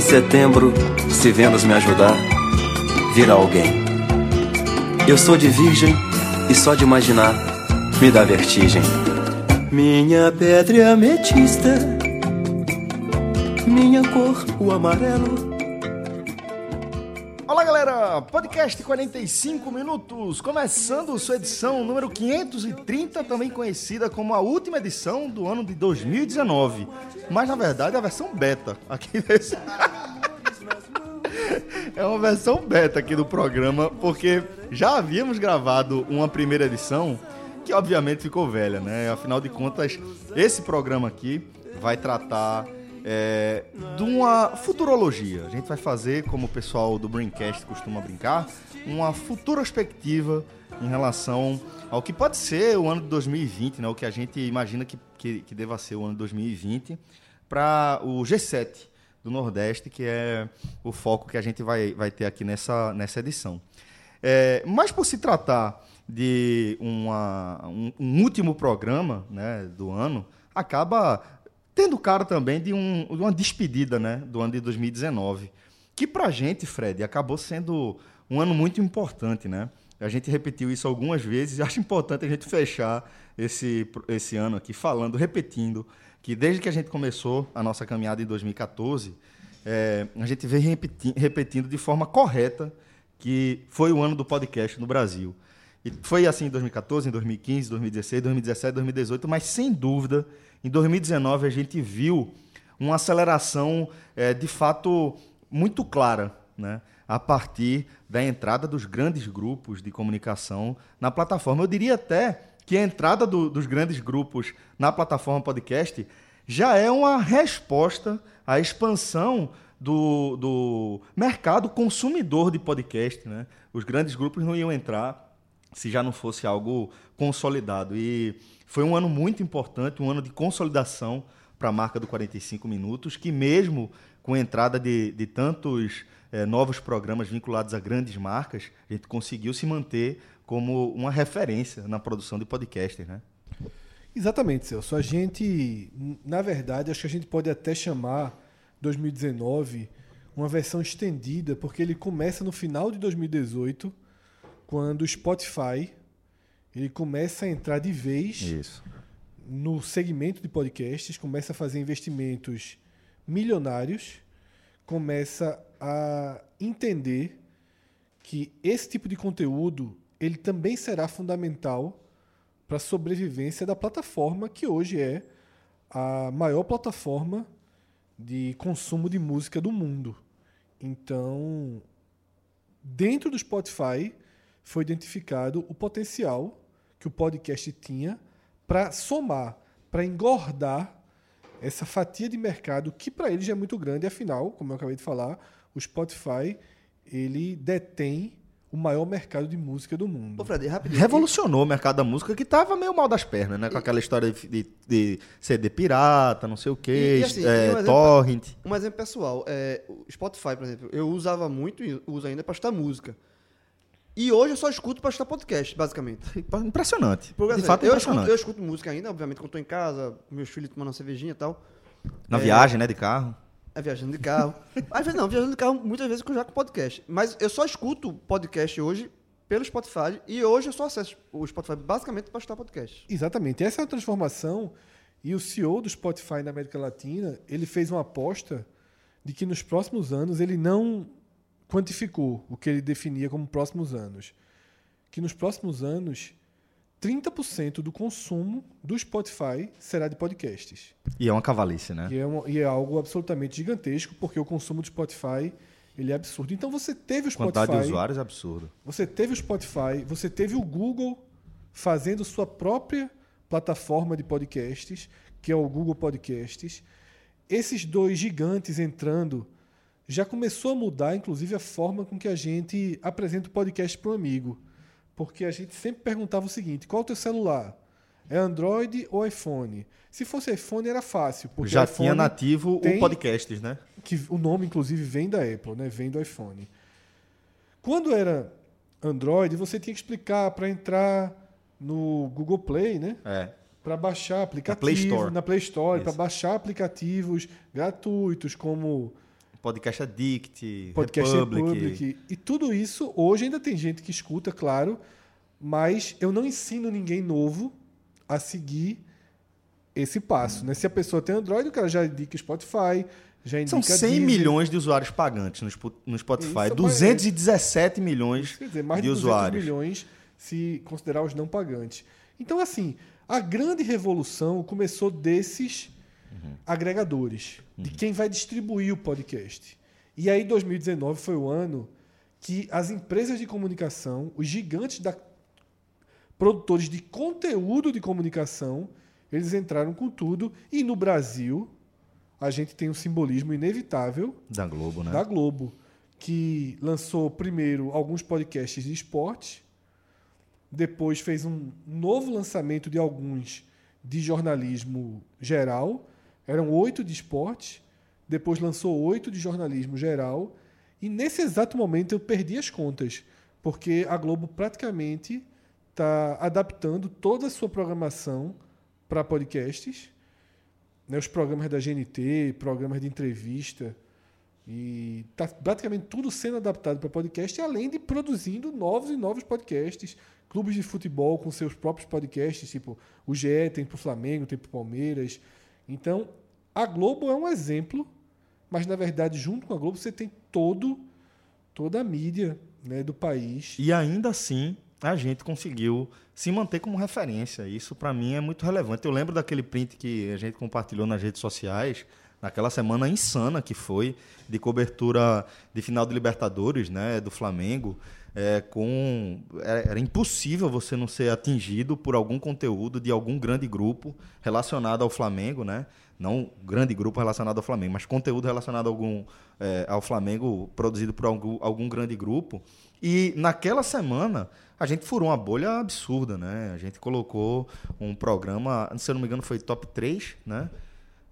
Em setembro, se Vênus me ajudar, virá alguém. Eu sou de virgem e só de imaginar me dá vertigem. Minha pedra é ametista, minha cor o amarelo. Podcast 45 minutos, começando sua edição número 530, também conhecida como a última edição do ano de 2019. Mas na verdade é a versão beta aqui desse. é uma versão beta aqui do programa, porque já havíamos gravado uma primeira edição que obviamente ficou velha, né? Afinal de contas, esse programa aqui vai tratar é, de uma futurologia. A gente vai fazer, como o pessoal do Braincast costuma brincar, uma futurospectiva em relação ao que pode ser o ano de 2020, né? o que a gente imagina que, que, que deva ser o ano de 2020, para o G7 do Nordeste, que é o foco que a gente vai, vai ter aqui nessa, nessa edição. É, mas por se tratar de uma, um, um último programa né, do ano, acaba tendo cara também de, um, de uma despedida né, do ano de 2019, que para a gente, Fred, acabou sendo um ano muito importante. Né? A gente repetiu isso algumas vezes e acho importante a gente fechar esse, esse ano aqui falando, repetindo, que desde que a gente começou a nossa caminhada em 2014, é, a gente vem repeti repetindo de forma correta que foi o ano do podcast no Brasil. E foi assim em 2014, em 2015, 2016, 2017, 2018, mas sem dúvida, em 2019 a gente viu uma aceleração é, de fato muito clara, né? a partir da entrada dos grandes grupos de comunicação na plataforma. Eu diria até que a entrada do, dos grandes grupos na plataforma podcast já é uma resposta à expansão do, do mercado consumidor de podcast. Né? Os grandes grupos não iam entrar se já não fosse algo consolidado. E foi um ano muito importante, um ano de consolidação para a marca do 45 minutos, que mesmo com a entrada de, de tantos é, novos programas vinculados a grandes marcas, a gente conseguiu se manter como uma referência na produção de podcasters, né? Exatamente, Celso. A gente, na verdade, acho que a gente pode até chamar 2019 uma versão estendida, porque ele começa no final de 2018 quando o Spotify ele começa a entrar de vez Isso. no segmento de podcasts, começa a fazer investimentos milionários, começa a entender que esse tipo de conteúdo ele também será fundamental para a sobrevivência da plataforma que hoje é a maior plataforma de consumo de música do mundo. Então, dentro do Spotify, foi identificado o potencial que o podcast tinha para somar, para engordar essa fatia de mercado que para ele já é muito grande, afinal, como eu acabei de falar, o Spotify ele detém o maior mercado de música do mundo. Ô, Fred, rapidinho. Revolucionou o mercado da música que estava meio mal das pernas, né? Com aquela história de, de, de CD pirata, não sei o quê, e, e assim, é, um exemplo, torrent. Um exemplo pessoal, é, o Spotify, por exemplo, eu usava muito e uso ainda para escutar música. E hoje eu só escuto para escutar podcast, basicamente. Impressionante. Porque, de assim, fato, eu impressionante. Escuto, eu escuto música ainda, obviamente, quando estou em casa, meus filhos tomando uma cervejinha e tal. Na é, viagem, né, de carro. É, viajando de carro. Às vezes não, viajando de carro muitas vezes eu já com podcast. Mas eu só escuto podcast hoje pelo Spotify e hoje eu só acesso o Spotify basicamente para escutar podcast. Exatamente. Essa é a transformação e o CEO do Spotify na América Latina, ele fez uma aposta de que nos próximos anos ele não quantificou o que ele definia como próximos anos. Que nos próximos anos, 30% do consumo do Spotify será de podcasts. E é uma cavalice, né? E é, uma, e é algo absolutamente gigantesco, porque o consumo do Spotify ele é absurdo. Então você teve o Spotify. Quantidade de usuários é absurdo. Você teve o Spotify, você teve o Google fazendo sua própria plataforma de podcasts, que é o Google Podcasts. Esses dois gigantes entrando já começou a mudar, inclusive, a forma com que a gente apresenta o podcast para o amigo. Porque a gente sempre perguntava o seguinte: qual é o teu celular? É Android ou iPhone? Se fosse iPhone era fácil. Porque Já tinha nativo o podcasts, né? Que o nome, inclusive, vem da Apple, né? vem do iPhone. Quando era Android, você tinha que explicar para entrar no Google Play, né? É. Para baixar aplicativos. Na Play Store. Na Play Store, para baixar aplicativos gratuitos como Podcast Addict, Podcast Republic. Republic. E tudo isso, hoje ainda tem gente que escuta, claro, mas eu não ensino ninguém novo a seguir esse passo. Né? Se a pessoa tem Android, o cara já indica Spotify, já indica São 100 Deezer. milhões de usuários pagantes no Spo- no Spotify. Isso, 217 milhões Quer dizer, mais de de 200 usuários. milhões se considerar os não pagantes. Então, assim, a grande revolução começou desses Uhum. agregadores, de quem vai distribuir o podcast. E aí, 2019 foi o ano que as empresas de comunicação, os gigantes da produtores de conteúdo de comunicação, eles entraram com tudo. E no Brasil, a gente tem um simbolismo inevitável Da Globo, né? da Globo, que lançou primeiro alguns podcasts de esporte, depois fez um novo lançamento de alguns de jornalismo geral, eram oito de esporte, depois lançou oito de jornalismo geral, e nesse exato momento eu perdi as contas, porque a Globo praticamente está adaptando toda a sua programação para podcasts, né, os programas da GNT, programas de entrevista, e tá praticamente tudo sendo adaptado para podcast, além de produzindo novos e novos podcasts. Clubes de futebol com seus próprios podcasts, tipo o GE tem para o Flamengo, tem para o Palmeiras. Então, a Globo é um exemplo, mas na verdade, junto com a Globo, você tem todo, toda a mídia né, do país. E ainda assim, a gente conseguiu se manter como referência. Isso, para mim, é muito relevante. Eu lembro daquele print que a gente compartilhou nas redes sociais, naquela semana insana que foi, de cobertura de final de Libertadores, né, do Flamengo. É, com era, era impossível você não ser atingido por algum conteúdo de algum grande grupo relacionado ao Flamengo, né? Não grande grupo relacionado ao Flamengo, mas conteúdo relacionado a algum, é, ao Flamengo produzido por algum, algum grande grupo. E naquela semana a gente furou uma bolha absurda, né? A gente colocou um programa, se eu não me engano, foi top 3, né?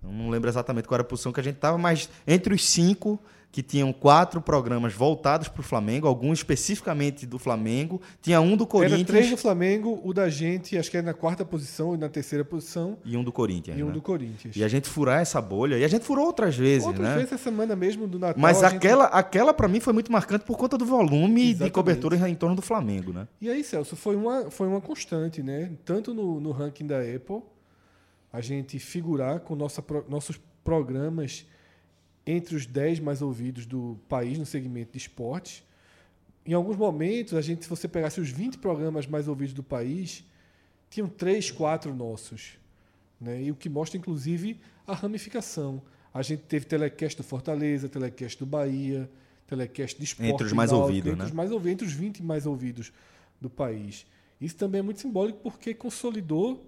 Não lembro exatamente qual era a posição que a gente estava, mas entre os cinco que tinham quatro programas voltados para o Flamengo, alguns especificamente do Flamengo, tinha um do Era Corinthians três do Flamengo, o da gente, acho que era na quarta posição e na terceira posição, e um do Corinthians. e um né? do Corinthians. E a gente furar essa bolha, e a gente furou outras vezes, Outras né? vezes essa semana mesmo do Natal. Mas a gente- aquela, aquela para mim foi muito marcante por conta do volume de Exatamente. cobertura em torno do Flamengo, né? E aí, Celso, foi uma, foi uma constante, né? Tanto no, no ranking da Apple, a gente figurar com nossa, nossos programas entre os 10 mais ouvidos do país no segmento de esportes. Em alguns momentos, a gente, se você pegasse os 20 programas mais ouvidos do país, tinham 3, 4 nossos. Né? E o que mostra, inclusive, a ramificação. A gente teve telecast do Fortaleza, telecast do Bahia, telecast de esporte. Entre os mais ouvidos, entre né? os mais ouvidos, entre os 20 mais ouvidos do país. Isso também é muito simbólico porque consolidou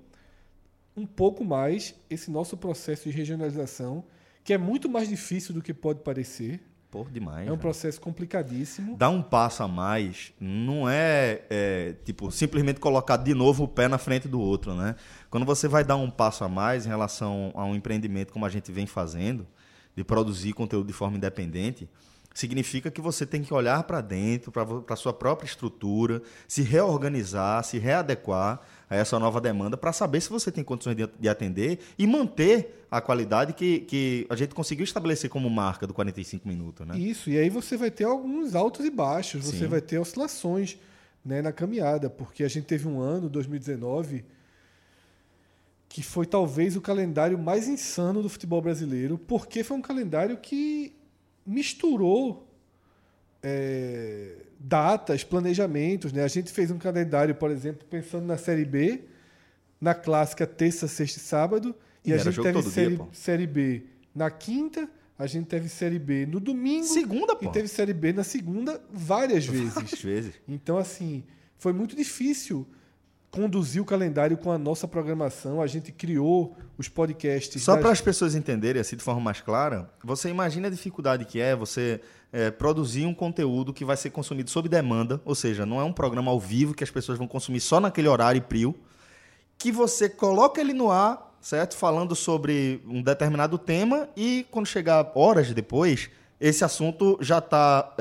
um pouco mais esse nosso processo de regionalização, que é muito mais difícil do que pode parecer. Pô, demais. É um né? processo complicadíssimo. Dar um passo a mais não é, é, tipo simplesmente colocar de novo o pé na frente do outro, né? Quando você vai dar um passo a mais em relação a um empreendimento como a gente vem fazendo, de produzir conteúdo de forma independente, significa que você tem que olhar para dentro, para a sua própria estrutura, se reorganizar, se readequar a essa nova demanda para saber se você tem condições de, de atender e manter a qualidade que, que a gente conseguiu estabelecer como marca do 45 minutos, né? Isso, e aí você vai ter alguns altos e baixos, você Sim. vai ter oscilações né, na caminhada, porque a gente teve um ano, 2019, que foi talvez o calendário mais insano do futebol brasileiro, porque foi um calendário que misturou é, datas, planejamentos. Né? A gente fez um calendário, por exemplo, pensando na Série B, na clássica terça, sexta e sábado, e, E a gente teve série, dia, série B na quinta, a gente teve Série B no domingo Segunda, pô. e teve Série B na segunda várias vezes. vezes. Então, assim, foi muito difícil conduzir o calendário com a nossa programação. A gente criou os podcasts. Só das- para as pessoas entenderem assim de forma mais clara, você imagina a dificuldade que é você é, produzir um conteúdo que vai ser consumido sob demanda, ou seja, não é um programa ao vivo que as pessoas vão consumir só naquele horário e prio, que você coloca ele no ar, certo? Falando sobre um determinado tema e quando chegar horas depois, esse assunto já está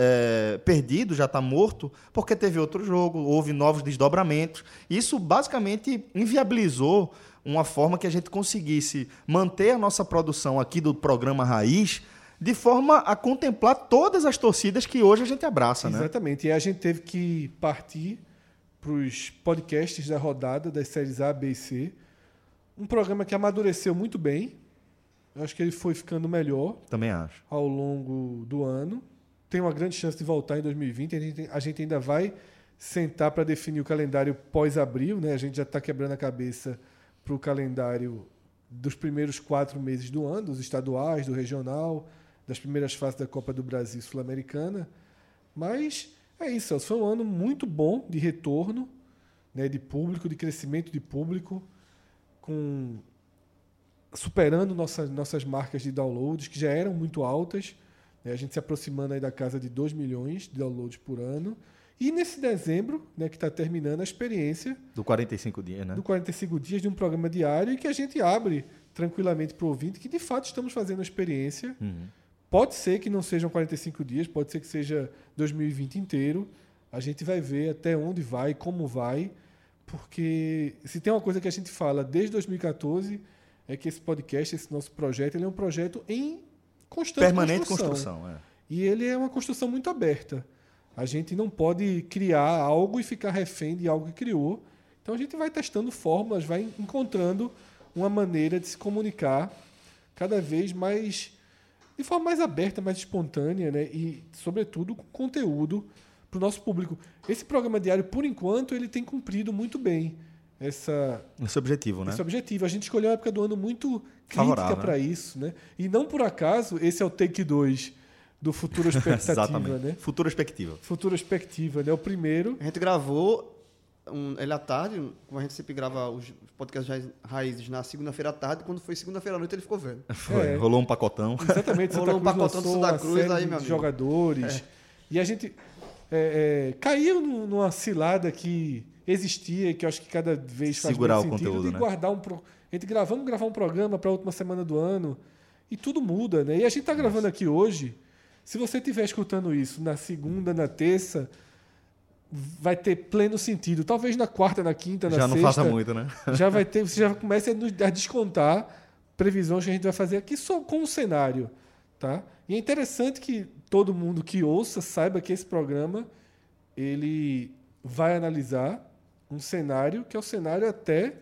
perdido, já está morto, porque teve outro jogo, houve novos desdobramentos. Isso basicamente inviabilizou uma forma que a gente conseguisse manter a nossa produção aqui do programa Raiz de forma a contemplar todas as torcidas que hoje a gente abraça, né? Exatamente. E a gente teve que partir para os podcasts da rodada das séries A, B e C. Um programa que amadureceu muito bem. Eu acho que ele foi ficando melhor Também acho. ao longo do ano. Tem uma grande chance de voltar em 2020. A gente, a gente ainda vai sentar para definir o calendário pós-abril. Né? A gente já está quebrando a cabeça para o calendário dos primeiros quatro meses do ano, dos estaduais, do regional, das primeiras fases da Copa do Brasil Sul-Americana. Mas é isso, Celso. foi um ano muito bom de retorno, né, de público, de crescimento de público, com superando nossas, nossas marcas de downloads, que já eram muito altas. né, a gente se aproximando aí da casa de 2 milhões de downloads por ano. E nesse dezembro, né, que está terminando a experiência Do 45 dias, né? do 45 dias de um programa diário e que a gente abre tranquilamente para o ouvinte que de fato estamos fazendo a experiência. Uhum. Pode ser que não sejam 45 dias, pode ser que seja 2020 inteiro. A gente vai ver até onde vai, como vai, porque se tem uma coisa que a gente fala desde 2014 é que esse podcast, esse nosso projeto, ele é um projeto em constante Permanente construção. construção, é. E ele é uma construção muito aberta. A gente não pode criar algo e ficar refém de algo que criou. Então a gente vai testando fórmulas, vai encontrando uma maneira de se comunicar cada vez mais de forma mais aberta, mais espontânea, né? E sobretudo com conteúdo para o nosso público. Esse programa diário, por enquanto, ele tem cumprido muito bem essa Esse objetivo, né? esse objetivo. A gente escolheu uma época do ano muito crítica Favorável, né? para isso, né? E não por acaso esse é o take 2 do Futuro Expectativa, Exatamente. né? Futura expectativa. Futuro Expectativa, né? O primeiro. A gente gravou um, ele à tarde, como a gente sempre grava os podcasts raízes na segunda-feira à tarde, quando foi segunda-feira à noite ele ficou vendo. Foi. É. Rolou um pacotão. Exatamente, Santa Rolou um pacotão do Santa Cruz aí, meu amigo. jogadores. E a gente é, é, caiu num- numa cilada que existia, que eu acho que cada vez faz Segurar mais o sentido, conteúdo, de né? guardar um... Pro... A gente grava, vamos gravar um programa para a última semana do ano e tudo muda, né? E a gente está gravando aqui hoje. Se você estiver escutando isso na segunda, na terça, vai ter pleno sentido. Talvez na quarta, na quinta, na Já não sexta faça muito, né? já vai ter, você já começa a descontar previsões que a gente vai fazer aqui só com o cenário, tá? E é interessante que todo mundo que ouça saiba que esse programa ele vai analisar um cenário que é o cenário até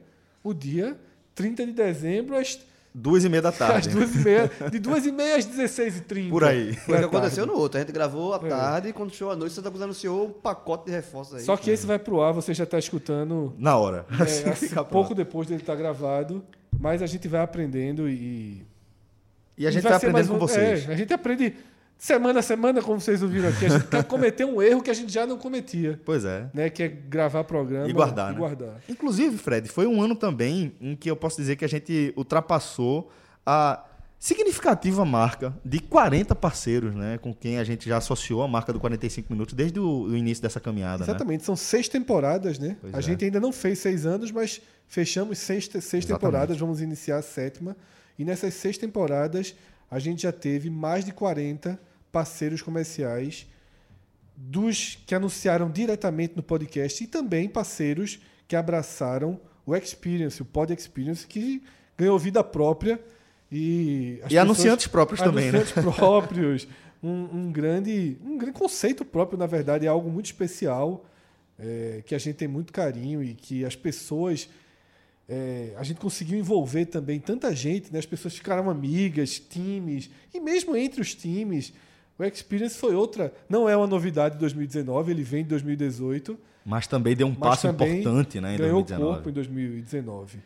o dia 30 de dezembro às, Duas e meia da às tarde. duas e meia, de duas e meia às 16 e 30 Por aí. Foi o que aconteceu no outro. A gente gravou à É. tarde e quando chegou a noite, Santa Cruz anunciou um pacote de reforços aí. Só que esse vai pro ar, você já está escutando Na hora. é, Assim assim, pouco depois dele estar gravado, mas a gente vai aprendendo e E a gente vai vai ser aprendendo mais com vocês. é, a gente aprende semana a semana, como vocês ouviram aqui. A gente tá- cometeu um erro que a gente já não cometia, Pois é. né? Que é gravar programa E guardar, e né? guardar. Inclusive, Fred, foi um ano também em que eu posso dizer que a gente ultrapassou a significativa marca de 40 parceiros, né? Com quem a gente já associou a marca do 45 minutos desde o início dessa caminhada, né? Exatamente, são seis temporadas, né? Pois a é. gente ainda não fez seis anos, mas fechamos seis, seis Exatamente. temporadas, vamos iniciar a sétima. E nessas seis temporadas, a gente já teve mais de 40 parceiros comerciais dos que anunciaram diretamente no podcast e também parceiros que abraçaram o Experience, o Pod Experience, que ganhou vida própria. E, E anunciantes próprios também, né? anunciantes próprios. Um, um grande, um grande conceito próprio, na verdade, é algo muito especial, é, que a gente tem muito carinho e que as pessoas. É, a gente conseguiu envolver também tanta gente, né? as pessoas ficaram amigas, times, e mesmo entre os times, o Experience foi outra. Não é uma novidade de 2019, ele vem de 2018, Mas também deu um passo importante, né, em ganhou 2019. corpo em 2019.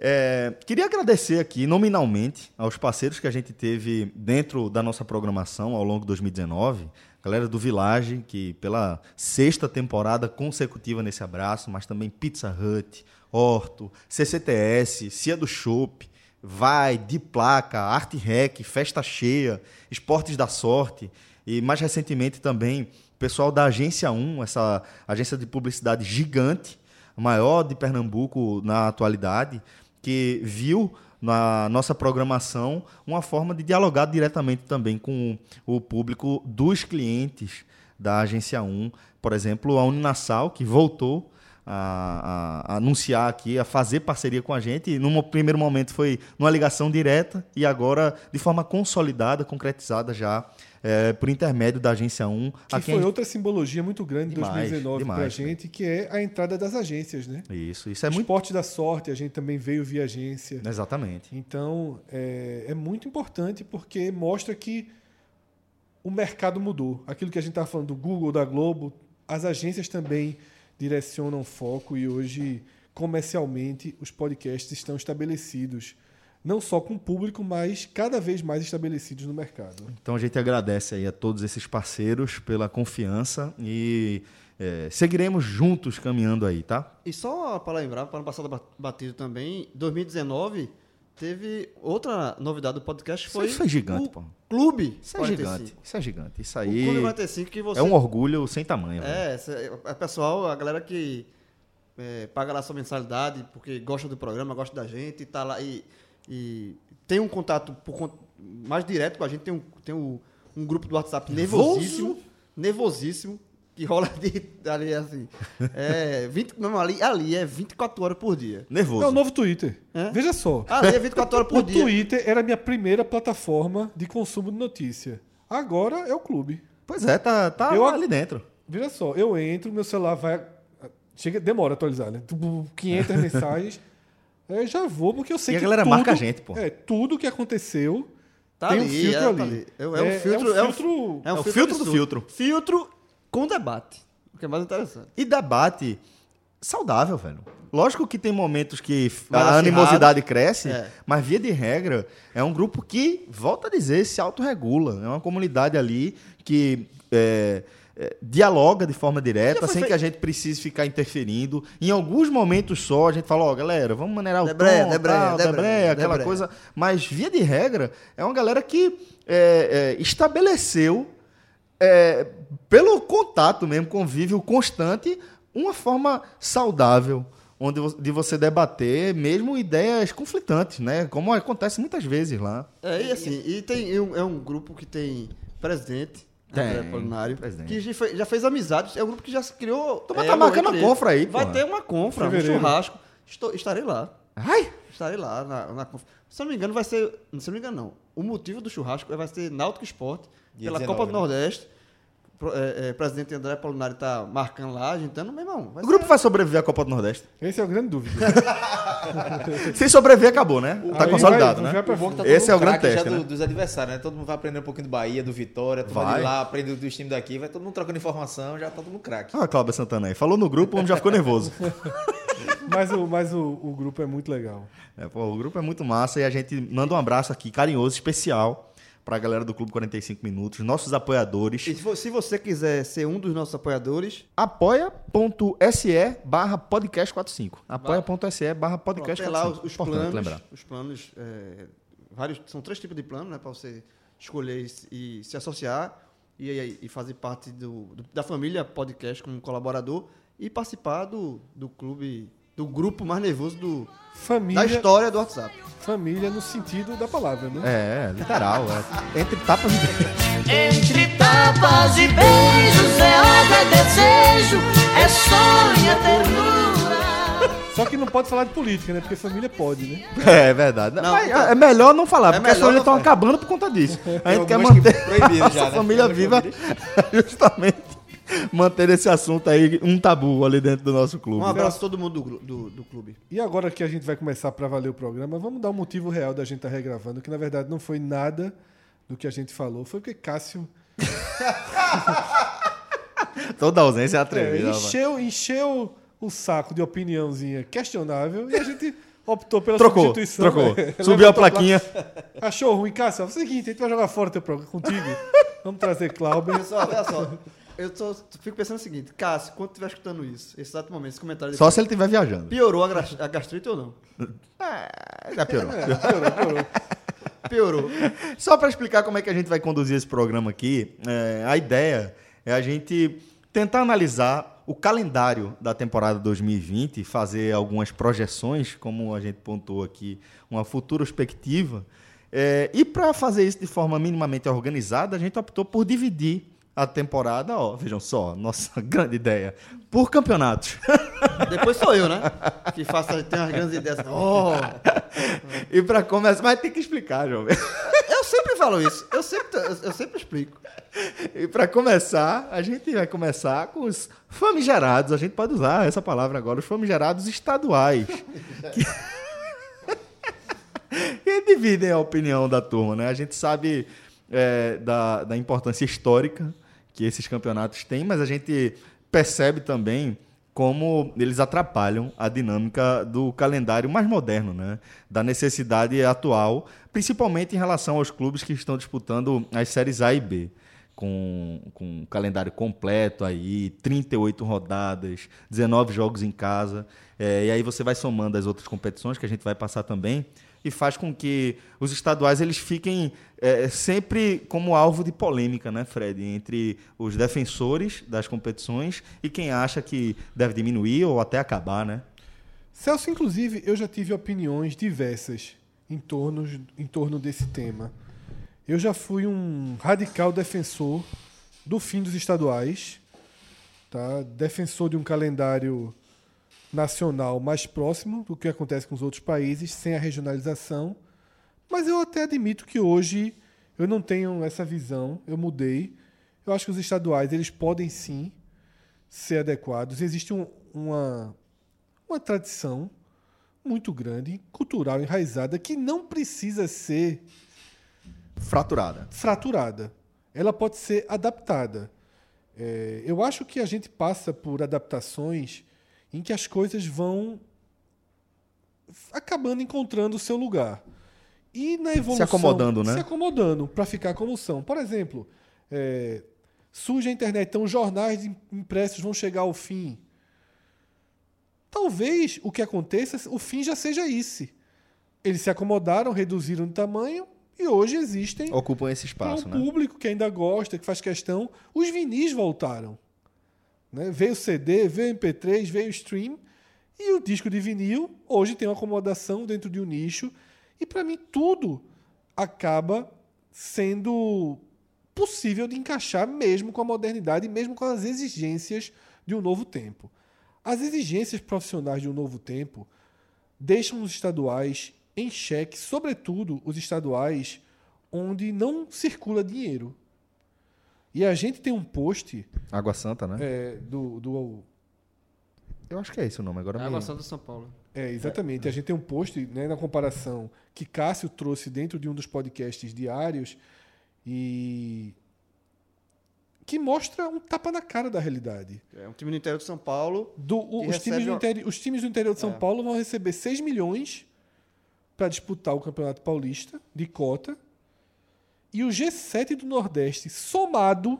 É, queria agradecer aqui nominalmente aos parceiros que a gente teve dentro da nossa programação ao longo de 2019. Galera do Village, que pela sexta temporada consecutiva nesse abraço, mas também Pizza Hut, Horto, CCTS, Cia do Chopp, Vai, De Placa, Arte Rec, Festa Cheia, Esportes da Sorte e mais recentemente também o pessoal da Agência 1, essa agência de publicidade gigante, maior de Pernambuco na atualidade, que viu na nossa programação uma forma de dialogar diretamente também com o público dos clientes da Agência 1. Por exemplo, a Uninasal, que voltou a, a- anunciar aqui, a fazer parceria com a gente. E num primeiro momento foi numa ligação direta e agora de forma consolidada, concretizada já é, por intermédio da Agência 1. Que foi gente- outra simbologia muito grande em Demais, 2019 para a gente, que é a entrada das agências, né? Isso, isso é o muito... Esporte da Sorte, a gente também veio via agência. Exatamente. Então, é, é muito importante porque mostra que o mercado mudou. Aquilo que a gente estava falando do Google, da Globo, as agências também direcionam foco e hoje, comercialmente, os podcasts estão estabelecidos. Não só com o público, mas cada vez mais estabelecidos no mercado. Então a gente agradece aí a todos esses parceiros pela confiança e é, seguiremos juntos caminhando aí, tá? E só para lembrar, para não passar ba- batido também, 2019 teve outra novidade do podcast, Isso- foi isso é gigante, o pô. Clube Isso é 45. gigante. Isso é gigante. Isso O aí Clube 45 que você é um orgulho sem tamanho. É, é pessoal, a galera que é, paga lá sua mensalidade porque gosta do programa, gosta da gente, e tá lá e, e tem um contato por mais direto com a gente, tem um, tem um, um grupo do WhatsApp nervosíssimo, nervosíssimo, que rola de, ali assim. É, 20, não, ali, ali é 24 horas por dia. Nervoso. É o novo Twitter. É? Veja só. Ali é 24 horas por o dia. Twitter era a minha primeira plataforma de consumo de notícia. Agora é o clube. Pois é, tá, tá Eu- ali dentro. Veja só, eu entro, meu celular vai. Chega, demora a atualizar, né? Tu- 500 mensagens. Eu já vou, porque eu sei E a que. galera tudo, marca a gente, pô. É, que aconteceu. Tá tem um ali, filtro é, tá ali. ali. É, é um filtro. É um filtro. é um É o filtro filtro do filtro. Filtro com debate. O que é mais interessante. E debate saudável, velho. Lógico que tem momentos que a animosidade cresce, É. mas via de regra é um grupo que, volta a dizer, se autorregula. É uma comunidade ali que é, é, dialoga de forma direta, sem que a gente precise ficar interferindo. Em alguns momentos só, a gente fala, ó, galera, vamos maneirar o Debreia, tom, debreia, tal, debreia, debreia, aquela debreia. coisa. Mas, via de regra, é uma galera que é, é, estabeleceu é, pelo contato mesmo, convívio constante, uma forma saudável onde de você debater mesmo ideias conflitantes, né? Como acontece muitas vezes lá. É, e assim, e tem e um- é um grupo que tem presidente, Tem, André Polinário, presidente. que já, fe- já fez amizades, é um grupo que já se criou. Então, mas é, tá marcando a confra aí. Vai porra. ter uma confra, um Fevereiro. churrasco. Estou- estarei lá. Ai! Estarei lá na, na confra. Se eu não me engano, vai ser. Se eu não me engano, não. O motivo do churrasco vai ser Náutico Esporte, pela 19, Copa do né? Nordeste. Pro- é, é, presidente André Polinário tá marcando lá, agitando, meu irmão. O grupo ser- vai sobreviver à Copa do Nordeste. Esse é o grande dúvida. Se sobreviver, acabou, né? Tá Aí consolidado, vai- né? tá Esse é o grande teste, do- né? dos adversários, né? Todo mundo vai aprender um pouquinho do Bahia, do Vitória, tu vai lá, aprende dos times daqui, vai todo mundo trocando informação, já tá todo mundo craque. Ah, Cláudia Santana aí. Falou no grupo, o homem já ficou nervoso. mas o, mas o, o grupo é muito legal. É, pô, o grupo é muito massa e a gente manda um abraço aqui, carinhoso, especial, pra galera do Clube 45 Minutos, nossos apoiadores. E se vo- se você quiser ser um dos nossos apoiadores, apoia.se barra podcast 45. Apoia.se barra podcast Tem lá 45. os, os planos. lembrar. Os planos, é, vários, são três tipos de plano, né? Para você escolher e, se- associar e, e- e fazer parte do, do- da família podcast como colaborador e participar do, do clube, do grupo mais nervoso do, da Família, história do WhatsApp. família no sentido da palavra, né? É, literal. É. Entre tapas e Entre tapas e beijos é ódio, é desejo, é sonho, é ternura. Só que não pode falar de política, né? Porque família pode, né? É verdade. Não, Mas então- é melhor não falar, É porque as famílias estão acabando por conta disso. A gente quer que manter proibiram a já, né? família viva justamente manter esse assunto aí, um tabu ali dentro do nosso clube. Um abraço a todo mundo do, do, do clube. E agora que a gente vai começar para valer o programa, vamos dar o motivo real da gente estar regravando, que na verdade não foi nada do que a gente falou, foi porque Cássio Toda ausência é é, atrevida. rapaz. encheu, encheu o saco de opiniãozinha questionável e a gente optou pela Trocou, substituição. trocou. né? Subiu a plaquinha. Achou ruim, Cássio? É o seguinte, a gente vai jogar fora teu programa contigo. Vamos trazer Clauber. Pessoal, olha só. Eu tô, fico pensando o seguinte, Cássio, quando estiver escutando isso, esse exato momento, esse comentário Só se ele estiver viajando. piorou a, a gastrite ou não? Já piorou. Piorou, piorou. Piorou. Só para explicar como é que a gente vai conduzir esse programa aqui, é, a ideia é a gente tentar analisar o calendário da temporada 2020, fazer algumas projeções, como a gente pontuou aqui, uma futura perspectiva. É, e para fazer isso de forma minimamente organizada, a gente optou por dividir a temporada, ó, vejam só, nossa grande ideia, por campeonatos. Depois sou eu, né? Que faço, tem umas grandes ideias. Oh, e para começar, mas tem que explicar, jovem. eu sempre falo isso. Eu sempre, eu, eu sempre explico. E para começar, a gente vai começar com os famigerados, a gente pode usar essa palavra agora, os famigerados estaduais. que... que dividem a opinião da turma, né? A gente sabe é, da, da importância histórica que esses campeonatos têm, mas a gente percebe também como eles atrapalham a dinâmica do calendário mais moderno, né? da necessidade atual, principalmente em relação aos clubes que estão disputando as séries A e B. Com, com um calendário completo aí, 38 rodadas, 19 jogos em casa. É, e aí você vai somando as outras competições que a gente vai passar também e faz com que os estaduais eles fiquem é, sempre como alvo de polêmica, né, Fred? Entre os defensores das competições e quem acha que deve diminuir ou até acabar, né? Celso, inclusive, eu já tive opiniões diversas em torno, em torno desse tema. Eu já fui um radical defensor do fim dos estaduais, tá? defensor de um calendário nacional mais próximo do que acontece com os outros países, sem a regionalização. Mas eu até admito que hoje eu não tenho essa visão, eu mudei. Eu acho que os estaduais eles podem sim ser adequados. Existe um, uma, uma tradição muito grande, cultural, enraizada, que não precisa ser Fraturada. fraturada. Ela pode ser adaptada. É, eu acho que a gente passa por adaptações em que as coisas vão acabando encontrando o seu lugar. E na evolução. Se acomodando, né? Se acomodando para ficar como são. Por exemplo, é, surge a internet, então os jornais impressos vão chegar ao fim. Talvez o que aconteça, o fim já seja esse. Eles se acomodaram, reduziram de tamanho e hoje existem Ocupam esse espaço, um né? público que ainda gosta, que faz questão. Os vinis voltaram. Né? Veio o CD, veio o MP3, veio o stream. E o disco de vinil hoje tem uma acomodação dentro de um nicho. E para mim tudo acaba sendo possível de encaixar mesmo com a modernidade, mesmo com as exigências de um novo tempo. As exigências profissionais de um novo tempo deixam os estaduais em xeque, sobretudo os estaduais onde não circula dinheiro. E a gente tem um post Água Santa, né? é, do, do Eu acho que é esse o nome. Agora Água me... Santa de São Paulo. É, exatamente. A gente tem um post né, na comparação que Cássio trouxe dentro de um dos podcasts diários e que mostra um tapa na cara da realidade. É um time do interior de São Paulo. Do, o- os, times do uma- interi- os times do interior de São É. Paulo vão receber 6 milhões para disputar o Campeonato Paulista de cota. E o G7 do Nordeste, somado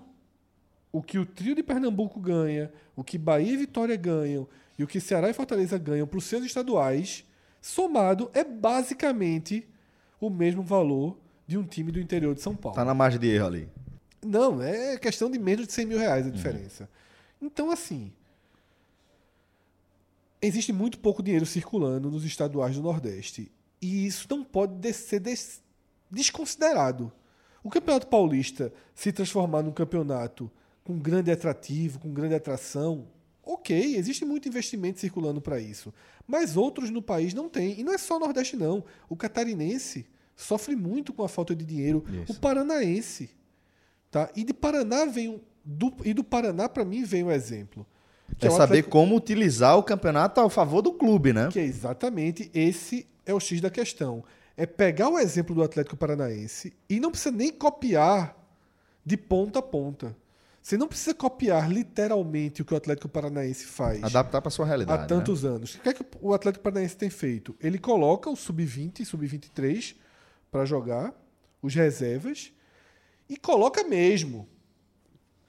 o que o trio de Pernambuco ganha, o que Bahia e Vitória ganham e o que Ceará e Fortaleza ganham para os seus estaduais, somado é basicamente o mesmo valor de um time do interior de São Paulo. Tá na margem de erro ali. Não, é questão de menos de 100 mil reais a diferença. Então, assim. Existe muito pouco dinheiro circulando nos estaduais do Nordeste. E isso não pode ser des- desconsiderado. O Campeonato Paulista se transformar num campeonato com grande atrativo, com grande atração, ok, existe muito investimento circulando para isso. Mas outros no país não tem. E não é só o Nordeste, não. O catarinense sofre muito com a falta de dinheiro. Isso. O paranaense. Tá? E de Paraná vem um, do, e do Paraná para mim vem um exemplo. É o saber Atlético- como utilizar o campeonato ao favor do clube, né? que é exatamente esse é o X da questão. É pegar o exemplo do Atlético Paranaense e não precisa nem copiar de ponta a ponta. Você não precisa copiar literalmente o que o Atlético Paranaense faz Adaptar para sua realidade. há né? tantos anos. O que é que o Atlético Paranaense tem feito? Ele coloca o sub-20 e sub-23 para jogar, os reservas, e coloca mesmo.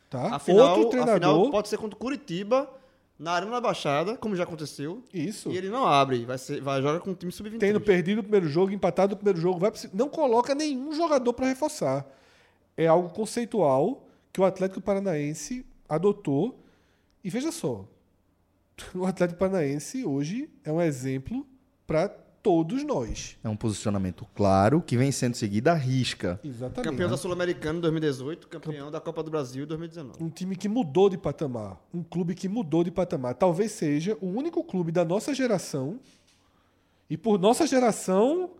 Tá? Afinal, Outro treinador. afinal, pode ser contra o Curitiba, na Arena da Baixada, como já aconteceu. Isso. E ele não abre, vai, ser, vai jogar com o time sub-23. tendo perdido o primeiro jogo, empatado o primeiro jogo, vai não coloca nenhum jogador para reforçar. É algo conceitual que o Atlético Paranaense adotou. E veja só, o Atlético Paranaense hoje é um exemplo para todos nós. É um posicionamento claro que vem sendo seguido à risca. Exatamente. Campeão da Sul-Americana em 2018, campeão da Copa do Brasil em 2019. Um time que mudou de patamar. Um clube que mudou de patamar. Talvez seja o único clube da nossa geração, e por nossa geração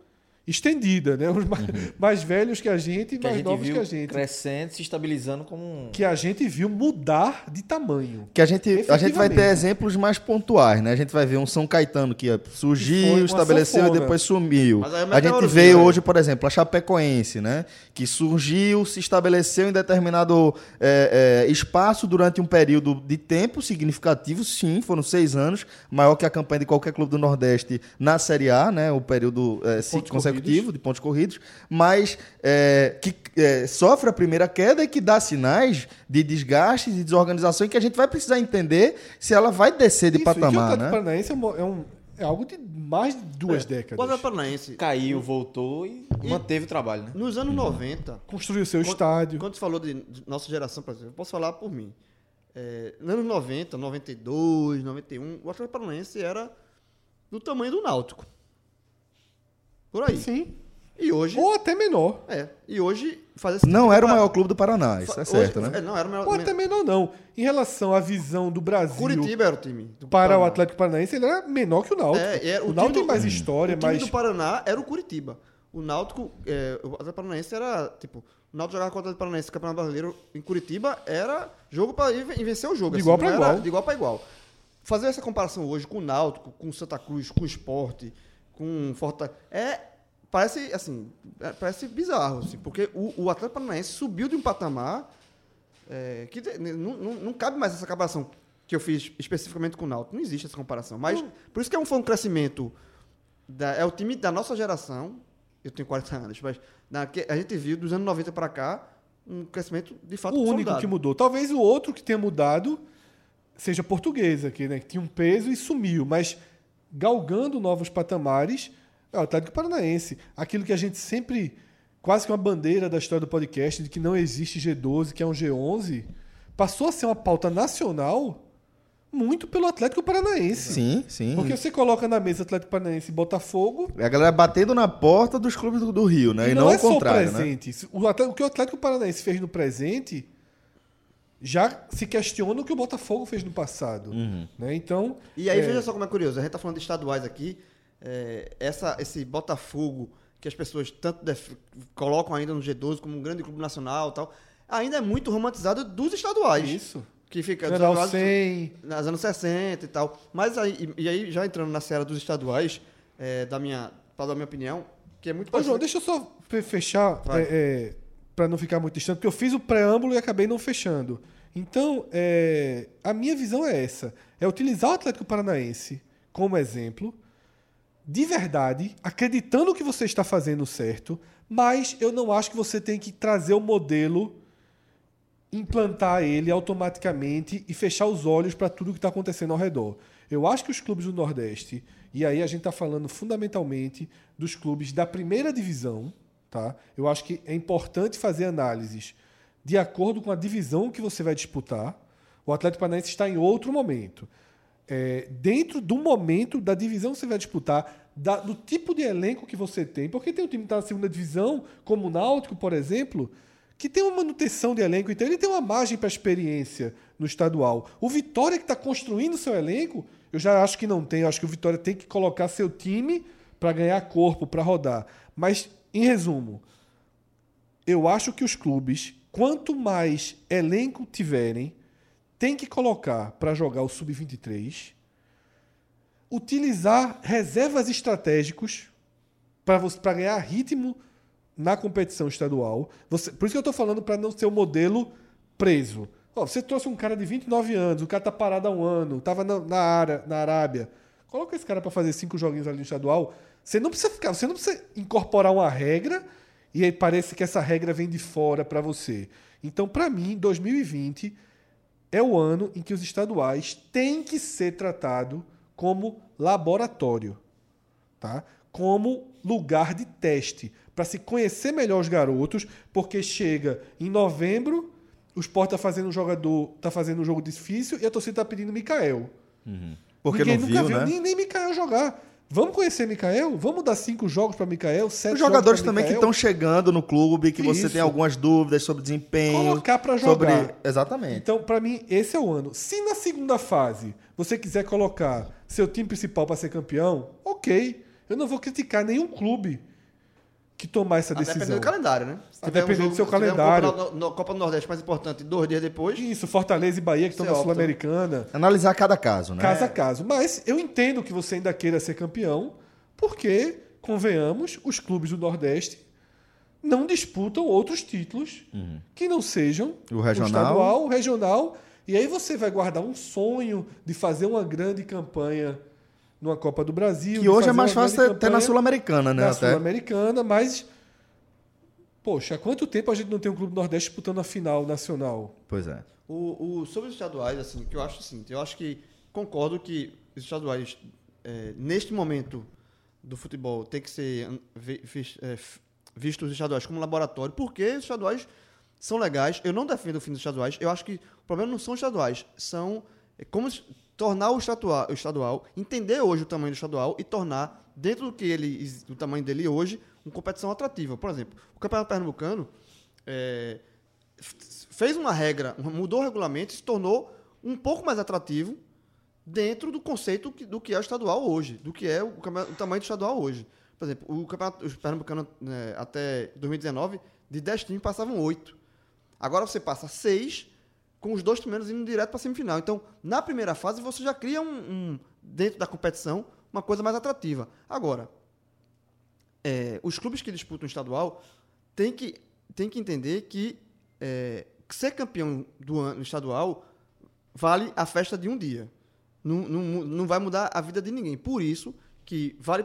estendida, né? Os mais, mais velhos que a gente e Que mais gente novos viu que a gente. crescendo, se estabilizando como um... Que a gente viu mudar de tamanho. Que a gente, a gente vai ter exemplos mais pontuais, né? A gente vai ver um São Caetano que surgiu, estabeleceu e sanfona. depois sumiu. Mas aí é A gente vê né? hoje, por exemplo, a Chapecoense, né? Que surgiu, se estabeleceu em determinado é, é, espaço durante um período de tempo significativo, sim, foram seis anos, maior que a campanha de qualquer clube do Nordeste na Série A, né? O período é, pontos consecutivo de pontos corridos, mas é, que é, sofre a primeira queda e que dá sinais de desgaste e de desorganização e que a gente vai precisar entender se ela vai descer de Isso, e que o patamar, né? Paranaense é, um- é um- é algo de mais de duas O décadas. Atlético Paranaense, Caiu, voltou e, manteve o trabalho, né? nos anos 90, Construiu seu Quando- estádio. Quando você falou de, de nossa geração, por exemplo, eu posso falar por mim. É, nos anos 90, 92, 91, o Atlético Paranaense era do tamanho do Náutico. Por aí. Sim. E hoje. Ou até menor. É. E hoje fazer esse Não era o maior clube do Paraná, isso é Hoje- certo, né? é, não, era o maior. Ou até menor, não. Em relação à visão do Brasil Curitiba era o time. do para o. Atlético Paranaense, ele era menor que o Náutico. É, é, o time Náutico tem mais história, o time mais. do Paraná era o Curitiba. O Náutico, é, o Atlético Paranaense era, tipo, o Náutico jogava contra o Atlético Paranaense no Campeonato Brasileiro em Curitiba, era jogo para ir vencer o jogo. De igual não pra era igual. De igual para igual. Fazer essa comparação hoje com o Náutico, com o Santa Cruz, com o Sport, com Fortaleza, é, parece, assim, é, parece bizarro, assim, porque o, o Atlético Paranaense subiu de um patamar é, que não, não, não cabe mais essa comparação que eu fiz especificamente com o Náutico. Não existe essa comparação. Mas por isso que é um, foi um crescimento. da- é o time da nossa geração. Eu tenho 40 anos, mas na, a gente viu dos anos 90 para cá um crescimento de fato o único que mudou. Talvez o outro que tenha mudado seja portuguesa, que, né, que tinha um peso e sumiu, mas galgando novos patamares é o Atlético Paranaense. Aquilo que a gente sempre, quase que uma bandeira da história do podcast, de que não existe G12, que é um G11, passou a ser uma pauta nacional muito pelo Atlético Paranaense. Sim, sim. Porque você coloca na mesa Atlético Paranaense e Botafogo, É a galera batendo na porta dos clubes do, do Rio, né? E, não, é o só o contrário, né? presente. O, Atlético- o que o Atlético Paranaense fez no presente já se questiona o que o Botafogo fez no passado. Uhum. Né? Então, E aí, é, veja só como é curioso. A gente tá falando de estaduais aqui. é, essa, esse Botafogo, que as pessoas tanto def- colocam ainda no G12 como um grande clube nacional e tal, ainda é muito romantizado dos estaduais. isso. Que fica dos General estaduais- 100. nos anos 60 e tal. Mas aí, e, aí já entrando na seara dos estaduais, é, da minha, para dar a minha opinião, que é muito Ô, João, deixa eu só fe- fechar, Vai. é, para não ficar muito distante, porque eu fiz o preâmbulo e acabei não fechando. Então, é, a minha visão é essa: é utilizar o Atlético Paranaense como exemplo, de verdade, acreditando que você está fazendo certo, mas eu não acho que você tem que trazer o modelo, implantar ele automaticamente e fechar os olhos para tudo que está acontecendo ao redor. Eu acho que os clubes do Nordeste, e aí a gente está falando fundamentalmente dos clubes da primeira divisão, tá? Eu acho que é importante fazer análises de acordo com a divisão que você vai disputar. O Atlético Paranaense está em outro momento. É, dentro do momento da divisão que você vai disputar, da- do tipo de elenco que você tem, porque tem um time que está na segunda divisão, como o Náutico, por exemplo, que tem uma manutenção de elenco, então ele tem uma margem para experiência no estadual. O Vitória que está construindo seu elenco, eu já acho que não tem. Eu acho que o Vitória tem que colocar seu time para ganhar corpo, para rodar. Mas, em resumo, eu acho que os clubes, quanto mais elenco tiverem, tem que colocar para jogar o sub-23, utilizar reservas estratégicos para ganhar ritmo na competição estadual. Você- por isso que eu estou falando para não ser o modelo preso. Ó, você trouxe um cara de 29 anos, o cara tá parado há um ano, estava na, na, na Arábia. Coloca esse cara para fazer cinco joguinhos ali no estadual. Você não precisa ficar, você não precisa incorporar uma regra e aí parece que essa regra vem de fora para você. Então, para mim, 2020 é o ano em que os estaduais têm que ser tratados como laboratório, tá? Como lugar de teste para se conhecer melhor os garotos, porque chega em novembro, o Sport tá fazendo um jogador, tá fazendo um jogo difícil e a torcida tá pedindo Mikael. Porque Ninguém não nunca viu, né? Nem, nem Mikael jogar. Vamos conhecer Mikael? Vamos dar cinco jogos para Mikael, sete Os jogadores também que Mikael? estão chegando no clube, que você Isso. tem algumas dúvidas sobre desempenho. Colocar sobre- jogar. Exatamente. Então, para mim, esse é o ano. Se na segunda fase você quiser colocar seu time principal para ser campeão, ok. Eu não vou criticar nenhum clube que tomar essa A decisão. depender do calendário, né? Se A depender do seu se tiver calendário. Um Copa, no- no- Copa do Nordeste mais importante dois dias depois. Isso, Fortaleza e Bahia que estão na. Sul-Americana. Analisar cada caso, né? Caso a caso. Mas eu entendo que você ainda queira ser campeão, porque, convenhamos, os clubes do Nordeste não disputam outros títulos que não sejam O regional. estadual, o regional. E aí você vai guardar um sonho de fazer uma grande campanha numa Copa do Brasil. Que hoje é mais fácil até na Sul-Americana, né? na. Sul-Americana, mas. Poxa, há quanto tempo a gente não tem um clube Nordeste disputando a final nacional? Pois é. O, o- sobre os estaduais, assim, que eu acho assim, eu acho que concordo que os estaduais, é, neste momento do futebol, tem que ser é, vistos os estaduais como laboratório, porque os estaduais são legais. Eu não defendo o fim dos estaduais. Eu acho que o problema não são os estaduais, são é, como tornar o estadual, o estadual, entender hoje o tamanho do estadual e tornar dentro do que ele, do tamanho dele hoje, uma competição atrativa. Por exemplo, o Campeonato Pernambucano é, fez uma regra, mudou o regulamento e se tornou um pouco mais atrativo dentro do conceito do que é o estadual hoje, do que é o, o tamanho do estadual hoje. Por exemplo, o campeonato os pernambucanos né, até 2019, de 10 times passavam 8. Agora você passa 6 com os dois primeiros indo direto para a semifinal. Então, na primeira fase, você já cria um, um- dentro da competição uma coisa mais atrativa. Agora, é, os clubes que disputam o estadual têm que, têm que entender que é, ser campeão do ano estadual vale a festa de um dia. Não, não, não vai mudar a vida de ninguém. Por isso que vale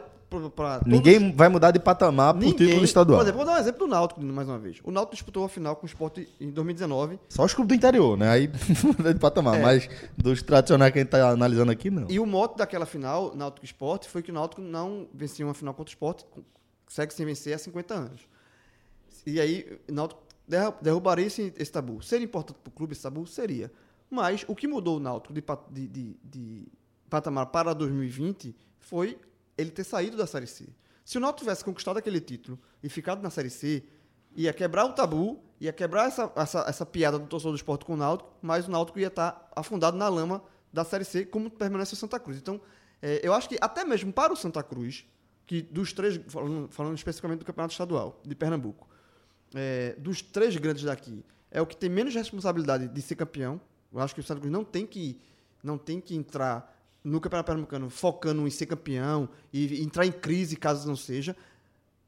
para Ninguém vai mudar de patamar por título estadual. Por exemplo, vou dar um exemplo do Náutico, mais uma vez. O Náutico disputou a final com o Sport em 2019 Só os clubes do interior, né? Aí muda de patamar. É. Mas dos tradicionais que a gente tá analisando aqui, não. E o mote daquela final, Náutico Sport, foi que o Náutico não vencia uma final contra o Sport, segue sem vencer há 50 anos. E aí, o Náutico derru- derrubaria esse, esse tabu. Seria importante para o clube esse tabu? Seria. Mas o que mudou o Náutico de, de, de- de patamar para 2020 foi ele ter saído da Série C. Se o Náutico tivesse conquistado aquele título e ficado na Série C, ia quebrar o tabu, ia quebrar essa, essa, essa piada do torcedor do esporte com o Náutico, mas o Náutico ia estar afundado na lama da Série C, como permanece o Santa Cruz. Então, é, eu acho que até mesmo para o Santa Cruz, que dos três, falando, falando especificamente do Campeonato Estadual de Pernambuco, é, dos três grandes daqui, é o que tem menos responsabilidade de ser campeão. Eu acho que o Santa Cruz não tem que, não tem que entrar no Campeonato Pernambucano focando em ser campeão e entrar em crise caso não seja,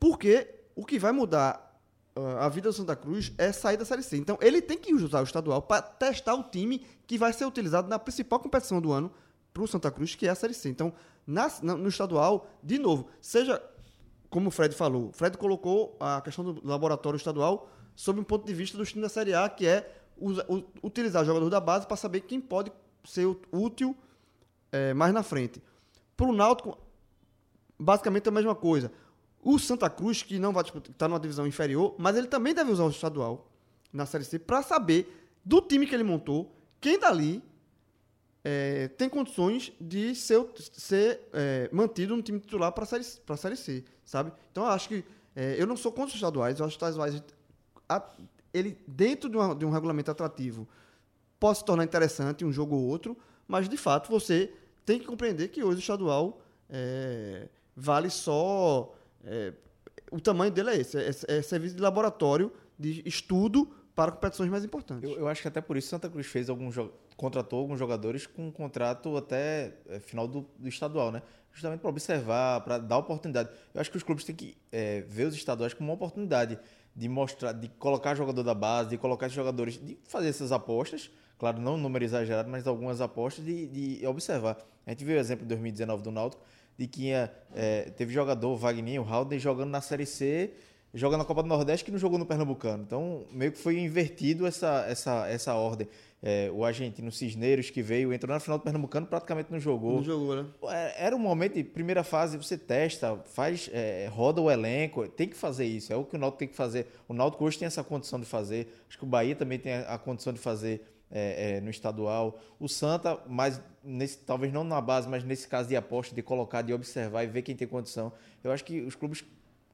porque o que vai mudar ah, a vida do Santa Cruz é sair da Série C. Então, ele tem que usar o estadual para testar o time que vai ser utilizado na principal competição do ano para o Santa Cruz, que é a Série C. Então, na- no estadual, de novo, seja como o Fred falou, Fred colocou a questão do laboratório estadual sob um ponto de vista do time da Série A, que é usa- utilizar jogador da base para saber quem pode ser útil eh, mais na frente. Para o Náutico, basicamente a mesma coisa. O Santa Cruz, que não vai estar numa divisão inferior, mas ele também deve usar o estadual na Série C para saber do time que ele montou, quem dali eh, tem condições de ser, ser eh, mantido no time titular para a série, série C, sabe? Então eu acho que eh, eu não sou contra os estaduais, eu acho que os estaduais a- ele dentro de, uma- de um regulamento atrativo pode se tornar interessante um jogo ou outro, mas de fato você tem que compreender que hoje o estadual eh, vale só eh, o tamanho dele é esse, é, é serviço de laboratório de estudo para competições mais importantes. Eu, eu acho que até por isso Santa Cruz fez alguns contratou alguns jogadores com um contrato até é, final do, do estadual, né? Justamente para observar, para dar oportunidade. Eu acho que os clubes têm que é, ver os estaduais como uma oportunidade de mostrar, de colocar jogador da base, de colocar esses jogadores, de fazer essas apostas, claro, não um número exagerado, mas algumas apostas de, de observar. A gente viu o exemplo em 2019 do Náutico, de que é, teve jogador, Wagner, o Haldner, jogando na Série C, jogando na Copa do Nordeste, que não jogou no Pernambucano. Então, meio que foi invertido essa, essa, essa ordem. É, o argentino Cisneiros, que veio, entrou na final do Pernambucano, praticamente não jogou. Não jogou, né? É, Era um momento de primeira fase, você testa, faz, é, roda o elenco, tem que fazer isso, é o que o Náutico tem que fazer. O Náutico hoje tem essa condição de fazer, acho que o Bahia também tem a condição de fazer é, é, no estadual. O Santa, mas nesse, talvez não na base, mas nesse caso de aposta, de colocar, de observar e ver quem tem condição. Eu acho que os clubes,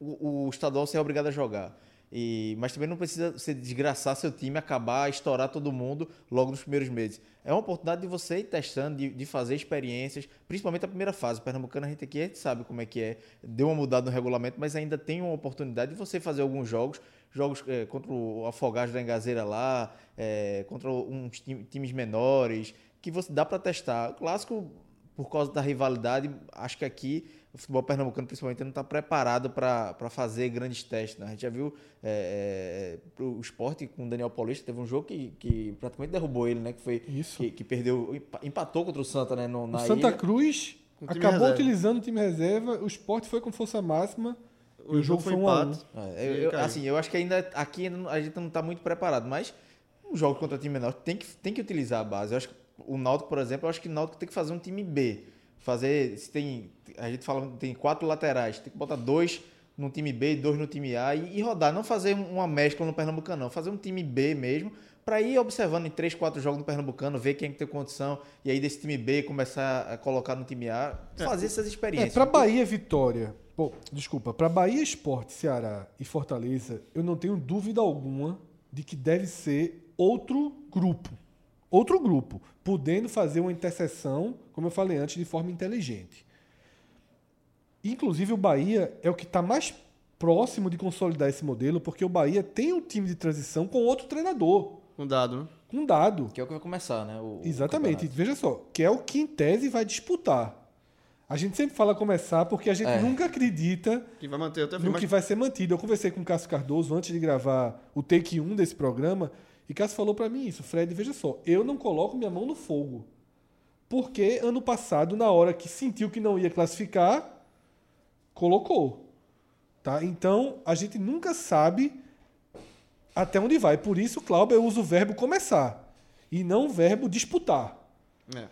o, o estadual você é obrigado a jogar. E, mas também não precisa você desgraçar seu time, acabar, estourar todo mundo logo nos primeiros meses. É uma oportunidade de você ir testando, de, de fazer experiências, principalmente a primeira fase. O Pernambucano, a gente aqui a gente sabe como é que é. Deu uma mudada no regulamento, mas ainda tem uma oportunidade de você fazer alguns jogos. Jogos é, contra o Afogados da Engazeira lá, é, contra uns time- times menores, que você dá para testar. O clássico, por causa da rivalidade, acho que aqui o futebol pernambucano principalmente não está preparado para fazer grandes testes. né? A gente já viu é, é, o esporte com o Daniel Paulista, teve um jogo que, que praticamente derrubou ele, né? Que foi Isso. que, que perdeu, empa- empatou contra o Santa, né? No, O na Santa ilha. Cruz acabou reserva. utilizando o time reserva, o Sport foi com força máxima o jogo foi um a um. empate. É, eu- eu- assim, eu acho que ainda aqui ainda a gente não está muito preparado, mas um jogo contra time menor tem que, tem que utilizar a base. Eu acho que o Náutico, por exemplo, eu acho que o Náutico tem que fazer um time B. Fazer, se tem, a gente fala tem quatro laterais, tem que botar dois no time B e dois no time A e, e rodar, não fazer uma mescla no Pernambucano, não, fazer um time B mesmo, para ir observando em três, quatro jogos no Pernambucano, ver quem é que tem condição e aí desse time B começar a colocar no time A, fazer essas É, experiências. pra Bahia Vitória, pô, desculpa, pra Bahia Esporte, Ceará e Fortaleza, eu não tenho dúvida alguma de que deve ser outro grupo. Outro grupo, podendo fazer uma interseção, como eu falei antes, de forma inteligente. Inclusive o Bahia é o que está mais próximo de consolidar esse modelo, porque o Bahia tem um time de transição com outro treinador, Um dado, né? com dado. Que é o que vai começar, né? o- o Exatamente. campeonato. Veja só, que é o que em tese vai disputar. A gente sempre fala começar porque a gente É. nunca acredita Que vai manter até fim. no mas- que vai ser mantido. Eu conversei com o Cássio Cardoso antes de gravar o take 1 desse programa e Cássio falou pra mim isso, Fred, veja só, eu não coloco minha mão no fogo. Porque ano passado, na hora que sentiu que não ia classificar, colocou. Tá? Então, a gente nunca sabe até onde vai. Por isso, Cláudio, eu uso o verbo começar e não o verbo disputar. É.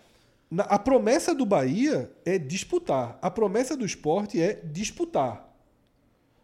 Na- a promessa do Bahia é disputar. A promessa do esporte é disputar.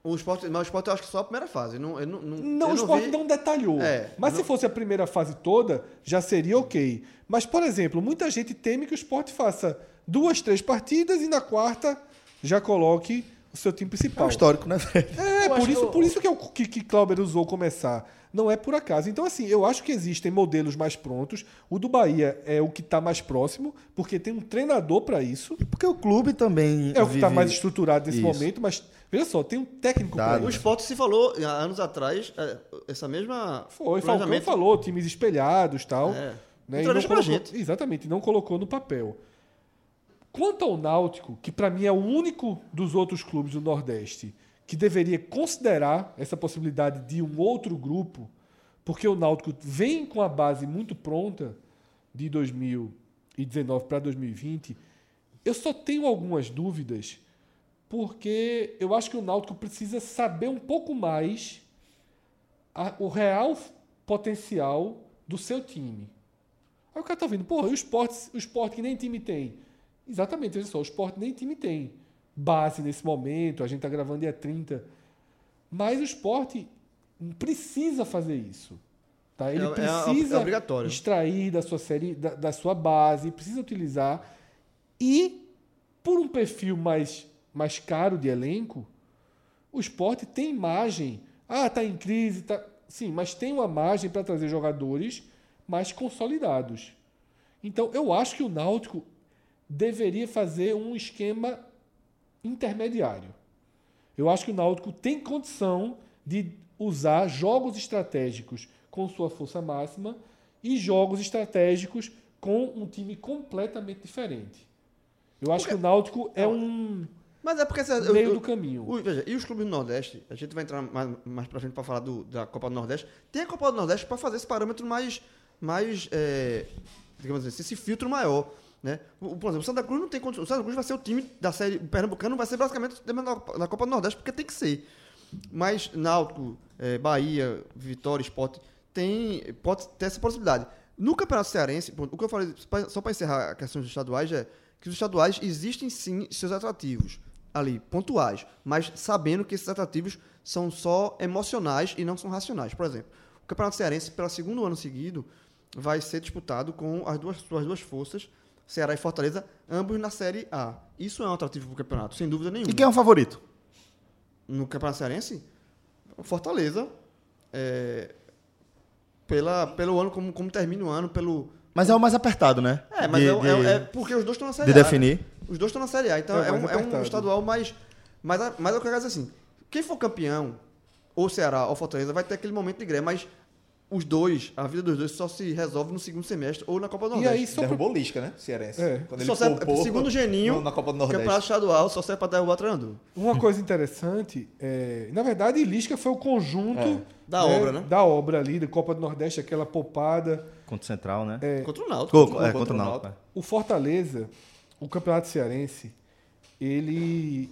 O esporte, mas o esporte eu acho que só a primeira fase. Não, eu não, não, Não, eu o esporte vi- não detalhou. É, mas não- se fosse a primeira fase toda, já seria ok. Mas, por exemplo, muita gente teme que o esporte faça duas, três partidas e na quarta já coloque o seu time É principal. um histórico, né? É, Eu por isso, que eu- por isso que, é o que, que Clauber usou começar. Não é por acaso. Então, assim, eu acho que existem modelos mais prontos. O do Bahia é o que está mais próximo, porque tem um treinador para isso. Porque o clube também. É o que está mais estruturado nesse Isso. momento, mas veja só, tem um técnico para Dado. O isso. esporte se falou há anos atrás, é, essa mesma. Foi, Falcão falou, times espelhados tal. É. Né, e pra colocou, gente. Exatamente, não colocou no papel. Quanto ao Náutico, que para mim é o único dos outros clubes do Nordeste que deveria considerar essa possibilidade de um outro grupo, porque o Náutico vem com a base muito pronta de 2019 para 2020, eu só tenho algumas dúvidas, porque eu acho que o Náutico precisa saber um pouco mais a- o real potencial do seu time. Aí o cara tá vendo, porra, e o esporte, o esporte que nem time tem. Exatamente, olha só, o esporte nem time tem. Base nesse momento, a gente tá gravando dia 30. Mas o esporte precisa fazer isso. Tá? Ele É- é- precisa é extrair da sua série, da, da sua base, precisa utilizar. E por um perfil mais, mais caro de elenco, o esporte tem margem. Ah, tá em crise, tá. Sim, mas tem uma margem para trazer jogadores mais consolidados. Então, eu acho que o Náutico deveria fazer um esquema intermediário. Eu acho que o Náutico tem condição de usar jogos estratégicos com sua força máxima e jogos estratégicos com um time completamente diferente. Eu acho que o Náutico é um Mas é porque. essa- eu- meio eu- do caminho. o- veja, e os clubes do Nordeste, a gente vai entrar mais, mais pra frente pra falar do- da Copa do Nordeste. Tem a Copa do Nordeste pra fazer esse parâmetro mais. mais é, digamos assim, esse filtro maior. Né? Por exemplo, o Santa Cruz não tem condições. O Santa Cruz vai ser o time da série o Pernambucano, vai ser basicamente da Copa do Nordeste, porque tem que ser. Mas Náutico, eh, Bahia, Vitória, Esporte, tem, pode ter essa possibilidade. No Campeonato Cearense, o que eu falei, só para encerrar a questão dos estaduais, é que os estaduais existem sim seus atrativos ali, pontuais, mas sabendo que esses atrativos são só emocionais e não são racionais. Por exemplo, o Campeonato Cearense, pelo segundo ano seguido, vai ser disputado com as duas suas duas forças, Ceará e Fortaleza, ambos na Série A. Isso é um atrativo para o campeonato, sem dúvida nenhuma. E quem é o favorito? No Campeonato Cearense, Fortaleza, é, pela, pelo ano, como, como termina o ano, pelo... Mas é o mais apertado, né? É, mas De- é, é- de- é porque os dois estão na Série de A. definir. né? Os dois estão na Série A, então É, é, um, é um apertado. estadual mais... Mas, mas eu quero dizer assim, quem for campeão, ou Ceará ou Fortaleza, vai ter aquele momento de greve, mas os dois, a vida dos dois só se resolve no segundo semestre ou na Copa do E Nordeste. aí, só Derrubou Lisca, né? Cearense. É. Quando Só ele serve, poupou segundo o Geninho, no- na Copa do o Nordeste. campeonato estadual só serve para derrubar treinador. Uma coisa interessante, é, na verdade, Lisca foi o conjunto É. Da obra, né? Da obra ali, da Copa do Nordeste, aquela popada. Contra o Central, né? Contra o Náutico. Co- contra é, o contra o Náutico. Náutico. O Fortaleza, o Campeonato Cearense, ele.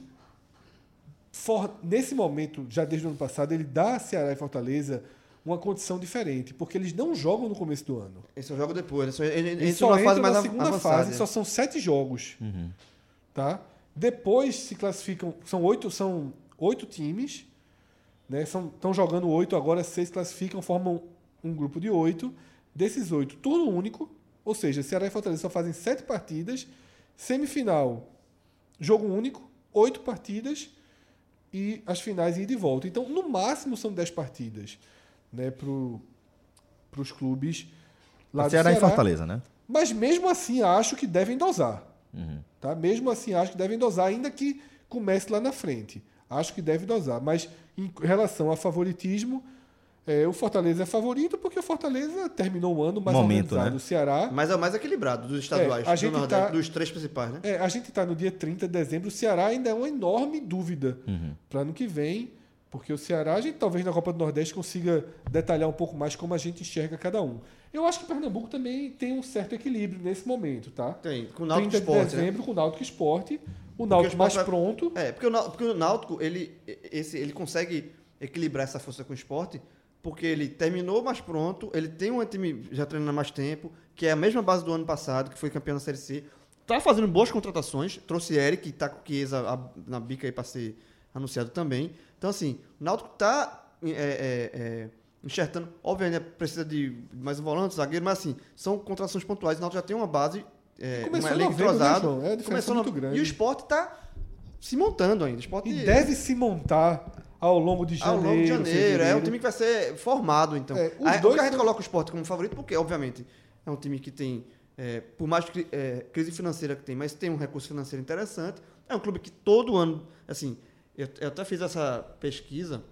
for- nesse momento, já desde o ano passado, ele dá a Ceará e Fortaleza uma condição diferente, porque eles não jogam no começo do ano. Esse eu jogo depois. Ele, só- ele, ele Eles entra só entram mais na segunda avançada. fase, só são sete jogos. Tá? Depois se classificam, são oito, são oito times, né? Estão jogando oito, agora seis classificam, formam um grupo de oito. Desses oito, turno único, ou seja, Ceará e Fortaleza só fazem sete partidas, semifinal, jogo único, oito partidas e as finais ida e volta. Então, no máximo, são dez partidas né, para os clubes lá do Ceará e. Fortaleza, né? Mas mesmo assim acho que devem dosar. Tá? Mesmo assim acho que devem dosar, ainda que comece lá na frente. Acho que deve dosar. Mas em relação a favoritismo, é, o Fortaleza é favorito porque o Fortaleza terminou o ano mais Momento, organizado. né? O Ceará. Mas é o mais equilibrado dos estaduais, É, a do gente Nordeste, tá- dos três principais, né? É, a gente está no dia 30 de dezembro. O Ceará ainda é uma enorme dúvida para ano que vem, porque o Ceará, a gente talvez na Copa do Nordeste consiga detalhar um pouco mais como a gente enxerga cada um. Eu acho que Pernambuco também tem um certo equilíbrio nesse momento, tá? Tem, com o Náutico 30 de Esporte, né? dezembro com o Náutico Esporte. O Náutico Sport mais vai- pronto. É, porque o, Nau- porque o Náutico, ele, esse, ele consegue equilibrar essa força com o esporte, porque ele terminou mais pronto, ele tem um time já treinando há mais tempo, que é a mesma base do ano passado, que foi campeão da Série C. Tá fazendo boas contratações, trouxe Eric, tá com o Chiesa na bica aí para ser anunciado também. Então, assim, o Náutico tá é, é, é, enxertando. Obviamente, precisa de mais um volante, zagueiro, mas assim, são contratações pontuais. O Náutico já tem uma base, é, Começou um elenco né, entrosado. É, diferença Começou é muito no- grande. E o esporte tá se montando ainda. O esporte E deve se montar ao longo de ao janeiro. longo de janeiro. É um time que vai ser formado, então. É, os Aí, dois a gente são- coloca o esporte como favorito, porque, obviamente, é um time que tem, é, por mais é, crise financeira que tem, mas tem um recurso financeiro interessante. É um clube que todo ano, assim, eu, eu até fiz essa pesquisa.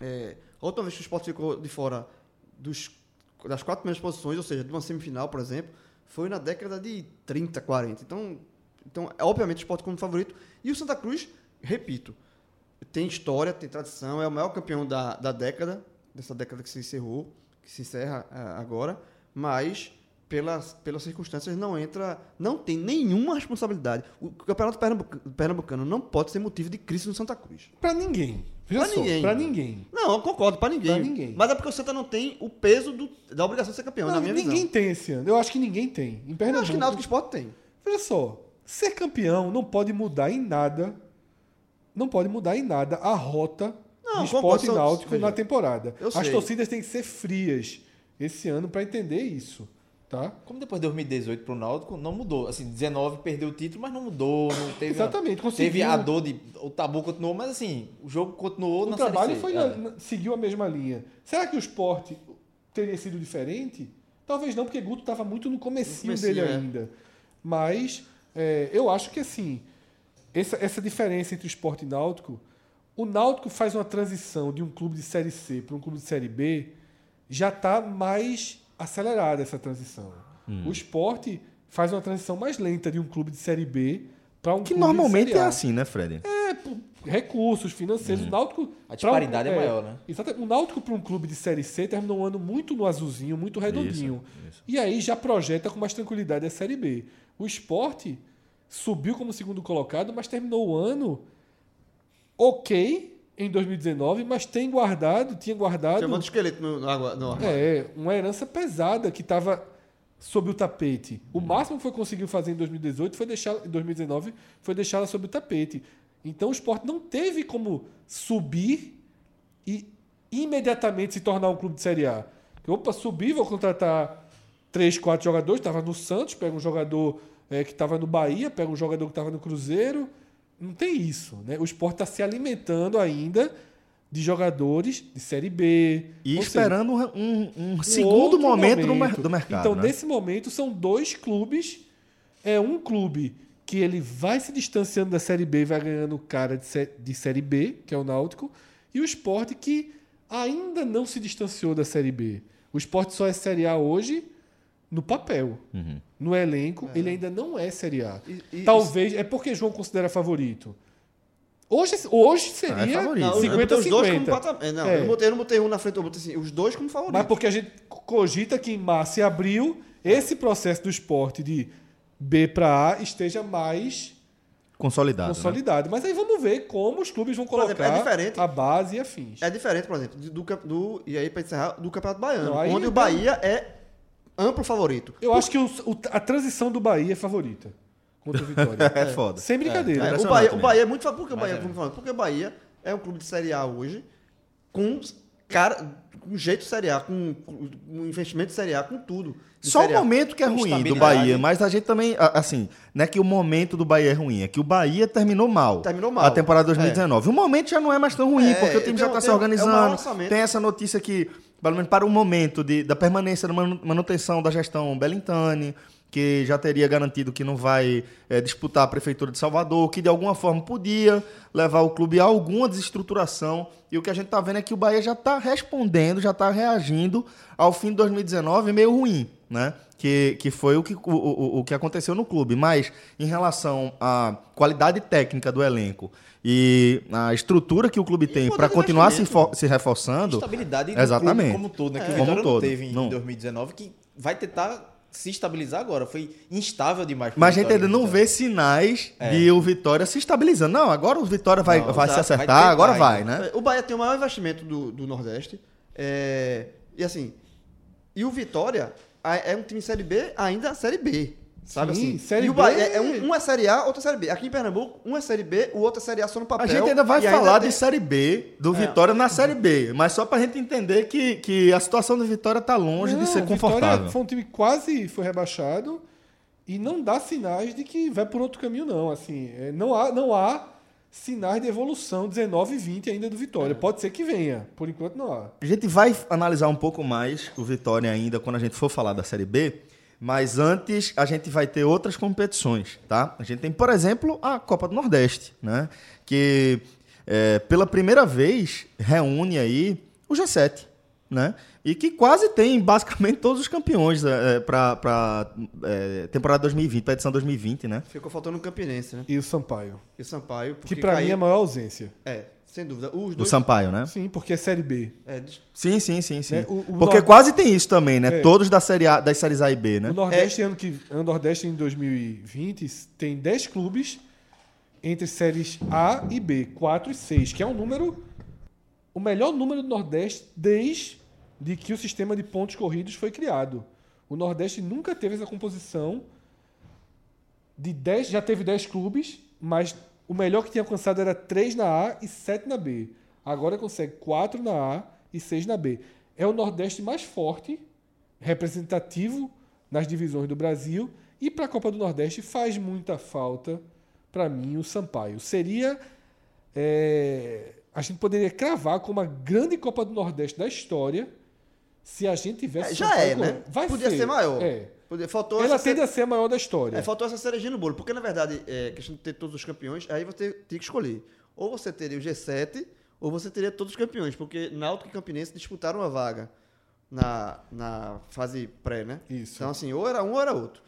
É, a última vez que o esporte ficou de fora dos, das quatro primeiras posições, ou seja, de uma semifinal, por exemplo, foi na década de 30, 40. Então, então é, obviamente, o esporte como favorito. E o Santa Cruz, repito, tem história, tem tradição, é o maior campeão da, da década, dessa década que se encerrou, que se encerra ah, agora, mas pelas, pelas circunstâncias não entra, não tem nenhuma responsabilidade. O campeonato pernambucano, não pode ser motivo de crise no Santa Cruz. Pra ninguém. Só, ninguém. Pra ninguém. Não, eu concordo, para ninguém. Pra ninguém. Mas é porque o Santa não tem o peso do- da obrigação de ser campeão, Não, na minha ninguém visão. tem esse ano. Eu acho que ninguém tem. Em Eu Pernambuco. acho que Náutico Esporte tem. Veja só, ser campeão não pode mudar em nada. Não pode mudar em nada a rota Não, concordo, esporte náutico na temporada. eu As torcidas têm que ser frias esse ano para entender isso. Tá? Como depois de 2018 pro Náutico, não mudou. Assim, 19 perdeu o título, mas não mudou. Não teve Exatamente, conseguiu. Teve a dor de. O tabu continuou, mas assim, o jogo continuou O na trabalho foi É. na- na- seguiu a mesma linha. Será que o esporte teria sido diferente? Talvez não, porque Guto estava muito no comecinho, No comecinho, dele é. ainda. Mas é, eu acho que assim, essa, essa diferença entre o esporte e o náutico, o náutico faz uma transição de um clube de Série C para um clube de Série B, já está mais acelerada essa transição. Hum. O esporte faz uma transição mais lenta de um clube de Série B para um Que clube normalmente de Série é A. assim, né, Fred? É, por recursos financeiros. O Náutico. A pra um- disparidade é maior, né? Exatamente. O Náutico, para um clube de Série C, terminou um ano muito no azulzinho, muito redondinho. Isso, isso. E aí já projeta com mais tranquilidade a Série B. O esporte subiu como segundo colocado, mas terminou o ano ok em 2019, mas tem guardado, tinha guardado. Chamando esqueleto no, no, água- no armário. É, uma herança pesada que estava sob o tapete. O Uhum. máximo que foi conseguiu fazer em 2018 foi deixar em 2019 foi deixá-la sob o tapete. Então o esporte não teve como subir e imediatamente se tornar um clube de Série A. Opa, subir, vou contratar três, quatro jogadores, estava no Santos, pega um jogador é, que estava no Bahia, pega um jogador que estava no Cruzeiro. Não tem isso. Né? O esporte está se alimentando ainda de jogadores de Série B. E Ou seja, esperando um, um- segundo outro momento, do mer- do mercado. Então, né? nesse momento, são dois clubes. É um clube que ele vai se distanciando da Série B e vai ganhando cara de, sé- de Série B, que é o Náutico, e o esporte que ainda não se distanciou da Série B. O esporte só é Série A hoje no papel. Uhum. No elenco, ele ainda não é Série A. E- e- Talvez. É porque João considera favorito. Hoje, hoje seria Ah, é. Não, eu 50 botei os dois como 50. patamar. é, Não, É. eu, não botei, eu não botei um na frente, eu botei assim, os dois como favorito. Mas porque a gente cogita que em março e abril esse processo do esporte de B para A esteja mais Consolidado. né? consolidado. Mas aí vamos ver como os clubes vão colocar exemplo, é diferente. a base e afins. É diferente, por exemplo, do, do, e aí para encerrar, do Campeonato Baiano, Não, onde é o Bahia é amplo favorito. Eu acho que o- o- a transição do Bahia é favorita contra o Vitória. É foda. Sem brincadeira. É, o, impressionante Bahia, o. Bahia é muito favorito. Por que o Bahia é é. muito favorito? Porque o Bahia é um clube de Série A hoje, com cara, com jeito de Série A, com, com um investimento de Série A, com tudo. Só o momento que é ruim do. Bahia, mas a gente também, assim, não é que o momento do Bahia é ruim, é que o Bahia terminou mal. Terminou mal. A temporada 2019. O momento já não é mais tão ruim, É, porque o time já tem- está se é o organizando. orçamento. tem essa notícia que, pelo menos para o momento de, da permanência, da manu- manutenção da gestão Belintani, que já teria garantido que não vai eh, disputar a Prefeitura de Salvador, que de alguma forma podia levar o clube a alguma desestruturação. E o que a gente está vendo é que o Bahia já está respondendo, já está reagindo ao fim de 2019 meio ruim, né? Que, que foi o que, o, o, o que aconteceu no clube. Mas em relação à qualidade técnica do elenco e a estrutura que o clube tem poder para continuar se, se reforçando, Estabilidade do Exatamente. clube como um todo, né? Que É. o Como Vitória todo. não teve em Não. 2019, que vai tentar se estabilizar agora. Foi instável demais. Mas a gente ainda não no vê sinais É. de o Vitória se estabilizando. Não, agora o Vitória vai, Não, vai se exato, vai acertar, tentar agora vai, né? É, O Bahia tem o maior investimento do, do Nordeste. é, e assim, e o Vitória é um time Série B, ainda Série B. Sabe Sim, assim? Série e o B- Bahia é um, um é Série A, outro é Série B. Aqui em Pernambuco, um é Série B, o outro é Série A só no papel. A gente ainda vai falar tem- de Série B, do Vitória na Série B. Mas só pra gente entender que, que a situação do Vitória tá longe de Não, ser o Vitória confortável. Foi um time que quase foi rebaixado e não dá sinais de que vai por outro caminho, não. Assim, é, não, há, não há sinais de evolução 19 e 20 ainda do Vitória. Pode ser que venha, por enquanto não há. A gente vai analisar um pouco mais o Vitória ainda quando a gente for falar da Série B. Mas antes a gente vai ter outras competições, tá? A gente tem, por exemplo, a Copa do Nordeste, né? Que é, pela primeira vez reúne aí o G7, né? E que quase tem basicamente todos os campeões para é, temporada 2020, para edição 2020, né? Ficou faltando o Campinense, né? E o Sampaio. E o Sampaio. Que pra caiu- mim é a maior ausência. É, sem dúvida. Os O dois. Sampaio, né? Sim, porque é Série B. É, des- Sim, sim, sim, sim. É, o- o Porque Nord- quase tem isso também, né? É. Todos da série A, das séries A e B, né? O Nordeste, ano que, o Nordeste em 2020 tem 10 clubes entre séries A e B, 4 e 6, que é um número. O melhor número do Nordeste desde que o sistema de pontos corridos foi criado. O Nordeste nunca teve essa composição de 10, já teve 10 clubes, mas o melhor que tinha alcançado era 3 na A e 7 na B. Agora consegue 4 na A e 6 na B. É o Nordeste mais forte, representativo nas divisões do Brasil. E para a Copa do Nordeste faz muita falta, para mim, o Sampaio. Seria. é, a gente poderia cravar como a grande Copa do Nordeste da história se a gente tivesse. É, já é, né? Vai Podia ser maior. É. Podia- faltou Ela tende a ser a maior da história. É, faltou essa cerejinha no bolo. Porque, na verdade, é questão de ter todos os campeões, aí você tinha que escolher. Ou você teria o G7, ou você teria todos os campeões. Porque Náutico e Campinense disputaram a vaga na, na fase pré, né? Isso. Então, assim, ou era um ou era outro.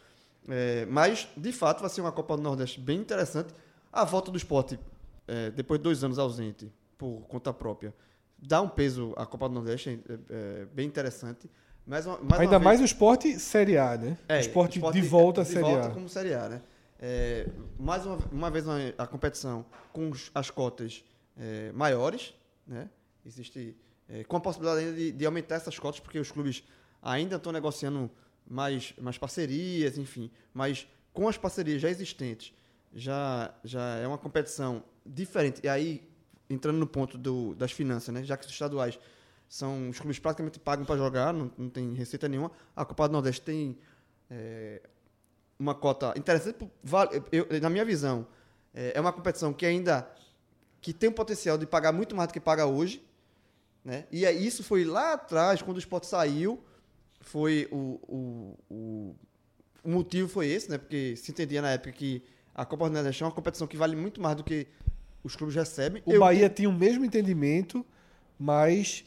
É, mas, de fato, vai ser uma Copa do Nordeste bem interessante. A volta do esporte, é, depois de dois anos ausente, por conta própria, dá um peso à Copa do Nordeste, é, é, bem interessante. Mais uma, mais Ainda mais o esporte Série A, né? é, o esporte, de volta à de Série volta A. como Série A, né? É, mais uma, uma vez uma- a competição com as cotas é, maiores, né? Existe é, com a possibilidade ainda de, de aumentar essas cotas, porque os clubes ainda estão negociando mais, mais parcerias, enfim. Mas com as parcerias já existentes, já, já é uma competição diferente. E aí, entrando no ponto do, das finanças, né? Já que os estaduais são os clubes praticamente pagam para jogar, não, não tem receita nenhuma. A Copa do Nordeste tem é, uma cota interessante. eu- na minha visão, é, é uma competição que ainda que tem o potencial de pagar muito mais do que paga hoje. Né? E aí, isso foi lá atrás, quando o esporte saiu, foi o, o, o, o motivo foi esse, né? Porque se entendia na época que a Copa do Nordeste é uma competição que vale muito mais do que os clubes recebem. O Eu- Bahia tinha o mesmo entendimento, mas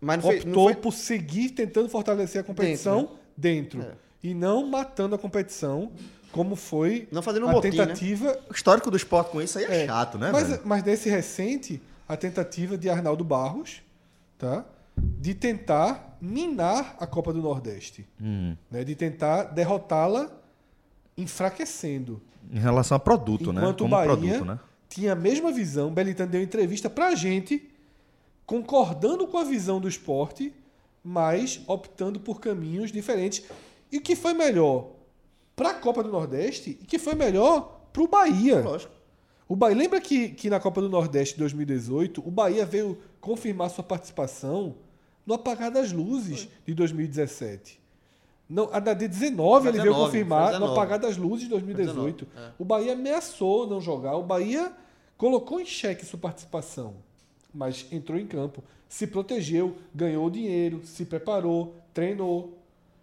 mas não foi, optou não foi- por seguir tentando fortalecer a competição dentro, É. e não matando a competição, como foi Não fazendo um a motim, né? tentativa. O histórico do esporte com isso aí é, É, chato, né, mas, velho? mas nesse recente, a tentativa de Arnaldo Barros, tá? De tentar minar a Copa do Nordeste, Hum. né? De tentar derrotá-la enfraquecendo. Em relação a produto, né? Enquanto o Como Bahia produto, né? Tinha a mesma visão, Belitano deu entrevista pra gente, concordando com a visão do esporte, mas optando por caminhos diferentes. E o que foi melhor para a Copa do Nordeste e que foi melhor para o Bahia. Lógico. O Bahia, lembra que, que na Copa do Nordeste de 2018, o Bahia veio confirmar sua participação no apagar das luzes de 2017. Não, a da de 19 ele veio 19, confirmar no 19. apagar das luzes de 2018. 19, é. O Bahia ameaçou não jogar, o Bahia colocou em xeque sua participação, mas entrou em campo, se protegeu, ganhou dinheiro, se preparou, treinou.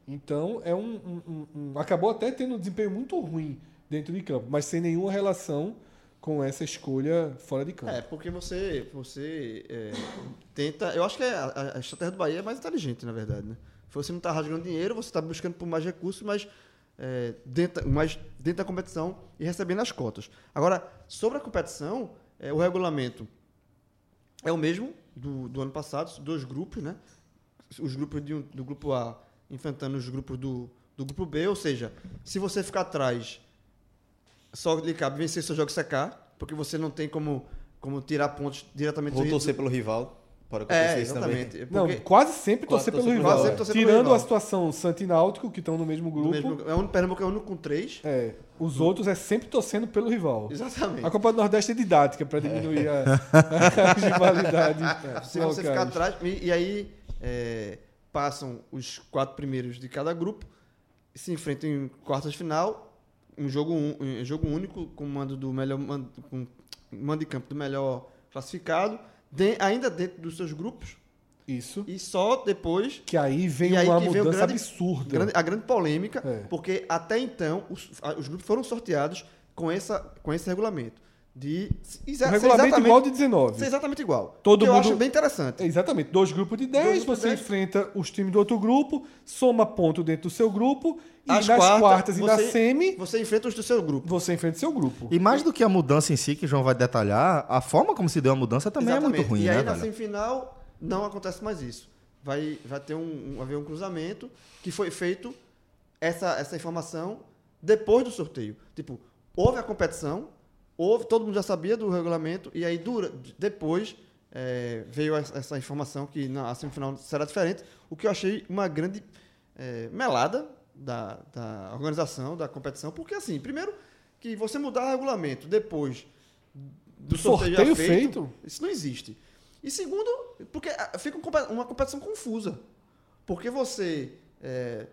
Então é um, um- um- um- acabou até tendo um desempenho muito ruim dentro de campo, mas sem nenhuma relação com essa escolha fora de campo. É, porque você, você é, tenta. Eu acho que é a, a estratégia do Bahia é mais inteligente, na verdade, né? Você não está rasgando dinheiro, você está buscando por mais recursos, mas é, dentro, mais dentro da competição e recebendo as cotas. Agora, sobre a competição, é, o regulamento é o mesmo do, do ano passado, dois grupos, né? Os grupos de do grupo A enfrentando os grupos do, do grupo B, ou seja, se você ficar atrás só lhe cabe vencer seu jogo e secar, porque você não tem como, como tirar pontos diretamente Vou do- torcer pelo rival. Pode acontecer É, isso também. exatamente. Não, Porque quase sempre torcer pelo rival. rival. Quase sempre torcer pelo Tirando rival. a situação Santa e Náutico, que estão no mesmo no grupo. mesmo, é um, Pernambuco é o único com três. É, os outros é sempre torcendo pelo rival. Exatamente. A Copa do Nordeste é didática para diminuir a, a rivalidade. Se você ficar atrás. E, e aí é, passam os quatro primeiros de cada grupo, se enfrentam em quartas de final, um jogo, um, um jogo único, com mando do melhor. Mando, com mando de campo do melhor classificado, de- ainda dentro dos seus grupos, Isso. e só depois Que aí vem aí uma vem o mudança grande- absurda. grande- a grande polêmica, É. porque até então os, os grupos foram sorteados com, essa, com esse regulamento. De exa- o regulamento exatamente- igual de 19. ser exatamente igual. Todo que eu mundo- acho bem interessante. É, exatamente. Dois grupos de 10, grupos de você 10. enfrenta os times do outro grupo, soma ponto dentro do seu grupo, e As nas quartas, quartas e na você- semi, Você enfrenta os do seu grupo. você enfrenta seu grupo. E mais do que a mudança em si, que o João vai detalhar, a forma como se deu a mudança também é Exatamente. muito ruim, e aí né, na velho? semifinal não acontece mais isso. Vai, vai ter um, um- haver um cruzamento que foi feito essa, essa informação depois do sorteio. Tipo, houve a competição, houve, todo mundo já sabia do regulamento, e aí dura, depois é, veio essa informação que na a semifinal será diferente, o que eu achei uma grande é, melada da, da organização, da competição, porque assim, primeiro que você mudar o regulamento depois do sorteio, Sorteio feito, feito? isso não existe. E segundo, porque ah, fica um uma competição confusa. Porque você é,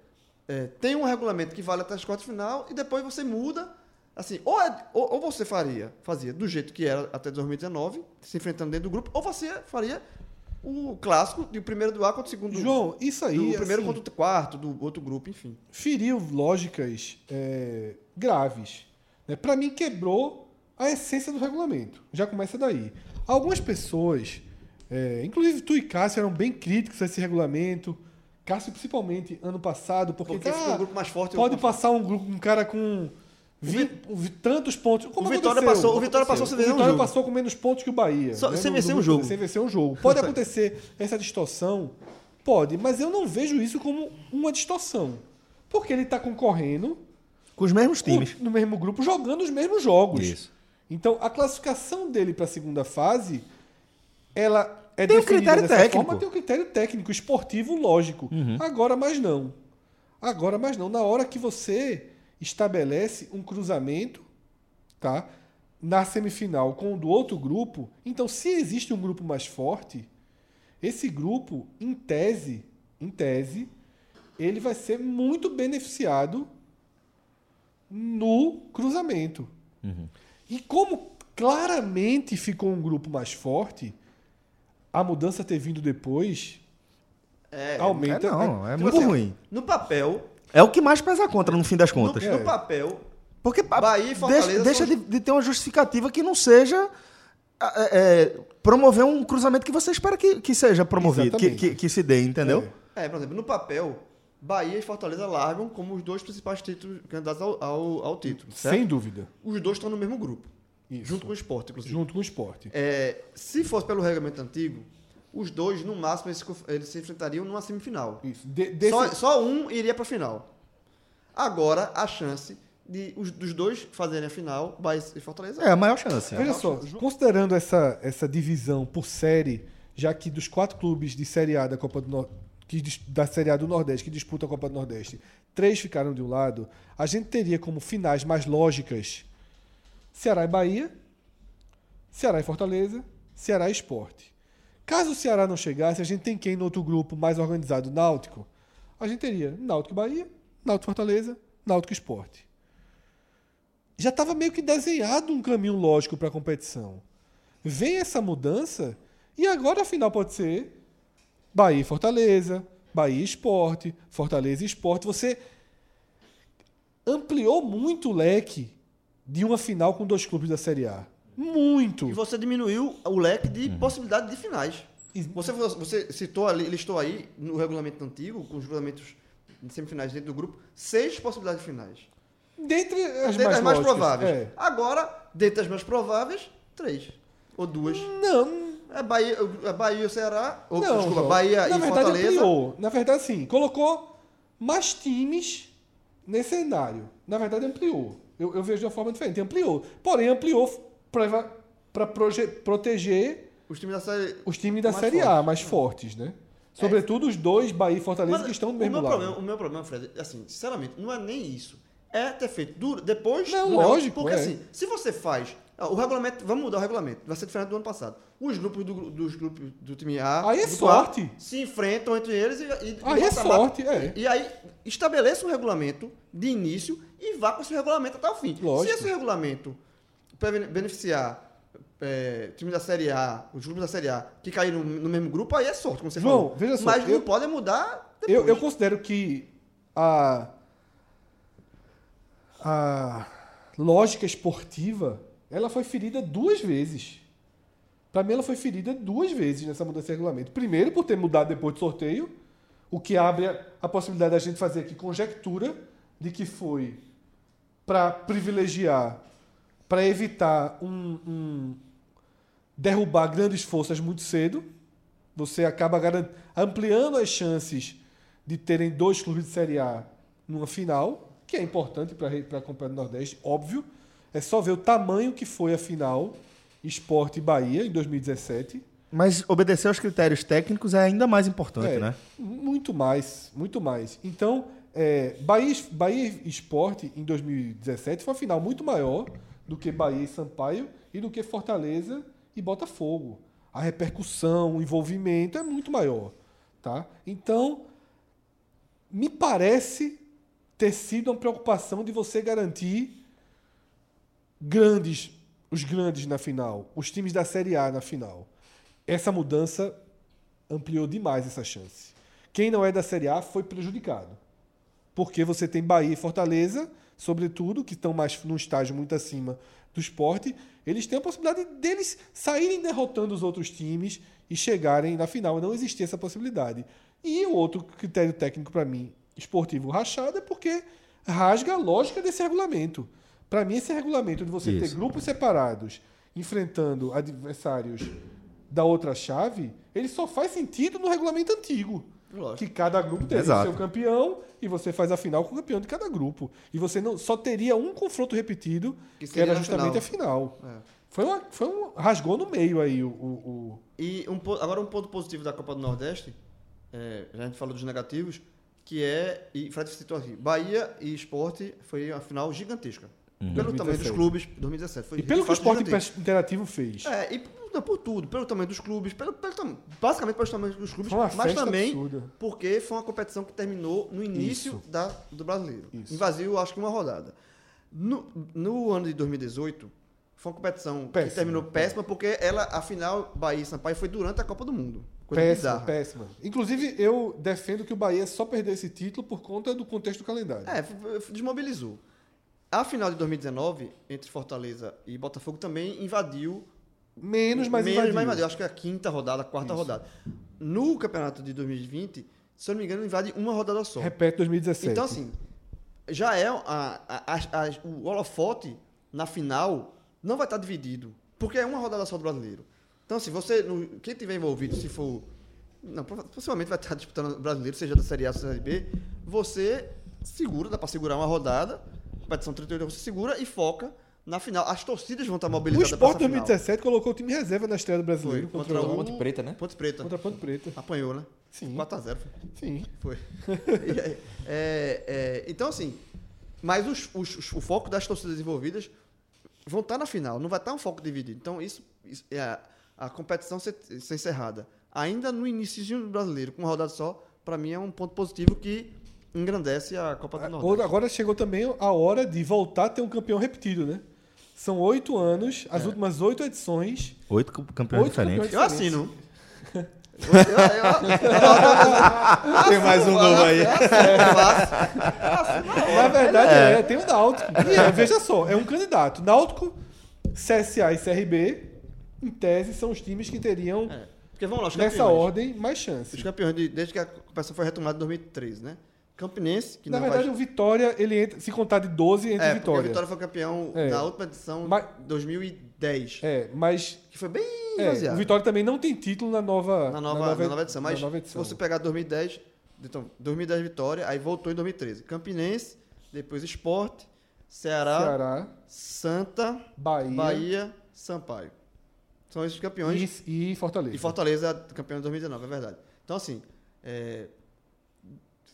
é, tem um regulamento que vale até as quartas final e depois você muda. Assim, ou, é- ou, ou você faria, fazia do jeito que era até 2019, se enfrentando dentro do grupo, ou você faria o clássico de o primeiro do A contra o segundo do João, isso aí. do primeiro assim, contra o quarto, do outro grupo, enfim. feriu lógicas é, graves. Né? Para mim, quebrou a essência do regulamento. Já começa daí. Algumas pessoas, é, inclusive tu e Cássio, eram bem críticos a esse regulamento. Cássio, principalmente, ano passado, porque, Porque ficou um grupo mais forte. pode passar um, grupo, um cara com vi- vi- tantos pontos. Como O Vitória aconteceu? passou- o Vitória passou sem O vencer um Vitória passou com menos pontos que o Bahia. Só- né? sem vencer um jogo. Sem vencer um jogo. Pode acontecer essa distorção? Pode, mas eu não vejo isso como uma distorção. Porque ele está concorrendo Com os mesmos times. com- no mesmo grupo, jogando os mesmos jogos. Isso. Então, a classificação dele para a segunda fase, ela é Tem um definida critério dessa técnico. Uhum. forma, tem um critério técnico, esportivo, lógico. Agora mais não. Agora mais não. Na hora que você estabelece um cruzamento, tá? Na semifinal com o do outro grupo, então se existe um grupo mais forte, esse grupo, em tese, em tese, ele vai ser muito beneficiado no cruzamento. E como claramente ficou um grupo mais forte, a mudança ter vindo depois É, aumenta. É, não, é tipo muito assim, ruim. No papel, É o que mais pesa contra, no fim das no, contas. no papel, Porque Bahia e Fortaleza deixa, deixa de, de ter uma justificativa que não seja é, é, promover um cruzamento que você espera que, que seja promovido, que, que, que se dê, entendeu? É, por exemplo, no papel, Bahia e Fortaleza largam como os dois principais títulos candidatos ao, ao, ao título. certo? Sem dúvida. Os dois estão no mesmo grupo. Isso. Junto com o esporte, inclusive. Junto com o esporte. É, se fosse pelo regulamento antigo, os dois, no máximo, eles, eles se enfrentariam numa semifinal. Isso. De- desse- Só, só um iria para a final. Agora, a chance de os, dos dois fazerem a final, Bahia e Fortaleza. É a maior chance. Veja só, considerando essa, essa divisão por série, já que dos quatro clubes de Série A da Copa do Nor- que da Série A do Nordeste que disputam a Copa do Nordeste, três ficaram de um lado, a gente teria como finais mais lógicas Ceará e Bahia, Ceará e Fortaleza, Ceará e Esporte. Caso o Ceará não chegasse, a gente tem quem no outro grupo mais organizado, Náutico? A gente teria Náutico Bahia, Náutico Fortaleza, Náutico Esporte já estava meio que desenhado um caminho lógico para a competição. Vem essa mudança e agora a final pode ser Bahia e Fortaleza, Bahia Esporte, Fortaleza e Esporte. Você ampliou muito o leque de uma final com dois clubes da Série A. Muito. E você diminuiu o leque de possibilidade de finais. Você, você citou ali, listou aí no regulamento antigo, com os regulamentos de semifinais dentro do grupo, seis possibilidades de finais. Dentre as Dentre mais, as mais lógicas, prováveis. é. Agora, dentre as mais prováveis, três. Ou duas. Não, É Bahia, é Bahia e Ceará. Ou, não. desculpa. Bahia Na e verdade, Fortaleza. ampliou. Na verdade, sim. Colocou mais times nesse cenário. Na verdade, ampliou. Eu, eu vejo de uma forma diferente. Ampliou. Porém, ampliou para proteger Os times da série. os times da Série A mais fortes, né? Sobretudo os dois, Bahia e Fortaleza, Mas que estão no mesmo meu lado. Problema, o meu problema, Fred, assim, sinceramente, não é nem isso. É ter feito duro, depois. Não, lógico, Porque é. assim, se você faz. ó, O regulamento, vamos mudar o regulamento, vai ser diferente do ano passado. Os grupos do, dos grupos do time A. Aí é sorte. A, se enfrentam entre eles e. e Aí é sorte, é. E aí estabeleça um regulamento de início e vá com esse regulamento até o fim. Lógico. Se esse regulamento beneficiar é, time da Série A, os grupos da Série A, que caíram no, no mesmo grupo, aí é sorte, como você João, falou. veja só, Mas eu- não pode mudar depois. Eu, eu considero que a, a lógica esportiva ela foi ferida duas vezes. Para mim, ela foi ferida duas vezes nessa mudança de regulamento. Primeiro, por ter mudado depois do sorteio, o que abre a, a possibilidade da gente fazer aqui conjectura de que foi para privilegiar, para evitar um, um derrubar grandes forças muito cedo. Você acaba ampliando as chances de terem dois clubes de Série A numa final, que é importante para a Copa do Nordeste, óbvio. É só ver o tamanho que foi a final Esporte e Bahia em 2017. Mas obedecer aos critérios técnicos é ainda mais importante, É, né? Muito mais, muito mais. Então, é, Bahia, Bahia Esporte em 2017 foi uma final muito maior do que Bahia e Sampaio e do que Fortaleza e Botafogo. A repercussão, o envolvimento é muito maior. Tá? Então, me parece ter sido uma preocupação de você garantir grandes, os grandes na final, os times da Série A na final. Essa mudança ampliou demais essa chance. Quem não é da Série A foi prejudicado. Porque você tem Bahia e Fortaleza, sobretudo, que estão mais num estágio muito acima do esporte, eles têm a possibilidade deles saírem derrotando os outros times e chegarem na final. Não existia essa possibilidade. E o outro critério técnico para mim, esportivo rachado, é porque rasga a lógica desse regulamento. Para mim, esse regulamento de você ter Isso. grupos separados enfrentando adversários da outra chave, ele só faz sentido no regulamento antigo. Lógico. Que cada grupo tem o seu campeão e você faz a final com o campeão de cada grupo. E você não só teria um confronto repetido, Que que, era justamente final. a final. É. Foi, uma, foi um. Rasgou no meio aí o. o- o- E um, agora um ponto positivo da Copa do Nordeste, é, já a gente falou dos negativos, que é, e Fred citou aqui, Bahia e Esporte foi uma final gigantesca. Pelo tamanho dos 2017. clubes, 2017 foi E pelo que o esporte gigantesco. interativo fez. É, e não, por tudo, pelo tamanho dos clubes, pelo, pelo basicamente pelo tamanho dos clubes, mas também absurda. porque foi uma competição que terminou no início Isso. da, do brasileiro. Isso. Vazio, acho que uma rodada. No, no ano de 2018, foi uma competição Péssima. que terminou péssima, porque ela, a final Bahia e Sampaio foi durante a Copa do Mundo. Coisa Péssima, bizarra. péssima. Inclusive, eu defendo que o Bahia só perdeu esse título por conta do contexto do calendário. É, desmobilizou. A final de 2019, entre Fortaleza e Botafogo, também invadiu Menos, mas Menos, invadiu. mas invadiu. Acho que é a quinta rodada, a quarta rodada. No campeonato de 2020, se eu não me engano, invade uma rodada só. Repete 2017. Então, assim, já é a, a- a- o holofote na final não vai estar dividido. Porque é uma rodada só do brasileiro. Então, se você. no- quem tiver envolvido, se for. Não, possivelmente vai estar disputando o brasileiro, seja da Série A ou Série B. Você segura, dá para segurar uma rodada. Competição 38, você segura e foca na final. As torcidas vão estar o mobilizadas pra Sport essa final. 2017 colocou o time reserva na estreia do brasileiro Foi, contra, contra o o- Ponte Preta, né? Ponte Preta. contra a Ponte Preta. Apanhou, né? Sim. 4x0. Sim. Foi. É, é, então, assim, mas os- os- os- o foco das torcidas envolvidas vão estar na final, não vai estar um foco dividido. Então, isso, isso é a, a competição ser, ser encerrada ainda no início do brasileiro, com uma rodada só, para mim é um ponto positivo que engrandece a Copa do Nordeste. Agora chegou também a hora de voltar a ter um campeão repetido, né? São oito anos, É. as últimas oito edições. Oito campeões Oito diferentes. campeões. Eu assino. Eu- eu- Tem mais um novo aí. Na verdade, é. tem o Náutico. E é, veja só, é um candidato. Náutico, CSA e CRB, em tese, são os times que teriam, É, porque vamos lá, os nessa ordem, mais Os chance. campeões, de- desde que a competição foi retomada em 2013, né? Campinense, que Na verdade, o Vitória, ele entra, se contar de 12, entra É, porque o Vitória. Vitória foi campeão É. na última edição Mas- 2010. É, mas Que foi bem é, baseado. o Vitória também não tem título na nova, na, nova, na nova edição. na Mas nova se edição. você pegar 2010, então, 2010 Vitória, aí voltou em 2013. Campinense, depois Esporte, Ceará, Ceará, Santa, Bahia, Bahia, Sampaio. São esses campeões. e, e Fortaleza. E Fortaleza campeão em 2019, é verdade. Então, assim, é,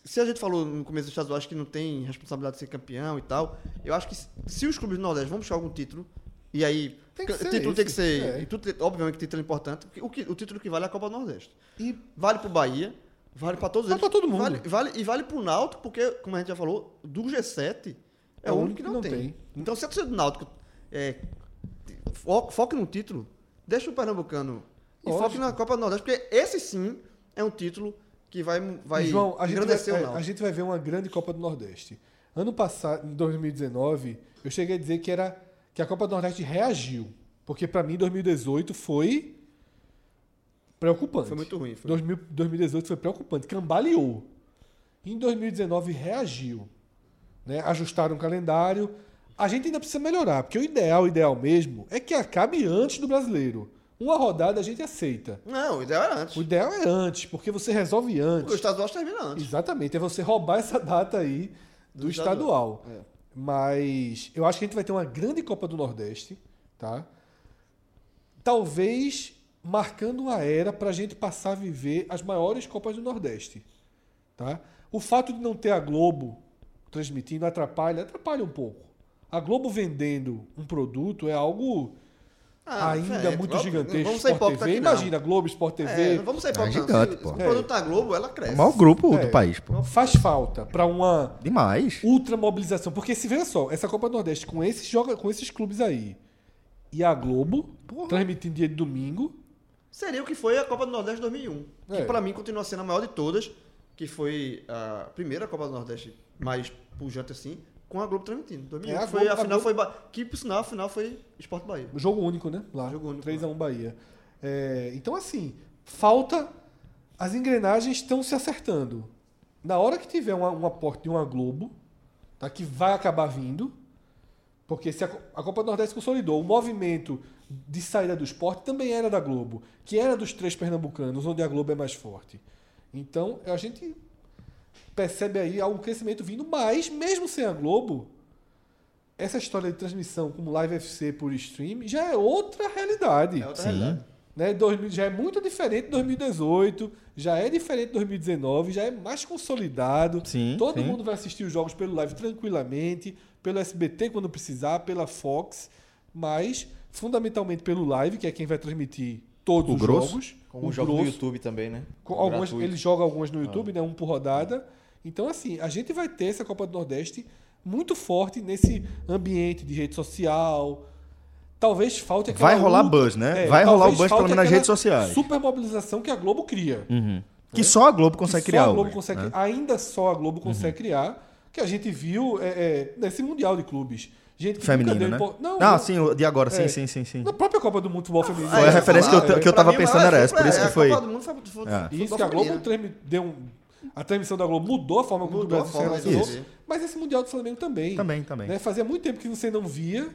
se a gente falou no começo do estadual, acho que não tem responsabilidade de ser campeão e tal, eu acho que se, os clubes do Nordeste vão buscar algum título, e aí Tem que título tem que ser, é. e tudo- obviamente que título é importante, o, que- o título que vale é a Copa do Nordeste. E Vale pro Bahia, vale para todos Vale eles. pra todo mundo. Vale, vale- e vale pro Náutico, porque, como a gente já falou, do G7 é, o único que não, tem. Então, se a torcida do Náutico é, fo- foque no título, deixa o Pernambucano e Lógico. foque na Copa do Nordeste, porque esse sim é um título que vai, vai João, a gente vai, engrandecer é, a gente vai ver uma grande Copa do Nordeste. Ano passado, em 2019, eu cheguei a dizer que era que a Copa do Nordeste reagiu, porque para mim 2018 foi preocupante. Foi muito ruim. Foi. 2000 2018 foi preocupante, cambaleou. Em 2019 reagiu, né? Ajustaram o calendário. A gente ainda precisa melhorar, porque o ideal, o ideal mesmo, é que acabe antes do brasileiro. Uma rodada a gente aceita. Não, o ideal era antes. O ideal é antes, porque você resolve antes. Porque o estadual termina antes. Exatamente, é você roubar essa data aí do, Do estadual. estadual, é. Mas eu acho que a gente vai ter uma grande Copa do Nordeste, tá? Talvez marcando uma era para a gente passar a viver as maiores Copas do Nordeste, tá? O fato de não ter a Globo transmitindo atrapalha, atrapalha um pouco. A Globo vendendo um produto é algo Ah, ainda é, muito óbvio, gigantesco. Vamos ser Sport hipócritas TV, aqui, não. imagina, Globo, Sport TV. É, vamos ser hipócritas. É gigante, se, pô. se o produto tá Globo, ela cresce. O maior grupo É. do país, pô. Faz falta para uma Demais. ultra mobilização. Porque se veja só, essa Copa do Nordeste com esses, joga, com esses clubes aí e a Globo transmitindo dia de domingo. Seria o que foi a Copa do Nordeste 2001. Que É. pra mim continua sendo a maior de todas. Que foi a primeira Copa do Nordeste mais pujante assim, com a Globo transmitindo. 2001. É, a foi, Globo- a a final Globo- foi. Que por sinal, a final foi Esporte Bahia. Jogo único, né? Lá. Jogo único, 3x1 Bahia. É, então, assim, falta. As engrenagens estão se acertando. Na hora que tiver uma- um aporte de uma Globo, tá, que vai acabar vindo, porque se a, a Copa do Nordeste consolidou, o movimento de saída do esporte também era da Globo, que era dos três pernambucanos, onde a Globo é mais forte. Então, a gente percebe aí um crescimento vindo, mas mesmo sem a Globo, essa história de transmissão como Live FC por stream já é outra realidade. É outra Sim. realidade. Né? 2000 já é muito diferente de 2018, já é diferente de 2019, já é mais consolidado. Sim, Todo sim. mundo vai assistir os jogos pelo live tranquilamente, pelo SBT quando precisar, pela Fox, mas fundamentalmente pelo live, que é quem vai transmitir todos O os grosso? jogos. Com o um jogo no. YouTube também, né? Com algumas, ele joga algumas no YouTube, né? Um por rodada. Então, assim, a gente vai ter essa Copa do Nordeste muito forte nesse ambiente de rede social. Talvez falte aquela. Vai rolar luta- buzz, né? É, Vai rolar o buzz, pelo menos nas redes sociais. Super mobilização que a Globo cria. Que só a Globo consegue Que criar. Só a Globo hoje, consegue, né? Uhum. Ainda só a Globo consegue criar. Que a gente viu é, é, nesse Mundial de Clubes. Gente que Feminino, né? impor- Não, ah, não. sim, de agora, sim, É. sim, sim, sim. Na própria Copa do Mundo Futebol Feminino. Foi a É, referência que eu, é, que eu tava mim, pensando é, era essa, por é, isso que foi. Copa do Mundo foi, foi, É. foi Isso que a. Globo treme- deu um. A transmissão da Globo mudou a forma como Mudou o a Brasil se relacionou. Mas esse Mundial do Flamengo também. Também, também. né? Fazia muito tempo que você não via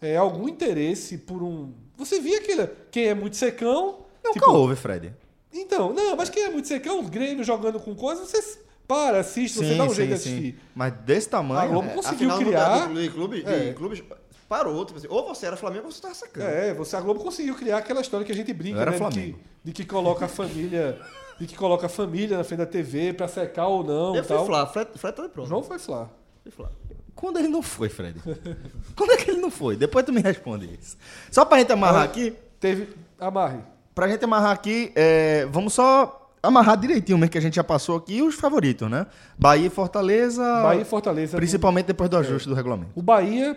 é, algum interesse por um. Você via aquele. Quem é muito secão. Nunca tipo, houve, Fred. Então, não, mas quem é muito secão, o Grêmio jogando com coisa, você para, assiste, você dá um jeito de assistir. Mas desse A tamanho. Globo né? conseguiu Afinal, criar. clube, de É. clubes parou. Tipo assim, ou você era Flamengo ou você tava sacando. É, você, a Globo conseguiu criar aquela história que a gente brinca, né? De que, de que coloca a família. De que coloca a família na frente da TV pra secar ou não. Eu e fui tal. Flá, Fred, Fred tá de prova. João foi Flá. Fui Flá. Quando ele não foi, Fred? Quando é que ele não foi? Depois tu me responde isso. Só pra gente amarrar Olha, aqui, Teve. Amarre. pra gente amarrar aqui, é, vamos só amarrar direitinho mesmo que a gente já passou aqui os favoritos, né? Bahia e Fortaleza. Bahia e Fortaleza. Principalmente depois do ajuste do regulamento. O Bahia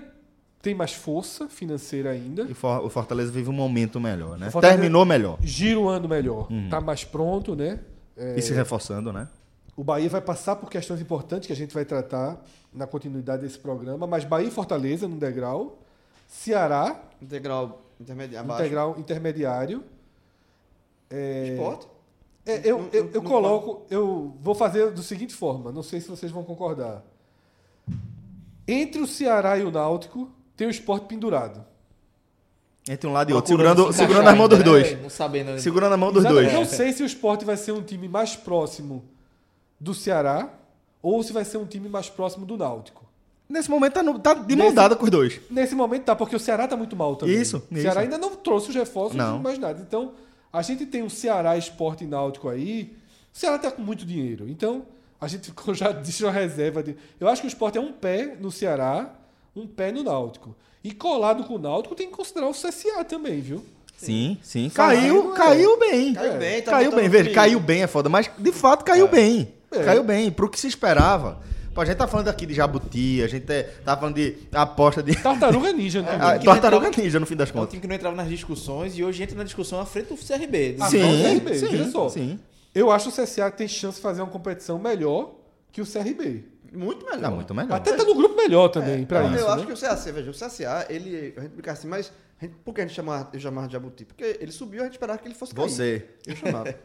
tem mais força financeira ainda. E For- o Fortaleza vive um momento melhor, né? Terminou melhor. Gira o ano melhor. Uhum. Tá mais pronto, né? É, E se reforçando, né? O Bahia vai passar por questões importantes que a gente vai tratar na continuidade desse programa, mas Bahia e Fortaleza no degrau, Ceará, Integral intermediário. integral intermediário. É, Esporte. é, eu, Não- eu, eu não coloco, eu vou fazer da seguinte forma, não sei se vocês vão concordar. Entre o Ceará e o Náutico, tem o esporte pendurado. Entre um lado e outro. Segurando, se segurando as mãos dos dois. né? Não sabendo. Segurando a mão dos Exatamente. dois. Eu não sei se o esporte vai ser um time mais próximo do Ceará ou se vai ser um time mais próximo do Náutico. Nesse momento tá, no- tá de mão Nesse- dada com os dois. Nesse momento tá, porque o Ceará tá muito mal também. Isso, O Ceará isso. ainda não trouxe os reforços Não. mais nada. Então, a gente tem o Ceará Esporte e Náutico aí. O Ceará tá com muito dinheiro. Então, a gente ficou já disse uma reserva de. Eu acho que o esporte é um pé no Ceará, um pé no Náutico. E colado com o Náutico tem que considerar o CSA também, viu? Sim, sim. Caiu, Caiu, é. caiu bem. Caiu bem, tá caiu bem, veja, perigo. caiu bem é foda, mas de fato caiu bem. É. Caiu bem, pro que se esperava. Pô, a gente tá falando aqui de Jabuti, a gente é- tá falando de aposta de. Tartaruga Ninja também. Ah, Tartaruga entrava- Ninja, no fim das É um contas. time que não entrava nas discussões e hoje entra na discussão à frente do CRB. Ah, Sim, CRB, sim, sim. Eu acho que o CSA tem chance de fazer uma competição melhor que o CRB. Muito melhor. Não, muito melhor. Até tá no grupo melhor também, pra eu isso. acho né? que o CAC, veja, o CSA, ele. A gente brinca assim, mas. a gente- por que a gente chamava, eu chamava de Jabuti? Porque ele subiu, a gente esperava que ele fosse cair. Você. Eu chamava.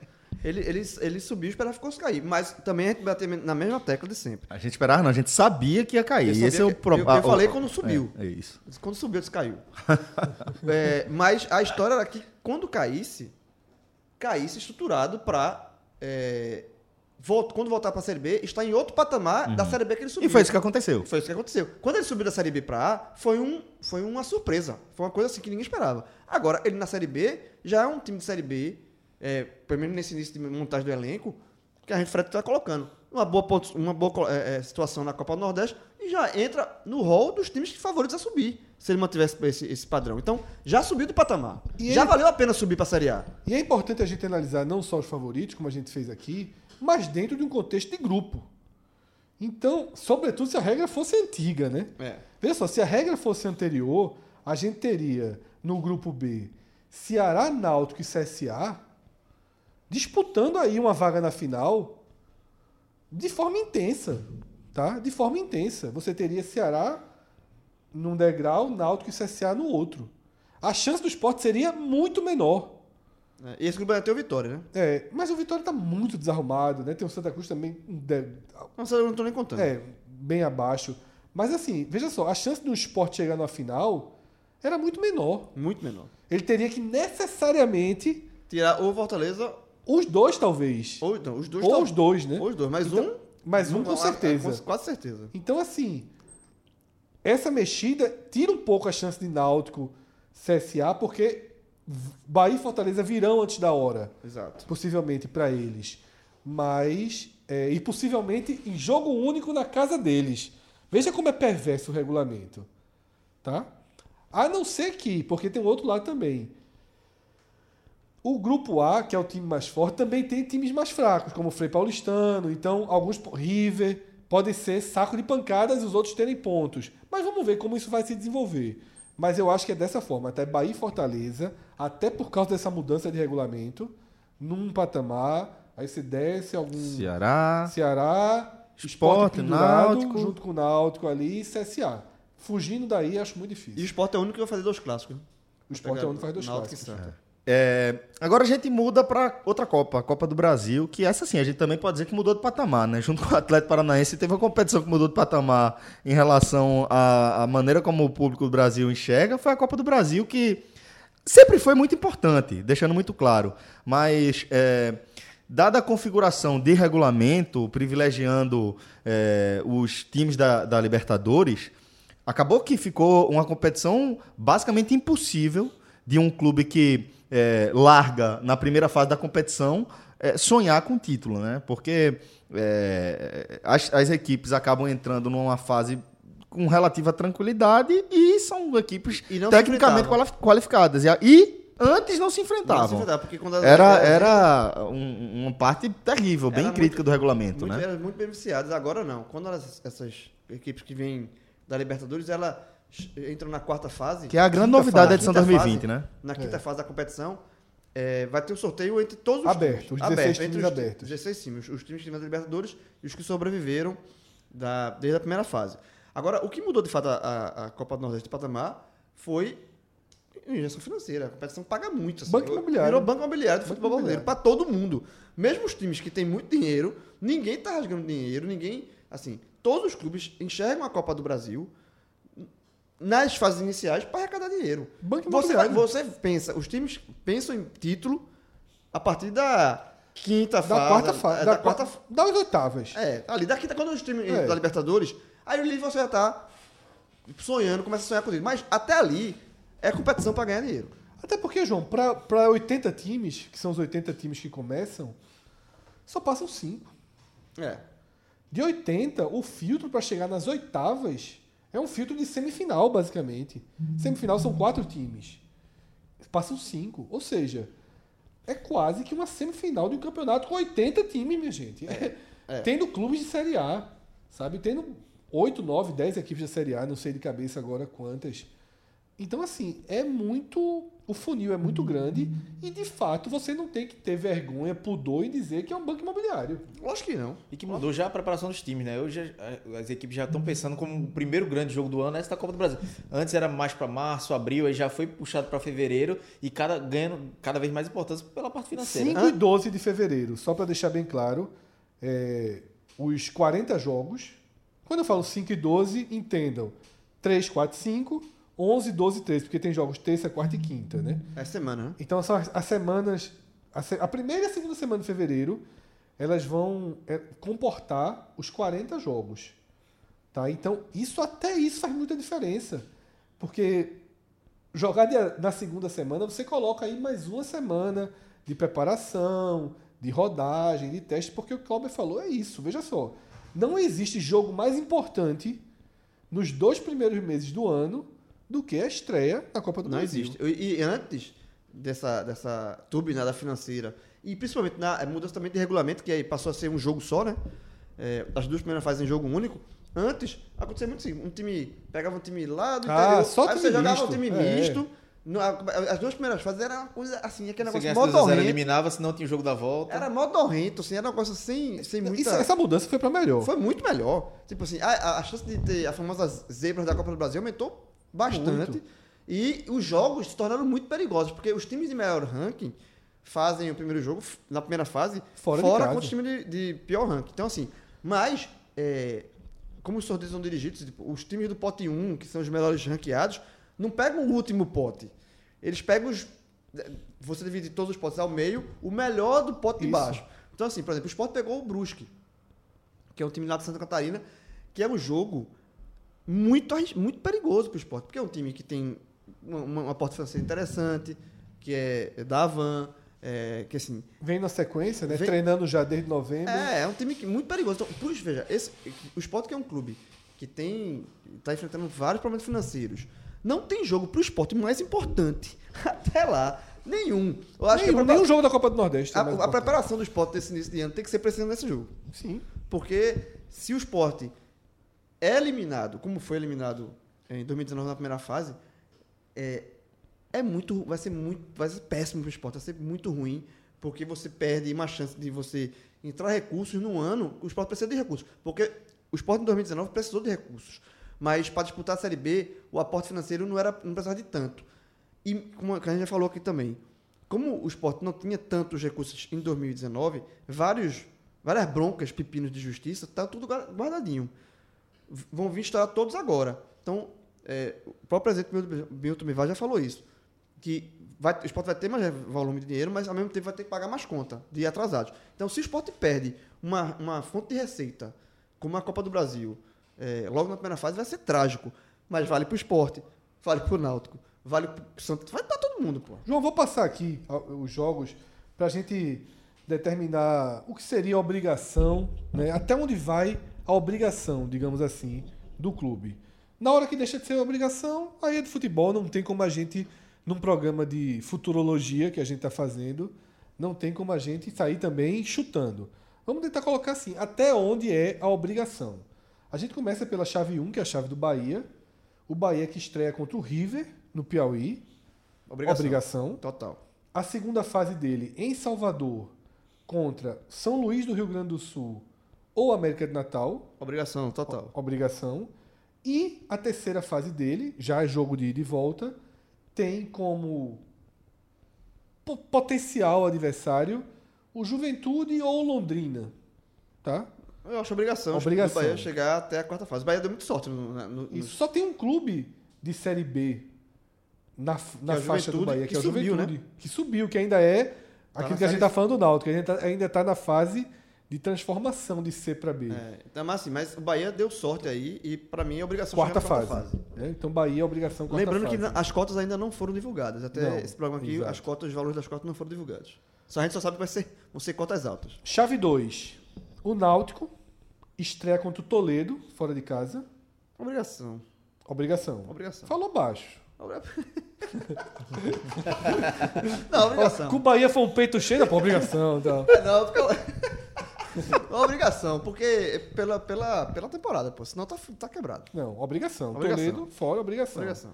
ele, ele, ele subiu e esperava que fosse cair. Mas também a gente bateu na mesma tecla de sempre. A gente esperava, não, a gente sabia que ia cair. Eu Esse é o que- pro- eu- eu falei quando subiu. É, é isso. Quando subiu, eu disse caiu. É, mas a história era que quando caísse, caísse estruturado para. Quando voltar para a Série B, está em outro patamar da Série B que ele subiu. E foi isso que aconteceu. Foi isso que aconteceu. Quando ele subiu da Série B para A, foi, um, foi uma surpresa. Foi uma coisa assim que ninguém esperava. Agora, ele na Série B já é um time de Série B, é, pelo menos nesse início de montagem do elenco, que a gente Fred está colocando. Uma boa, uma boa é, é, situação na Copa do Nordeste e já entra no rol dos times favoritos a subir, se ele mantivesse esse, esse padrão. Então, já subiu do patamar. E já ele- valeu a pena subir para a Série A. E é importante a gente analisar não só os favoritos, como a gente fez aqui, mas dentro de um contexto de grupo. Então, sobretudo se a regra fosse antiga, né? É. Veja só, se a regra fosse anterior, a gente teria no grupo B Ceará, Náutico e CSA disputando aí uma vaga na final de forma intensa, tá? De forma intensa. Você teria Ceará num degrau, Náutico e CSA no outro. A chance do esporte seria muito menor. É, E esse grupo ainda tem o Vitória, né? É, mas o Vitória está muito desarrumado, né? Tem o Santa Cruz também um de- Não, eu não estou nem contando. é, bem abaixo. Mas assim, veja só, a chance do esporte chegar na final era muito menor. Muito menor. Ele teria que necessariamente. Tirar ou Fortaleza, Os dois, talvez. ou não, os dois. Ou tal- os dois, né? Ou os dois, mas Então, um. mas um com ah, certeza. com- Quase certeza. Então, assim, essa mexida tira um pouco a chance de Náutico CSA, porque Bahia e Fortaleza virão antes da hora, Exato. possivelmente para eles. Mas. é, e possivelmente em jogo único na casa deles. Veja como é perverso o regulamento. Tá? A não ser que, porque tem um outro lado também. O grupo A, que é o time mais forte, também tem times mais fracos, como o Frei Paulistano. Então, alguns River podem ser saco de pancadas e os outros terem pontos. Mas vamos ver como isso vai se desenvolver. Mas eu acho que é dessa forma, até Bahia e Fortaleza, até por causa dessa mudança de regulamento, num patamar, aí você desce algum Ceará. Ceará, Sport, Sport pendurado, Náutico. junto com o Náutico ali e CSA. Fugindo daí, acho muito E o difícil. Esporte é o único que vai fazer dois clássicos. né? O Sport é o único que faz dois Náutico e clássicos. É, agora a gente muda para outra Copa, a Copa do Brasil, que essa sim, a gente também pode dizer que mudou de patamar, né? Junto com o Atlético Paranaense, teve uma competição que mudou de patamar em relação à, à maneira como o público do Brasil enxerga, foi a Copa do Brasil, que sempre foi muito importante, deixando muito claro. Mas, é, dada a configuração de regulamento, privilegiando é, os times da, da Libertadores, acabou que ficou uma competição basicamente impossível de um clube que é, larga na primeira fase da competição é, sonhar com o título, né? Porque é, as, as equipes acabam entrando numa fase com relativa tranquilidade e são equipes E tecnicamente enfrentavam. quali- qualificadas. E, e antes não se Não, se enfrentavam. enfrentar, porque quando Era, era um- uma parte terrível, bem crítica muito- do regulamento, muito, né? Eram muito beneficiadas. Agora não. Quando elas- essas equipes que vêm da Libertadores, elas entram na quarta fase. Que é a grande novidade da edição quinta 2020, fase, né? Na quinta fase da competição, é, vai ter um sorteio entre todos os Aberto, times. os 16 entre times os abertos. 16 times. Os times que vêm da Libertadores e os que sobreviveram da, desde a primeira fase. Agora, o que mudou de fato a, a- a Copa do Nordeste de patamar foi injeção financeira. A competição paga muito. Assim. Banco imobiliário. Virou banco imobiliário do Banco futebol brasileiro para todo mundo. Mesmo os times que têm muito dinheiro, ninguém tá rasgando dinheiro, ninguém. Assim, todos os clubes enxergam a Copa do Brasil nas fases iniciais para arrecadar dinheiro. Banco Você, você pensa, os times pensam em título a partir da quinta Da fase. quarta fase. é, Da, da quarta quarta, das oitavas. é, ali da quinta, quando os times É. da Libertadores, aí ali você já tá sonhando, começa a sonhar com isso. Mas até ali é competição para ganhar dinheiro. Até porque, João, para 80 times, que são os 80 times que começam, só passam 5. É. De 80, o filtro para chegar nas oitavas é um filtro de semifinal, basicamente. Semifinal são quatro times. Passam cinco. Ou seja, é quase que uma semifinal de um campeonato com 80 times, minha gente. é. Tendo clubes de Série A, sabe? Tendo 8, 9, 10 equipes da Série A, não sei de cabeça agora quantas. Então, assim, é muito. O funil é muito grande e, de fato, você não tem que ter vergonha, pudor em dizer que é um banco imobiliário. Lógico que não. E que mudou já a preparação dos times, né? Hoje a- as equipes já estão pensando como o primeiro grande jogo do ano essa da Copa do Brasil. Antes era mais para março, abril, aí já foi puxado para fevereiro e cada ganhando cada vez mais importância pela parte financeira. 5 e 12 de fevereiro, só para deixar bem claro, é, os 40 jogos. Quando eu falo 5 e 12, entendam 3, 4, 5, 11, 12 e 13, porque tem jogos terça, quarta e quinta, né? É semana, né? Então são as, as semanas, a, se- a primeira e a segunda semana de fevereiro, elas vão é, comportar os 40 jogos. Tá? Então, isso até isso faz muita diferença. Porque jogar dia- na segunda semana, você coloca aí mais uma semana de preparação, de rodagem, de teste, porque o Cláudio falou é isso. Veja só, não existe jogo mais importante nos dois primeiros meses do ano do que a estreia na Copa do Não Brasil. existe. E, e antes dessa, dessa turbinada financeira, e principalmente na é, mudança também de regulamento, que aí passou a ser um jogo só, né? É, as duas primeiras fases em jogo único. Antes, acontecia muito assim, um time pegava um time lá do Ah, interior, só aí time você jogava misto. um time É. misto. no- a- as duas primeiras fases era uma coisa assim, aquele negócio ganhasse 2 a 0, modorrento. eliminava, senão tinha o jogo da volta. Era modorrento, assim, era um negócio sem, sem muita... Isso- essa mudança foi para melhor. Foi muito melhor. Tipo assim, a, a- a chance de ter as famosas zebras da Copa do Brasil aumentou bastante. Muito. E os jogos se tornaram muito perigosos, porque os times de melhor ranking fazem o primeiro jogo na primeira fase Fora fora, de contra os times de, de pior ranking. Então, assim, mas, é, como os sorteios são dirigidos, tipo, os times do pote 1, que são os melhores ranqueados, não pegam o último pote. Eles pegam os. Você divide todos os potes ao meio, o melhor do pote de Isso. baixo. Então, assim, por exemplo, o Sport pegou o Brusque que é um time lá de Santa Catarina, que é um jogo muito, muito perigoso para o esporte, porque é um time que tem uma, uma, porta financeira interessante, que é, é da Havan, é, que assim, Vem na sequência, né? Vem- Treinando já desde novembro. é, é um time que- muito perigoso. Então, puxa, veja, esse, o Sport que é um clube que tem está enfrentando vários problemas financeiros. Não tem jogo pro esporte mais importante até lá. Nenhum. Eu acho Nenhum, que nenhum jogo da Copa do Nordeste. é a, a preparação do esporte desse início de ano tem que ser precisando nesse jogo. Sim. Porque se o esporte é eliminado, como foi eliminado em 2019 na primeira fase, é, é muito, vai ser muito, vai ser péssimo para o esporte, vai ser muito ruim, porque você perde uma chance de você entrar recursos no ano, o esporte precisa de recursos. Porque o esporte em 2019 precisou de recursos. Mas para disputar a Série B, o aporte financeiro não, era, não precisava de tanto. E como a gente já falou aqui também, como o esporte não tinha tantos recursos em 2019, vários, várias broncas, pepinos de justiça, tá tudo guar- guardadinho. Vão vir estourar todos agora. Então, é, o próprio presidente Milton- Bivar já falou isso. Que vai, o esporte vai ter mais volume de dinheiro, mas ao mesmo tempo vai ter que pagar mais conta de atrasados. Então, se o esporte perde uma, uma fonte de receita, como a Copa do Brasil, é, logo na primeira fase, vai ser trágico. Mas vale para o esporte, vale para o Náutico, vale para o Santos, vai para todo mundo, pô. João, vou passar aqui os jogos para a gente determinar o que seria a obrigação, né? até onde vai a obrigação, digamos assim, do clube. Na hora que deixa de ser obrigação, aí é de futebol, não tem como a gente, num programa de futurologia que a gente está fazendo, não tem como a gente sair também chutando. Vamos tentar colocar assim, até onde é a obrigação. A gente começa pela chave 1, que é a chave do Bahia. O Bahia que estreia contra o River, no Piauí. Obrigação. obrigação. Total. A segunda fase dele em Salvador contra São Luís do Rio Grande do Sul ou América de Natal, Obrigação, total. obrigação. E a terceira fase dele, já é jogo de ida e volta, tem como po- potencial adversário o Juventude ou Londrina, tá? Eu acho obrigação. acho que Obrigação. O Bahia chegar até a quarta fase. O Bahia deu muito sorte no, no, no- Isso só tem um clube de Série B na, na é faixa do Bahia, que, que é o subiu, né? Juventude, que subiu, que ainda é aquilo na que a gente está falando do Náutico, que a gente tá- ainda está na fase de transformação de C para B. É, então, mas, assim, mas o Bahia deu sorte aí e pra mim é obrigação quarta, chegar na fase. né? Então Bahia é obrigação quarta Lembrando fase. que na- as cotas ainda não foram divulgadas. Até Não, esse programa aqui, exato. as cotas, os valores das cotas não foram divulgados. Só a gente só sabe que vai ser, vão ser cotas altas. Chave 2. O Náutico estreia contra o Toledo, fora de casa. Obrigação. Obrigação. Obrigação. Falou baixo. Não, obrigação. Que o Bahia foi um peito cheio, pô, obrigação. É, Não, porque... obrigação, porque pela, pela, pela temporada, pô. Senão tá, tá quebrado. Não, obrigação. Obrigação. Toledo, fora, obrigação. Obrigação.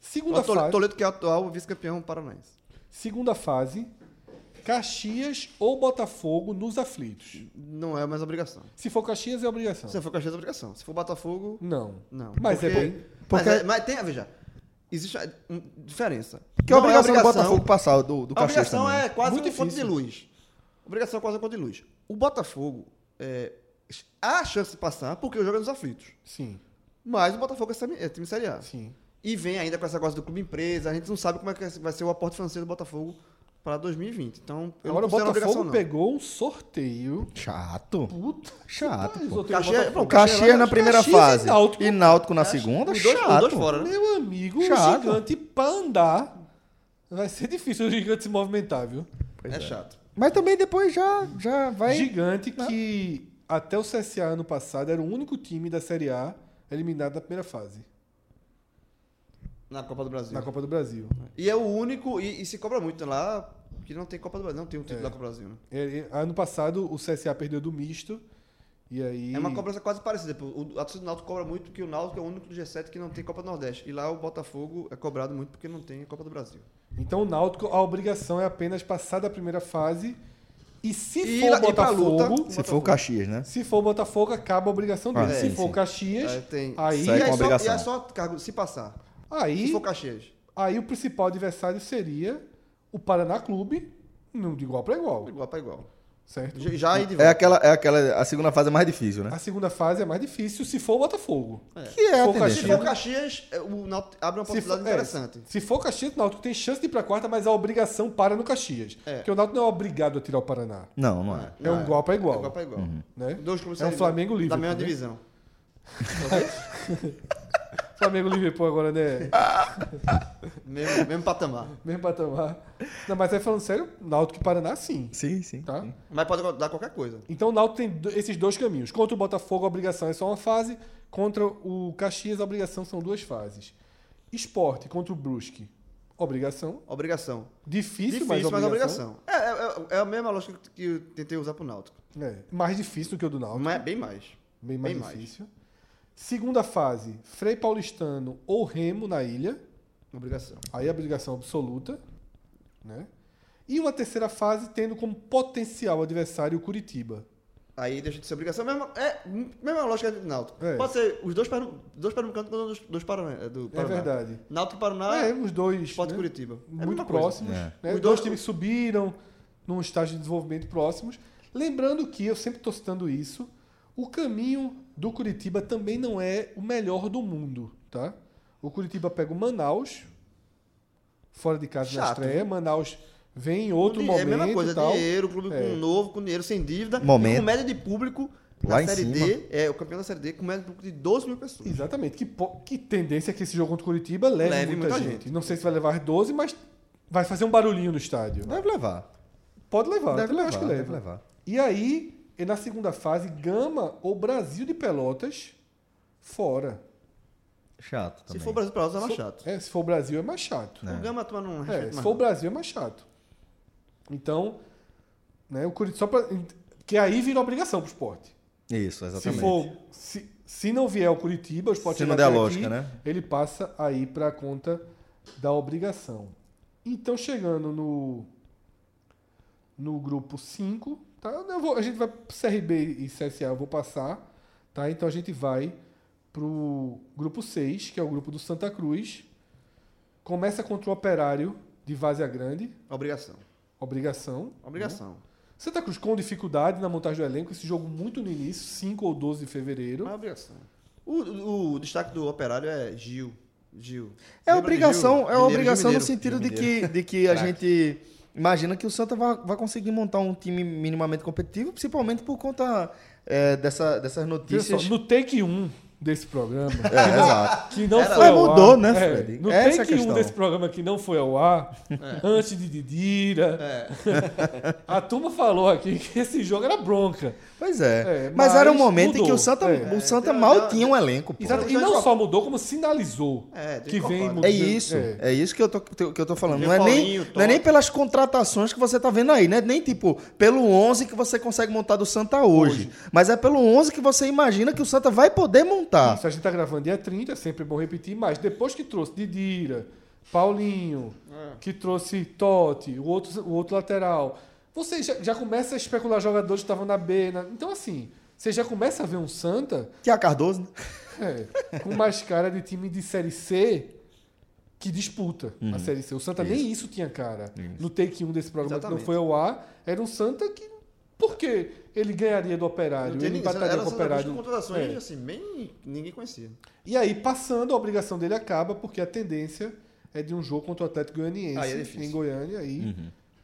Segunda Toledo, fase. Toledo, que é atual vice-campeão paranaense. Segunda fase. Caxias ou Botafogo nos aflitos. Não é mais obrigação. Se for Caxias, é obrigação. Se for Caxias, é obrigação. Se for Botafogo, Não. não. Mas é bem. Mas, porque- é- mas tem, veja, existe uma diferença. Que é a Não obrigação do Botafogo passar do, do A Caxias obrigação também. é quase Muito um conta de difícil. luz. Obrigação é quase um conta de luz. O Botafogo, é, há a chance de passar porque o jogo é nos aflitos. Sim, Mas o Botafogo é, é time Série A. sim. E vem ainda com essa coisa do clube empresa. A gente não sabe como é que vai ser o aporte financeiro do Botafogo para 2020. Então, eu Agora o Botafogo obrigação, não. pegou um sorteio. Chato. Puta. Chato, Caxias- pô, Caxias na primeira Caxias e fase Náutico. e Náutico na segunda, Os dois, chato. dois fora, né? Meu amigo, Chato. o gigante pra andar. Vai ser difícil o gigante se movimentar, viu? É chato. Mas também depois já, já vai... Gigante que até o CSA ano passado era o único time da Série A eliminado na primeira fase, Na Copa do Brasil. na Copa do Brasil. E é o único, e, e se cobra muito lá, que não tem Copa do Brasil. Não tem um É. título da Copa do Brasil, né? É, é, Ano passado o CSA perdeu do misto. E aí. É uma cobrança quase parecida. pô. O, a torcida do Náutico cobra muito porque o Náutico é o único do G7 que não tem Copa do Nordeste. E lá o Botafogo é cobrado muito porque não tem a Copa do Brasil. Então o Náutico, a obrigação é apenas passar da primeira fase. E se E for o pra luta, Botafogo. Se for o Caxias, né? Se for o Botafogo, acaba a obrigação dele. Ah, se sim, for o. Caxias, Aí tem... aí, e, aí só, obrigação. e é só cargo se passar. aí, Se for Caxias. aí o principal adversário seria o Paraná Clube, no- de igual para igual. Igual para igual. Certo? Já- aí de É volta. aquela, é aquela... A segunda fase é mais difícil, né? A segunda fase é mais difícil se for o Botafogo. Que é a for tendência. Se for Caxias, é, o Náutico abre uma Se possibilidade for, é, interessante. se for Caxias, o Náutico tem chance de ir para quarta, mas a obrigação para no Caxias. É. Porque o Náutico não é obrigado a tirar o Paraná. Não, não é. É um igual para igual. É igual para igual. Né? Dois clubes É um Flamengo Da Liverpool, mesma né? divisão. Flamengo Liverpool agora, né? Mesmo, mesmo patamar. Mesmo patamar. Não, mas aí falando sério, Náutico e Paraná sim, Sim, sim. tá? Mas pode dar qualquer coisa. Então o Náutico tem esses dois caminhos. Contra o Botafogo, a obrigação é só uma fase. Contra o Caxias, a obrigação são duas fases. Esporte contra o Brusque, obrigação. Obrigação. Difícil, Difícil, mas mas obrigação. obrigação. É, é, é a mesma lógica que eu tentei usar pro Náutico. É, mais difícil do que o do Náutico. Mas é bem mais. Bem mais bem mais. Segunda fase, Frei Paulistano ou Remo na ilha. Obrigação. Aí a obrigação absoluta. Né? E uma terceira fase, tendo como potencial adversário o Curitiba. Aí deixa de ser obrigação. Mesma, é, mesma lógica do Náutico. É. Pode ser os dois pernambucanos dois pernambucanos contra os dois Paraná, do É Paraná. verdade. Náutico e Paraná, é, os dois. Esporte né? Curitiba. É muito coisa. próximos. É. Né? Os dois- times subiram num estágio de desenvolvimento próximos. Lembrando que, eu sempre estou citando isso, o caminho do Curitiba também não é o melhor do mundo. Tá? O Curitiba pega o Manaus, fora de casa na Chato, estreia. Manaus vem em outro momento. É a mesma coisa, tal. dinheiro, clube É. com novo, com dinheiro sem dívida. Momento. E com média de público Lá na em Série cima. D, é o campeão da Série D, com média de público de 12 mil pessoas. Exatamente. Que, que tendência é que esse jogo contra o Curitiba leve, Leve muita, muita gente. gente. Não sei se vai levar 12, mas vai fazer um barulhinho no estádio. Deve levar. Pode levar, Deve levar, acho que deve leva. levar. E aí, e na segunda fase, Gama ou Brasil de Pelotas fora. Chato Se também. for o Brasil para nós, é mais Se- chato. É, se for o Brasil é mais chato. O Gama toma num É, se for o. Brasil é mais chato. Então, né, o Curitiba só pra, que aí vira obrigação pro esporte. Isso, Se exatamente. for se, se não vier o Curitiba, o esporte Se não der a lógica, aqui, né? ele passa aí para conta da obrigação. Então, chegando no no grupo 5, tá? Eu vou- a gente vai pro CRB e CSA, eu vou passar, tá? Então a gente vai pro grupo 6, que é o grupo do Santa Cruz. Começa contra o Operário de Várzea Grande, Obrigação. obrigação. Obrigação. Santa Cruz com dificuldade na montagem do elenco, esse jogo muito no início, 5 ou 12 de fevereiro. É obrigação. O, o- o destaque do operário é Gil. Gil. É Lembra obrigação, Gil? é Mineiro, obrigação no Mineiro. sentido de que, de que a gente imagina que o Santa vai, vai conseguir montar um time minimamente competitivo, principalmente por conta é, dessa, dessas notícias. só, no take 1 desse programa, É, exato. que não Era- foi Mas ao mudou, ar, né, é, Fred? no Essa é take 1 questão. desse programa que não foi ao ar, antes de Didira, É. a turma falou aqui que esse jogo era bronca. Pois é. É, mas, mas era um momento em que mudou. o Santa, É. o Santa É, mal tinha um elenco. Exato, e já não encorpada. só mudou, como sinalizou É, que vem mudando. É isso, É. é. isso que eu tô, que eu tô falando. Não é, nem, não é nem pelas contratações que você tá vendo aí, né? Nem tipo pelo 11 que você consegue montar do Santa hoje, mas é pelo 11 que você imagina que o Santa vai poder montar. Isso, a gente tá gravando dia 30, é sempre bom repetir, mas depois que trouxe Didira, Paulinho, que trouxe Totti, o outro, o outro lateral, você já, já começa a especular jogadores que estavam na B. na- então, assim, você já começa a ver um Santa Que é a Cardoso, né? é, com mais cara de time de Série C que disputa Uhum. a Série C. O Santa nem isso tinha cara. No take 1 desse programa que não Exatamente. foi ao ar, era um Santa que. Por que ele ganharia do Operário? Ele empataria com o Operário. contratações, É. assim, bem... Ninguém conhecia. E aí, passando, a obrigação dele acaba, porque a tendência é de um jogo contra o Atlético Goianiense Aí é em Goiânia, aí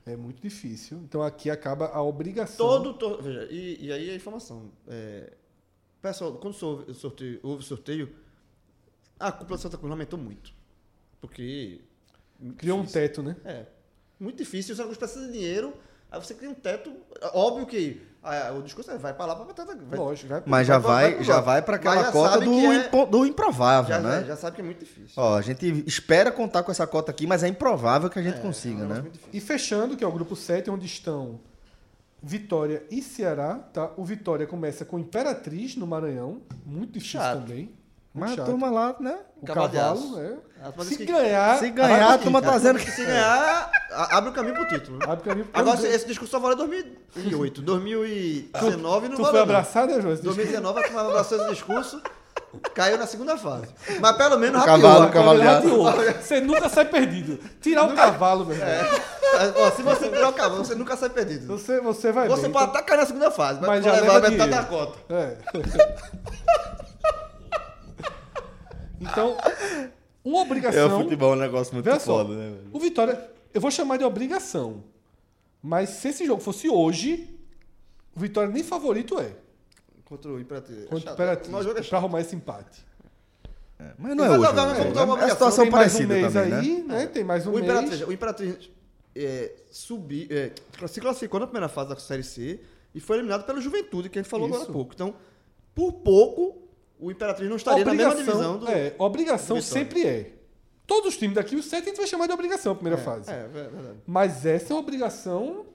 é muito difícil. Então aqui acaba a obrigação. Todo... to- Veja, e, e aí a informação. É, pessoal, quando houve o sorteio, houve sorteio, a cúpula de Santa Cruz lamentou muito. Porque... Criou um difícil. teto, né? É. Muito difícil. O Santa Cruz precisa de dinheiro. Aí você cria um teto. Óbvio que ah, o discurso é vai pra lá pra tentar. Vai, Lógico, vai Mas já vai- vai já vai para aquela cota do, é- impo- do improvável, já, né? já sabe que é muito difícil. Ó, a gente espera contar com essa cota aqui, mas é improvável que a gente consiga, É um negócio né? E fechando, que é o grupo 7, onde estão Vitória e Ceará, tá? O Vitória começa com Imperatriz no Maranhão, muito difícil Chato. também. Mas Muito a chato. turma lá, né? O Cavalo né? Mas Se que- ganhar, Se ganhar, a turma tá dizendo que. Se ganhar, a- abre o caminho pro título. né? abre caminho. Agora, esse, esse discurso só vale em 2008. 2019 não tu vale foi não. abraçado, né, João? Esse 2019 a turma abraçou esse discurso, caiu na segunda fase. Mas pelo menos O cavalo, o né? cavalo aço. Você nunca sai perdido. Tirar o cavalo, meu irmão. Ó, se você tirar o cavalo, você nunca sai perdido. Você, você vai Você bem. pode até cair na segunda fase, mas, Mas vai já levar leva metade da cota. É. então, uma É, obrigação. o futebol é um negócio muito só, foda, né, velho? o Vitória, eu vou chamar de obrigação. Mas se esse jogo fosse hoje, o Vitória nem favorito é. Contra o Imperatriz. É Contra o. Imperatriz, jogo é pra chato. arrumar esse empate. É, mas não é Mas hoje. não, não, né? vamos dar uma é uma obrigação. situação Tem mais um parecida mês também, aí, né? né? Tem mais um o mês. Imperatriz, o Imperatriz é, subi, é, se classificou na primeira fase da Série C e foi eliminado pela Juventude, que a gente falou agora há Isso. pouco. Então, por pouco, o Imperatriz não estaria na mesma divisão do. É, obrigação sempre é. Todos os times daqui, os sete a gente vai chamar de obrigação a primeira é, fase. É, é verdade. Mas essa é uma obrigação.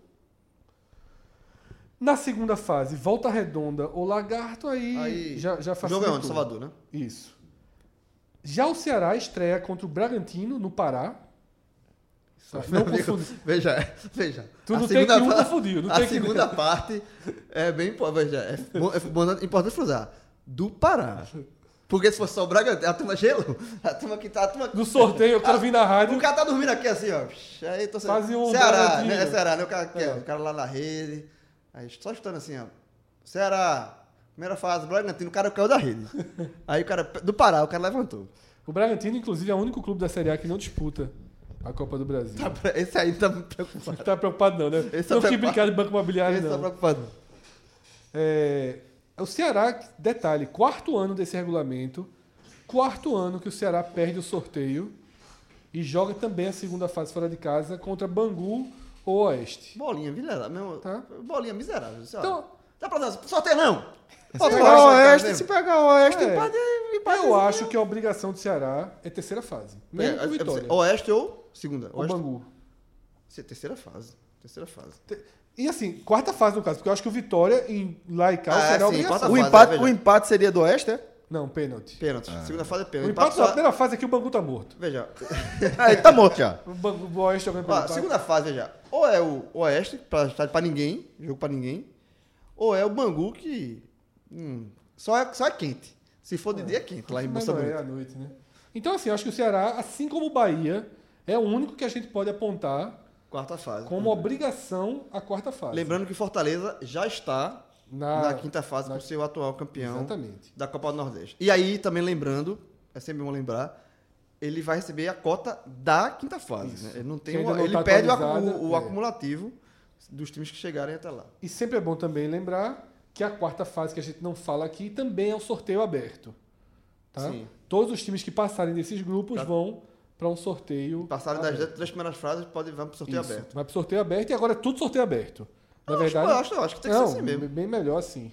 Na segunda fase, Volta Redonda ou Lagarto, aí, Aí, já, já O jogo é facilitou. onde? Salvador, né? Isso. Já o Ceará estreia contra o Bragantino, no Pará. Tá? Não confunde. Veja, veja. Tu não tem que um confundir, não a segunda parte é bem veja, é, é bom- importante frisar. Do Pará. Porque se fosse só o Bragantino, a turma gelo. A turma que tá. A turma, No sorteio, eu quero vir na rádio. O cara tá dormindo aqui assim, ó. Aí tô Fazia um Ceará, né? É Ceará, né? O cara, É. o cara lá na rede. Aí só escutando assim, ó. Ceará, primeira fase, Bragantino, o cara caiu da rede. Aí o cara, do Pará, o cara levantou. O Bragantino, inclusive, é o único clube da Série A que não disputa a Copa do Brasil. Tá Esse aí tá preocupado. Não tá preocupado não, né? Esse tá não fique preocupado. brincando de banco imobiliário, Esse tá não. preocupado. É, o Ceará, detalhe, quarto ano desse regulamento, quarto ano que o Ceará perde o sorteio e joga também a segunda fase fora de casa contra Bangu ou Oeste. Bolinha miserável. Mesmo, Tá. Bolinha miserável. Então- Dá pra dar. Sorteio não! Se pegar o não, Oeste, se pegar o Oeste, É. empate, empate. Eu acho que a obrigação do Ceará é terceira fase. Mesmo É, é, Vitória. Oeste ou segunda? ou Oeste. Bangu. Sim, Terceira fase. Terceira fase. E assim, quarta fase no caso, porque eu acho que o Vitória em lá e cá Ah, será sim, obrigação. O empate, veja. o empate seria do Oeste, é? Não, pênalti. Pênalti. Segunda fase é O pênalti. empate Empate na só... primeira fase aqui o Bangu tá morto. Veja. Ah, ele tá morto já. O, Bangu, o Oeste Ó, empate. segunda fase, veja. Ou é o Oeste, pra, pra ninguém, jogo pra ninguém. Ou é o Bangu que. hum, só, é, só é quente. Se for de dia é quente, lá em não é à noite, né? Então, assim, eu acho que o Ceará, assim como o Bahia, é o único que a gente pode apontar Quarta fase. como obrigação a quarta fase. Lembrando que Fortaleza já está Na- na, quinta fase na- ser o atual campeão Exatamente. da Copa do Nordeste. E aí, também lembrando, é sempre bom lembrar, ele vai receber a cota da quinta fase. né? Ele não tem ainda não ele tá perde o, o é. acumulativo dos times que chegarem até lá. E sempre é bom também lembrar que a quarta fase que a gente não fala aqui também é um sorteio aberto. Tá? Sim. Todos os times que passarem desses grupos Tá. vão para um sorteio. Passaram das aberto. três primeiras frases, pode vamos pro sorteio Isso, aberto. Vai para sorteio aberto e agora é tudo sorteio aberto. Na Eu acho- verdade. eu acho, eu acho que tem que não, ser assim mesmo. Bem melhor assim.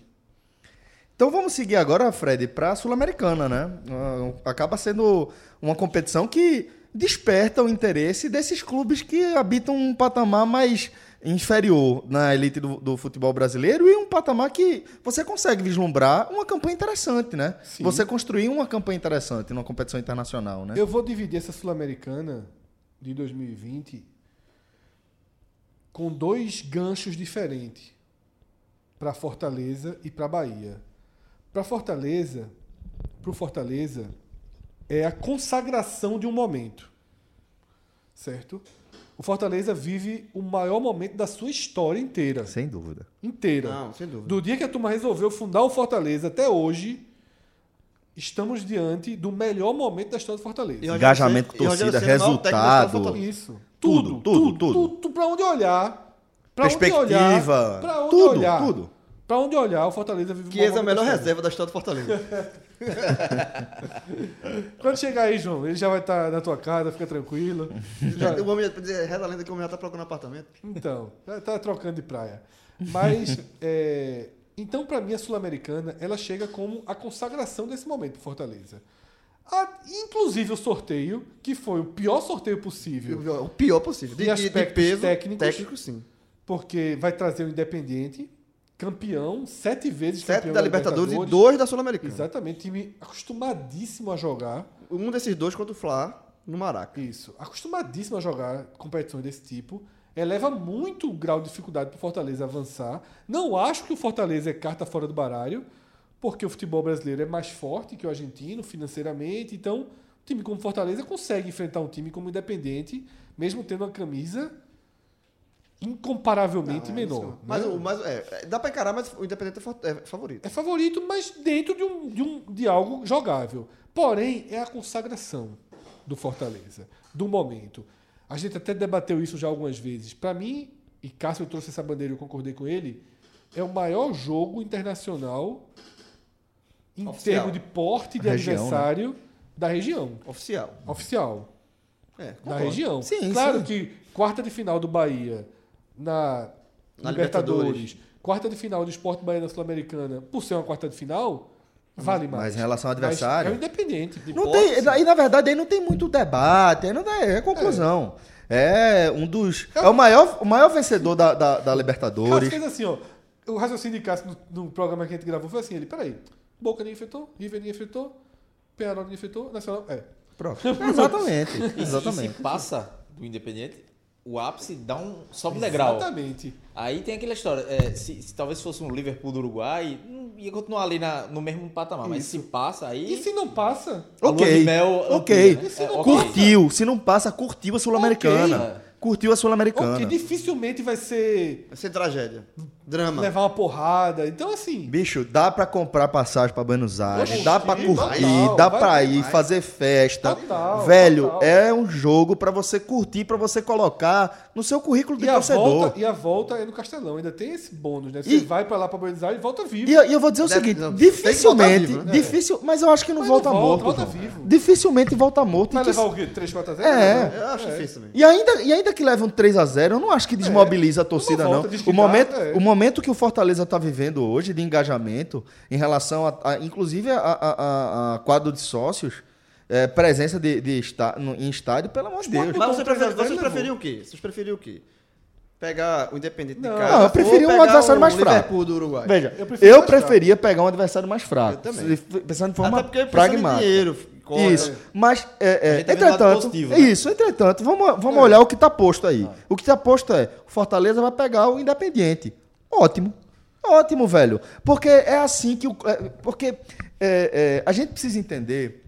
Então vamos seguir agora, Fred, para a Sul-Americana, né? Ah, Acaba sendo uma competição que desperta o interesse desses clubes que habitam um patamar mais inferior na elite do, do futebol brasileiro e um patamar que você consegue vislumbrar uma campanha interessante, né? Sim. Você construir uma campanha interessante numa competição internacional, né? Eu vou dividir essa Sul-Americana de 2020 com dois ganchos diferentes para Fortaleza e para Bahia. Para Fortaleza, para Fortaleza é a consagração de um momento, certo? O Fortaleza vive o maior momento da sua história inteira, Sem dúvida. inteira. Não, sem dúvida. Do dia que a turma resolveu fundar o Fortaleza até hoje, estamos diante do melhor momento da história do Fortaleza. E Engajamento, Rogério torcida, resultado. Isso. Tudo, Tudo, tudo, tudo, tudo. tudo. Pra onde olhar. Pra onde Perspectiva, olhar. Pra onde tudo, olhar. tudo. Pra onde olhar, o Fortaleza vive Que é a melhor reserva da história do Fortaleza. Quando chegar aí, João, ele já vai estar na tua casa, fica tranquilo. Já- o homem, reza a lenda que o homem já tá procurando apartamento. Então, já tá trocando de praia. Mas, é, então, para mim, a Sul-Americana, ela chega como a consagração desse momento pro Fortaleza. A- inclusive o sorteio, que foi o pior sorteio possível, O pior possível. De, de- de aspectos peso técnicos. técnico, sim. porque vai trazer o Independiente, campeão, sete vezes Sete campeão da Libertadores, e dois da Sul-Americana. Exatamente, time acostumadíssimo a jogar. Um desses dois contra o Fla no Maraca. Isso, acostumadíssimo a jogar competições desse tipo. Eleva muito o grau de dificuldade para o Fortaleza avançar. Não acho que o Fortaleza é carta fora do baralho, porque o futebol brasileiro é mais forte que o argentino financeiramente. Então, um time como Fortaleza consegue enfrentar um time como Independente, mesmo tendo uma camisa incomparavelmente menor. Mas, né? o- mas é, é, dá pra encarar, mas o Independente é é favorito. É favorito, mas dentro de, um, de, um, de algo jogável. Porém, é a consagração do Fortaleza, do momento. A gente até debateu isso já algumas vezes. Para mim, e Cássio trouxe essa bandeira e eu concordei com ele, é o maior jogo internacional em Oficial. termos de porte de Região, né? adversário da região, Oficial. oficial. É, da região. Sim, claro sim. que quarta de final do Bahia na, Na Libertadores, Libertadores. quarta de final do Esporte Bahia na Sul-Americana, por ser uma quarta de final, vale mais. Mas em relação ao Mas adversário. é o Independente. Não tem, e na verdade aí não tem muito debate, aí não tem, é conclusão. É, um dos. É o maior, o maior vencedor da, da, da Cássio Libertadores. fez assim, ó. O raciocínio de Cássio no, no programa que a gente gravou foi assim: ele, peraí, Boca nem enfrentou, River nem enfrentou, Penarol nem enfrentou, Nacional. É. Pronto. Exatamente. E se- E Exatamente. se passa do Independente, o ápice dá um sobe um degrau. Exatamente. Aí tem aquela história, é, se, se talvez fosse um Liverpool do Uruguai, ia continuar ali na- no mesmo patamar, mas se passa aí. E se não passa, Ok. mel Ok. né? se não É, Curtiu. Se não passa, curtiu a Sul-Americana. Ok. Curtiu a Sul-Americana. ok, dificilmente vai ser Vai ser tragédia. Drama. levar uma porrada. Então, assim, Bicho, dá pra comprar passagem pra Buenos Aires, Oxi, dá pra curtir, total, dá pra ir, mais. fazer festa. Total, Velho, total. é um jogo pra você curtir, pra você colocar no seu currículo de e a, torcedor. volta, e a volta é no Castelão. Ainda tem esse bônus, né? Você E- vai pra lá pra Buenos Aires e volta vivo. E, eu- e eu vou dizer o Deve- seguinte, não, dificilmente, vivo, né? difícil, mas eu acho que não Mas volta não volta, morto. volta vivo. Dificilmente volta morto. Vai que- levar o quê? 3, 4 a 0? É. Eu acho difícil também. e ainda, e ainda que leve um 3x0, eu não acho que desmobiliza a torcida, É, volta não. O momento, é. o momento que o Fortaleza está vivendo hoje de engajamento em relação a, a- inclusive, a, a- a- a quadro de sócios, é, presença de, de está, no- em estádio, pelo amor de Deus. Mas você prefere, vocês preferiam o quê? Vocês preferiam o quê? Pegar o Independente Não. de casa? Não, eu preferia um adversário mais fraco. Do Uruguai. Veja, Eu eu, prefiro mais fraco. preferia pegar um adversário mais fraco. Eu também. Pensando de forma Até pragmática. dinheiro. corre. Isso. Mas, é, é, tá entretanto, positivo, é né? isso, entretanto, vamos, vamos olhar o que está posto aí. O que está posto é, o Fortaleza vai pegar o Independiente. Ótimo. Ótimo, velho. Porque é assim que o. é, porque é, é, a gente precisa entender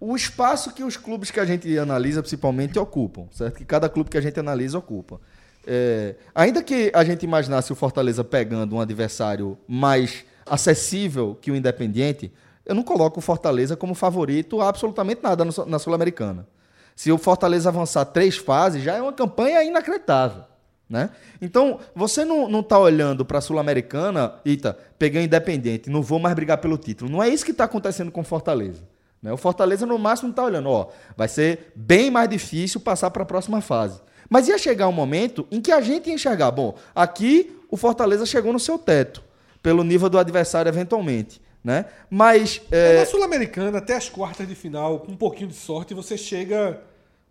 o espaço que os clubes que a gente analisa, principalmente, ocupam, certo? Que cada clube que a gente analisa ocupa. É, ainda que a gente imaginasse o Fortaleza pegando um adversário mais acessível que o Independiente, eu não coloco o Fortaleza como favorito a absolutamente nada na Sul-Americana. Se o Fortaleza avançar três fases, já é uma campanha inacreditável. Né? Então, você não está olhando para a Sul-Americana, eita, peguei o Independente, não vou mais brigar pelo título. Não é isso que está acontecendo com o Fortaleza. Né? O Fortaleza, no máximo, está olhando, ó, vai ser bem mais difícil passar para a próxima fase. Mas ia chegar um momento em que a gente ia enxergar, bom, aqui o Fortaleza chegou no seu teto, pelo nível do adversário eventualmente. Né? Mas É, é, Na Sul-Americana, até as quartas de final, com um pouquinho de sorte, você chega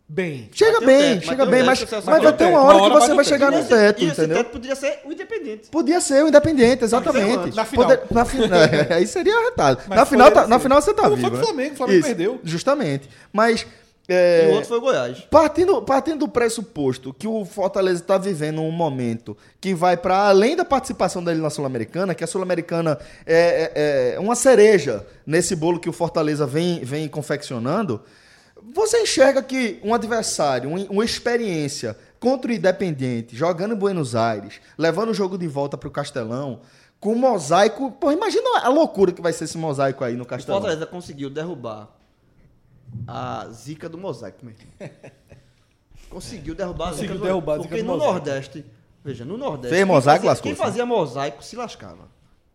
bem. chega o bem, teto, chega o bem, teto, mas, mas vai o ter uma Uma hora que você o vai teto. chegar no teto, e esse entendeu? teto poderia ser o Independente. Podia ser o Independente, exatamente. Na final. Poder- na fi- é, aí seria arretado. Mas Na final, tá- assim. na final você tá Como vivo. foi né? Flamengo, o Flamengo Isso, perdeu. Justamente. Mas. é, E o outro foi o Goiás. Partindo, partindo do pressuposto que o Fortaleza está vivendo um momento que vai para além da participação dele na Sul-Americana, que a Sul-Americana é, é- é uma cereja nesse bolo que o Fortaleza vem, vem confeccionando, você enxerga que um adversário, um- uma experiência contra o Independente, jogando em Buenos Aires, levando o jogo de volta para o Castelão, com um mosaico. Pô, imagina a loucura que vai ser esse mosaico aí no O Castelão. Fortaleza conseguiu derrubar a zica do mosaico, meu irmão. Conseguiu derrubar a zica Conseguiu do derrubar a zica Porque do no mosaico. Nordeste, veja, no Nordeste. Fez quem mosaico, fazia- lascou-se, Quem fazia mosaico se lascava.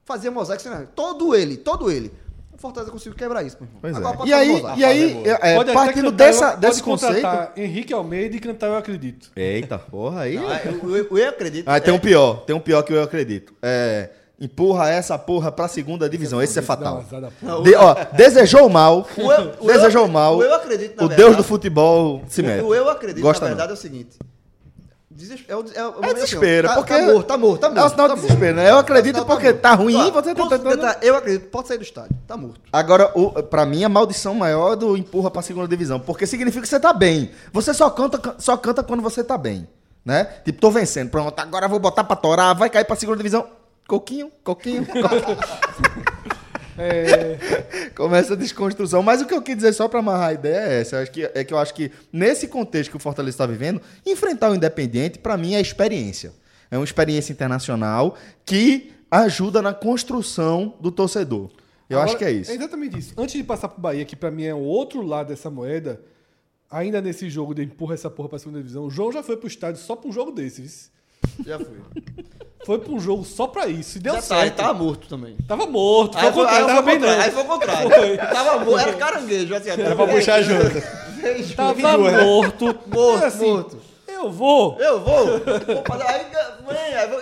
Fazia mosaico se lascava. Todo ele, todo ele. O Fortaleza conseguiu quebrar isso, meu irmão. Agora é. E aí, e aí é, Pode até partindo cantar, dessa, pode desse conceito. Henrique Almeida e cantar Eu Acredito. Eita, porra, aí. Ah, eu, eu- eu acredito. Ah, tem um é, pior, tem um pior que eu acredito. É, empurra essa porra pra segunda divisão, esse é Dá fatal. não, De- ó, desejou mal, O eu- o desejou eu- mal, o eu acredito, na o verdade- deus do futebol se mete. O eu acredito, Gosta na não. verdade, é o seguinte. Deses- É, o, é, o- É desespero, tá, porque- Tá morto, tá morto, tá É morto. sinal tá de desespero, né? Eu acredito Não, porque morto. tá ruim, você tá tentando... tentar- Eu acredito, pode sair do estádio. Tá morto. Agora, o, pra mim, a maldição maior é do empurra pra segunda divisão, porque significa que você tá bem. Você só canta, só canta quando você tá bem, né? Tipo, tô vencendo, pronto, agora vou botar pra torar, vai cair pra segunda divisão. Coquinho, coquinho, coquinho. É, Começa a desconstrução. Mas o que eu quis dizer só para amarrar a ideia é essa. Acho que, é que eu acho que nesse contexto que o Fortaleza está vivendo, enfrentar o Independente, para mim, é experiência. É uma experiência internacional que ajuda na construção do torcedor. Eu agora, acho que é isso. É exatamente isso. Antes de passar pro Bahia, que pra mim é o outro lado dessa moeda, ainda nesse jogo de empurra essa porra pra segunda divisão, o João já foi pro estádio só pra um jogo desse. Já fui. Foi pra um jogo só pra isso. E deu Já tá, certo. ele tava morto também. Tava morto. Foi Aí foi, aí tava bem não. Aí foi o contrário. Foi. Tava morto, era caranguejo. Assim, Era pra puxar junto. Tava morto. Morto, E assim, morto. Eu vou. Eu vou. vou fazer, aí, vou,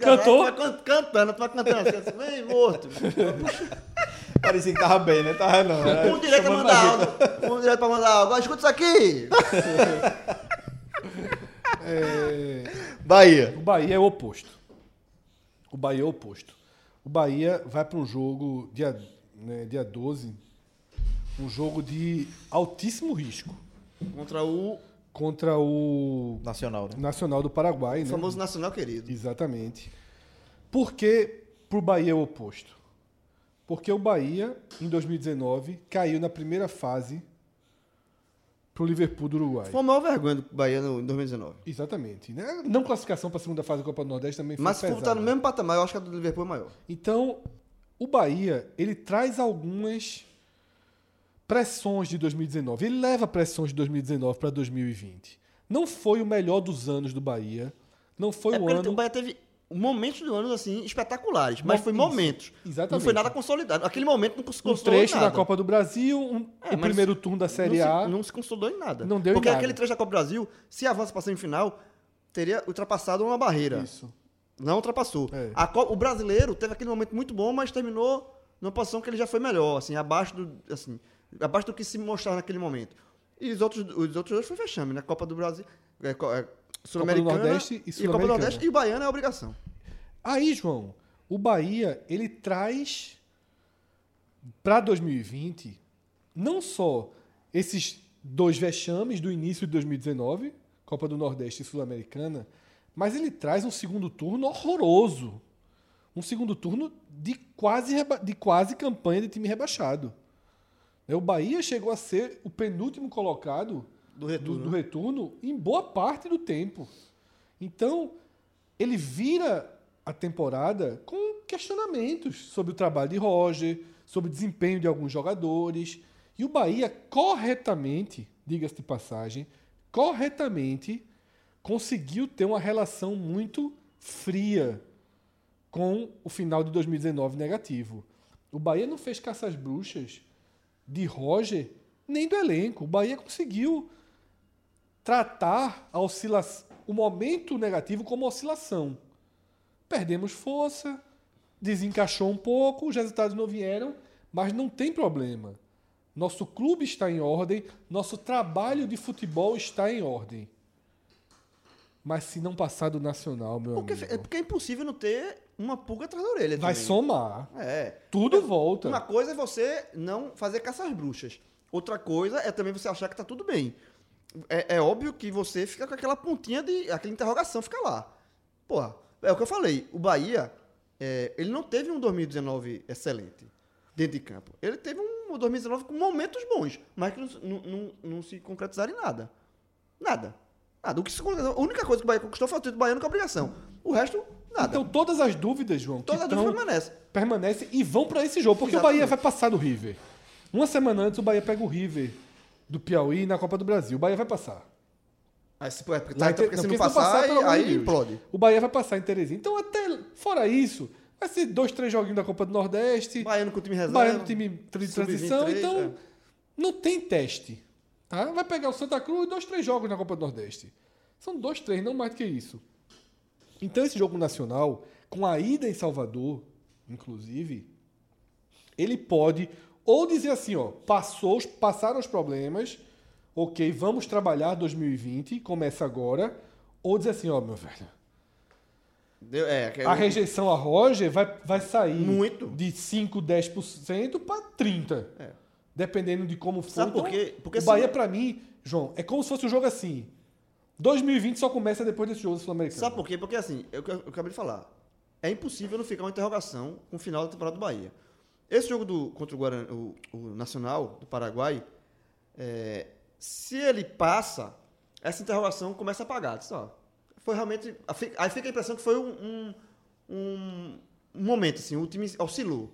Cantou? cantando, vai cantando assim, assim, vem, morto. Parecia que tava bem, né? Tava não. era Um direito pra mandar a áudio. Um direito pra mandar áudio. Escuta isso aqui. É, Bahia. O Bahia é o oposto. O Bahia é o oposto. O Bahia vai para um jogo dia, né, dia 12, um jogo de altíssimo risco Contra o contra o Nacional, né? Nacional do Paraguai, né? famoso nacional querido. Exatamente. Por que pro Bahia é o oposto? Porque o Bahia, em 2019, caiu na primeira fase pro Liverpool do Uruguai. Foi a maior vergonha do Bahia no, em 2019. Exatamente. Né? Não classificação para a segunda fase da Copa do Nordeste também foi Mas se for pesada. botar no mesmo patamar, eu acho que a do Liverpool é maior. Então, o Bahia, ele traz algumas pressões de 2019. Ele leva pressões de 2019 para 2020. Não foi o melhor dos anos do Bahia. Não foi é o ano. o Bahia teve momentos do ano assim espetaculares, mas foi momentos. Exatamente. Não foi nada consolidado. Aquele momento não se Um consolidou trecho em da. Copa do Brasil, um- É, o primeiro turno da Série não se, A. Não se consolidou em nada. Não deu Porque nada. aquele trecho da Copa do Brasil, se avança para a semifinal, teria ultrapassado uma barreira. Isso. Não ultrapassou. É. A Co- o brasileiro teve aquele momento muito bom, mas terminou numa posição que ele já foi melhor, assim, abaixo do, assim, abaixo do que se mostrava naquele momento. E os outros, os outros dois foi fechame, né? Copa do Brasil, é, co- é, Sul-Americana Nordeste e Copa do Sul-Americana. Nordeste e o Baiano é obrigação. Aí, João, o Bahia, ele traz para 2020 não só esses dois vexames do início de 2019, Copa do Nordeste e Sul-Americana, mas ele traz um segundo turno horroroso. Um segundo turno de quase, de quase campanha de time rebaixado. O Bahia chegou a ser o penúltimo colocado Do retorno. do, do retorno em boa parte do tempo. Então, ele vira a temporada com questionamentos sobre o trabalho de Roger, sobre o desempenho de alguns jogadores. E o Bahia, corretamente, diga-se de passagem, corretamente conseguiu ter uma relação muito fria com o final de 2019 negativo. O Bahia não fez caça às bruxas de Roger nem do elenco. O Bahia conseguiu tratar a oscilação, o momento negativo como oscilação. Perdemos força, desencaixou um pouco, os resultados não vieram, mas não tem problema. Nosso clube está em ordem, nosso trabalho de futebol está em ordem. Mas se não passar do nacional, meu Porque, amigo, é porque é impossível não ter uma pulga atrás da orelha. vai também. somar. É. Tudo volta. Uma coisa é você não fazer caça às bruxas. Outra coisa é também você achar que tá tudo bem. É, é óbvio que você fica com aquela pontinha de. aquela interrogação fica lá. Porra, é o que eu falei. O Bahia, é, ele não teve um 2019 excelente dentro de campo. Ele teve um 2019 com momentos bons, mas que não, não, não- se concretizaram em nada. Nada. Nada. O que se a única coisa que o Bahia conquistou foi o título baiano com obrigação. O resto, nada. Então todas as dúvidas, João, que Toda a tão- dúvida permanece. permanecem e vão para esse jogo, porque Exatamente. o Bahia vai passar do River. Uma semana antes o Bahia pega o River do Piauí na Copa do Brasil. O Bahia vai passar. Aí, se, é, porque, tá, Te- porque se não, não porque passar, amor aí, aí implode. O Bahia vai passar em Teresina. Então, até fora isso, vai ser dois, três joguinhos da Copa do Nordeste. Baiano com o time reserva. Bahia no time de transição. Sub-23, Então, é. não tem teste. Tá? Vai pegar o Santa Cruz e dois, três jogos na Copa do Nordeste. São dois, três, não mais do que isso. Então, esse jogo nacional, com a ida em Salvador, inclusive, ele pode ou dizer assim, ó, passou, passaram os problemas, ok, vamos trabalhar 2020, começa agora, ou dizer assim, ó, meu velho, Deu- é, a eu- rejeição a Roger vai, vai sair Muito. de 5, 10% para 30%. É. Dependendo de como for. Sabe por quê? Porque o se- Bahia, pra mim, João, é como se fosse um jogo assim. 2020 só começa depois desse jogo sul-americano. Sabe por quê? Porque assim, eu, eu acabei de falar. É impossível não ficar uma interrogação com o final da temporada do Bahia. Esse jogo do, contra o, Guarani, o, o Nacional do Paraguai, é, se ele passa, essa interrogação começa a apagar. Diz, ó, foi realmente. Aí fica a impressão que foi um, um, um- momento, assim, o time oscilou.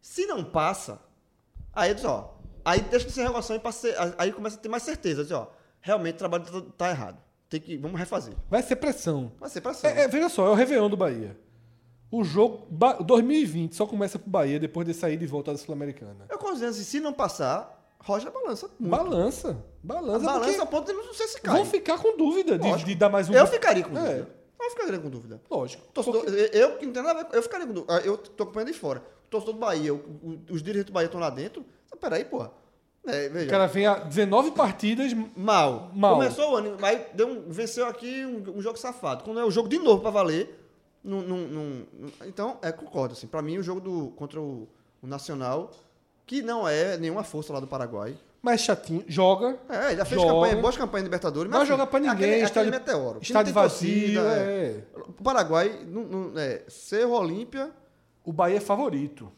Se não passa, aí diz, ó, aí deixa de ser interrogação e passa aí começa a ter mais certeza. Diz, ó, realmente o trabalho tá, tá errado. tem que, vamos refazer. Vai ser pressão. Vai ser pressão. É, é, veja só, é o Réveillon do Bahia. O jogo. Ba- 2020 só começa pro Bahia depois de sair de volta da Sul-Americana. Eu considero assim, se não passar, Roger balança muito. Balança. Balança. balança porque a ponto de não sei se cai. vão ficar com dúvida de, de dar mais um. Eu ficaria com É. dúvida. Eu ficaria com dúvida. Lógico. Torcedor, eu que não tenho nada a ver, eu ficaria com dúvida. Eu tô acompanhando de fora. O torcedor do Bahia, o- o- os dirigentes do Bahia estão lá dentro. Ah, Peraí, porra. É, O veja. cara vem a 19 partidas. Mal. Mal. Começou o ano, aí deu um, venceu aqui um, um jogo safado. Quando é o jogo de novo pra valer, não, não, não- não- então, é, concordo. Assim, pra mim, o jogo do, contra o, o Nacional, que não é nenhuma força lá do Paraguai. Mais chatinho. Joga. É, já fez Joga. campanha, boas campanhas em Libertadores. Não vai assim, jogar pra ninguém. Aquele, aquele estádio meteoro. que estádio não vazio. torcida, é. O Paraguai, não, não, é, Cerro, Olímpia, O Bahia é favorito.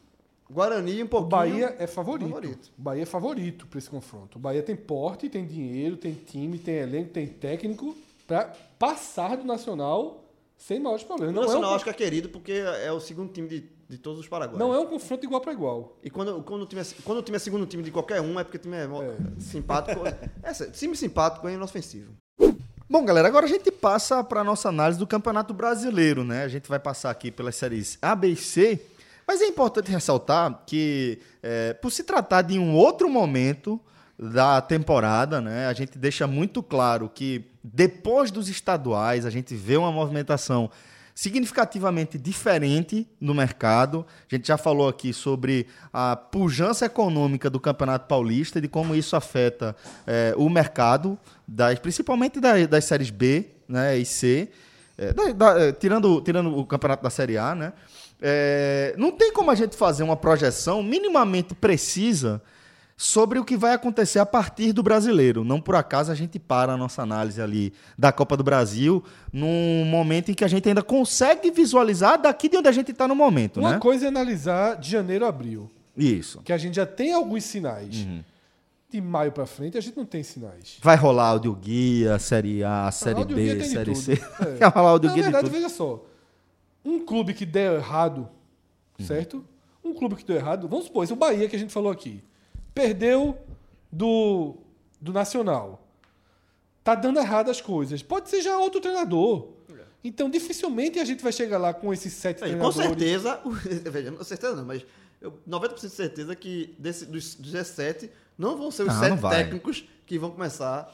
Guarani um O pouquinho. Bahia é favorito. favorito. O Bahia é favorito para esse confronto. O Bahia tem porte, tem dinheiro, tem time, tem elenco, tem técnico para passar do Nacional sem maiores problemas. O Não, Nacional é um, acho que é querido porque é o segundo time de, de todos os paraguaios. não é um confronto igual para igual. E quando, quando, o time é, quando o time é segundo time de qualquer um, é porque o time é, mo- simpático. é, time simpático é inofensivo. Bom, galera, agora a gente passa para nossa análise do Campeonato Brasileiro, né? A gente vai passar aqui pelas séries A, B e C, mas é importante ressaltar que, é, por se tratar de um outro momento da temporada, né? A gente deixa muito claro que depois dos estaduais a gente vê uma movimentação significativamente diferente no mercado. A gente já falou aqui sobre a pujança econômica do Campeonato Paulista e de como isso afeta eh, o mercado, das, principalmente das, das séries B né, e C, eh, da- da- eh, tirando, tirando o Campeonato da Série A. Né, Eh, não tem como a gente fazer uma projeção minimamente precisa sobre o que vai acontecer a partir do brasileiro. Não por acaso a gente para a nossa análise ali da Copa do Brasil num momento em que a gente ainda consegue visualizar daqui de onde a gente está no momento, Uma né? coisa é analisar de janeiro a abril, Isso. que a gente já tem alguns sinais. Uhum. De maio para frente a gente não tem sinais. Vai rolar áudio guia, Série A, Série áudio guia B, Série. C. É. Vai rolar áudio Na guia de verdade, veja só. Um clube que der errado, Uhum. certo? Um clube que deu errado, vamos supor, esse é o Bahia que a gente falou aqui. Perdeu do, do Nacional. Tá dando errado as coisas. Pode ser já outro treinador. Então, dificilmente a gente vai chegar lá com esses sete Veja, com treinadores. certeza, o- veja, com certeza não, mas eu, 90% de certeza que desse, dos, dos 17 não vão ser os Não, não sete vai. técnicos que vão começar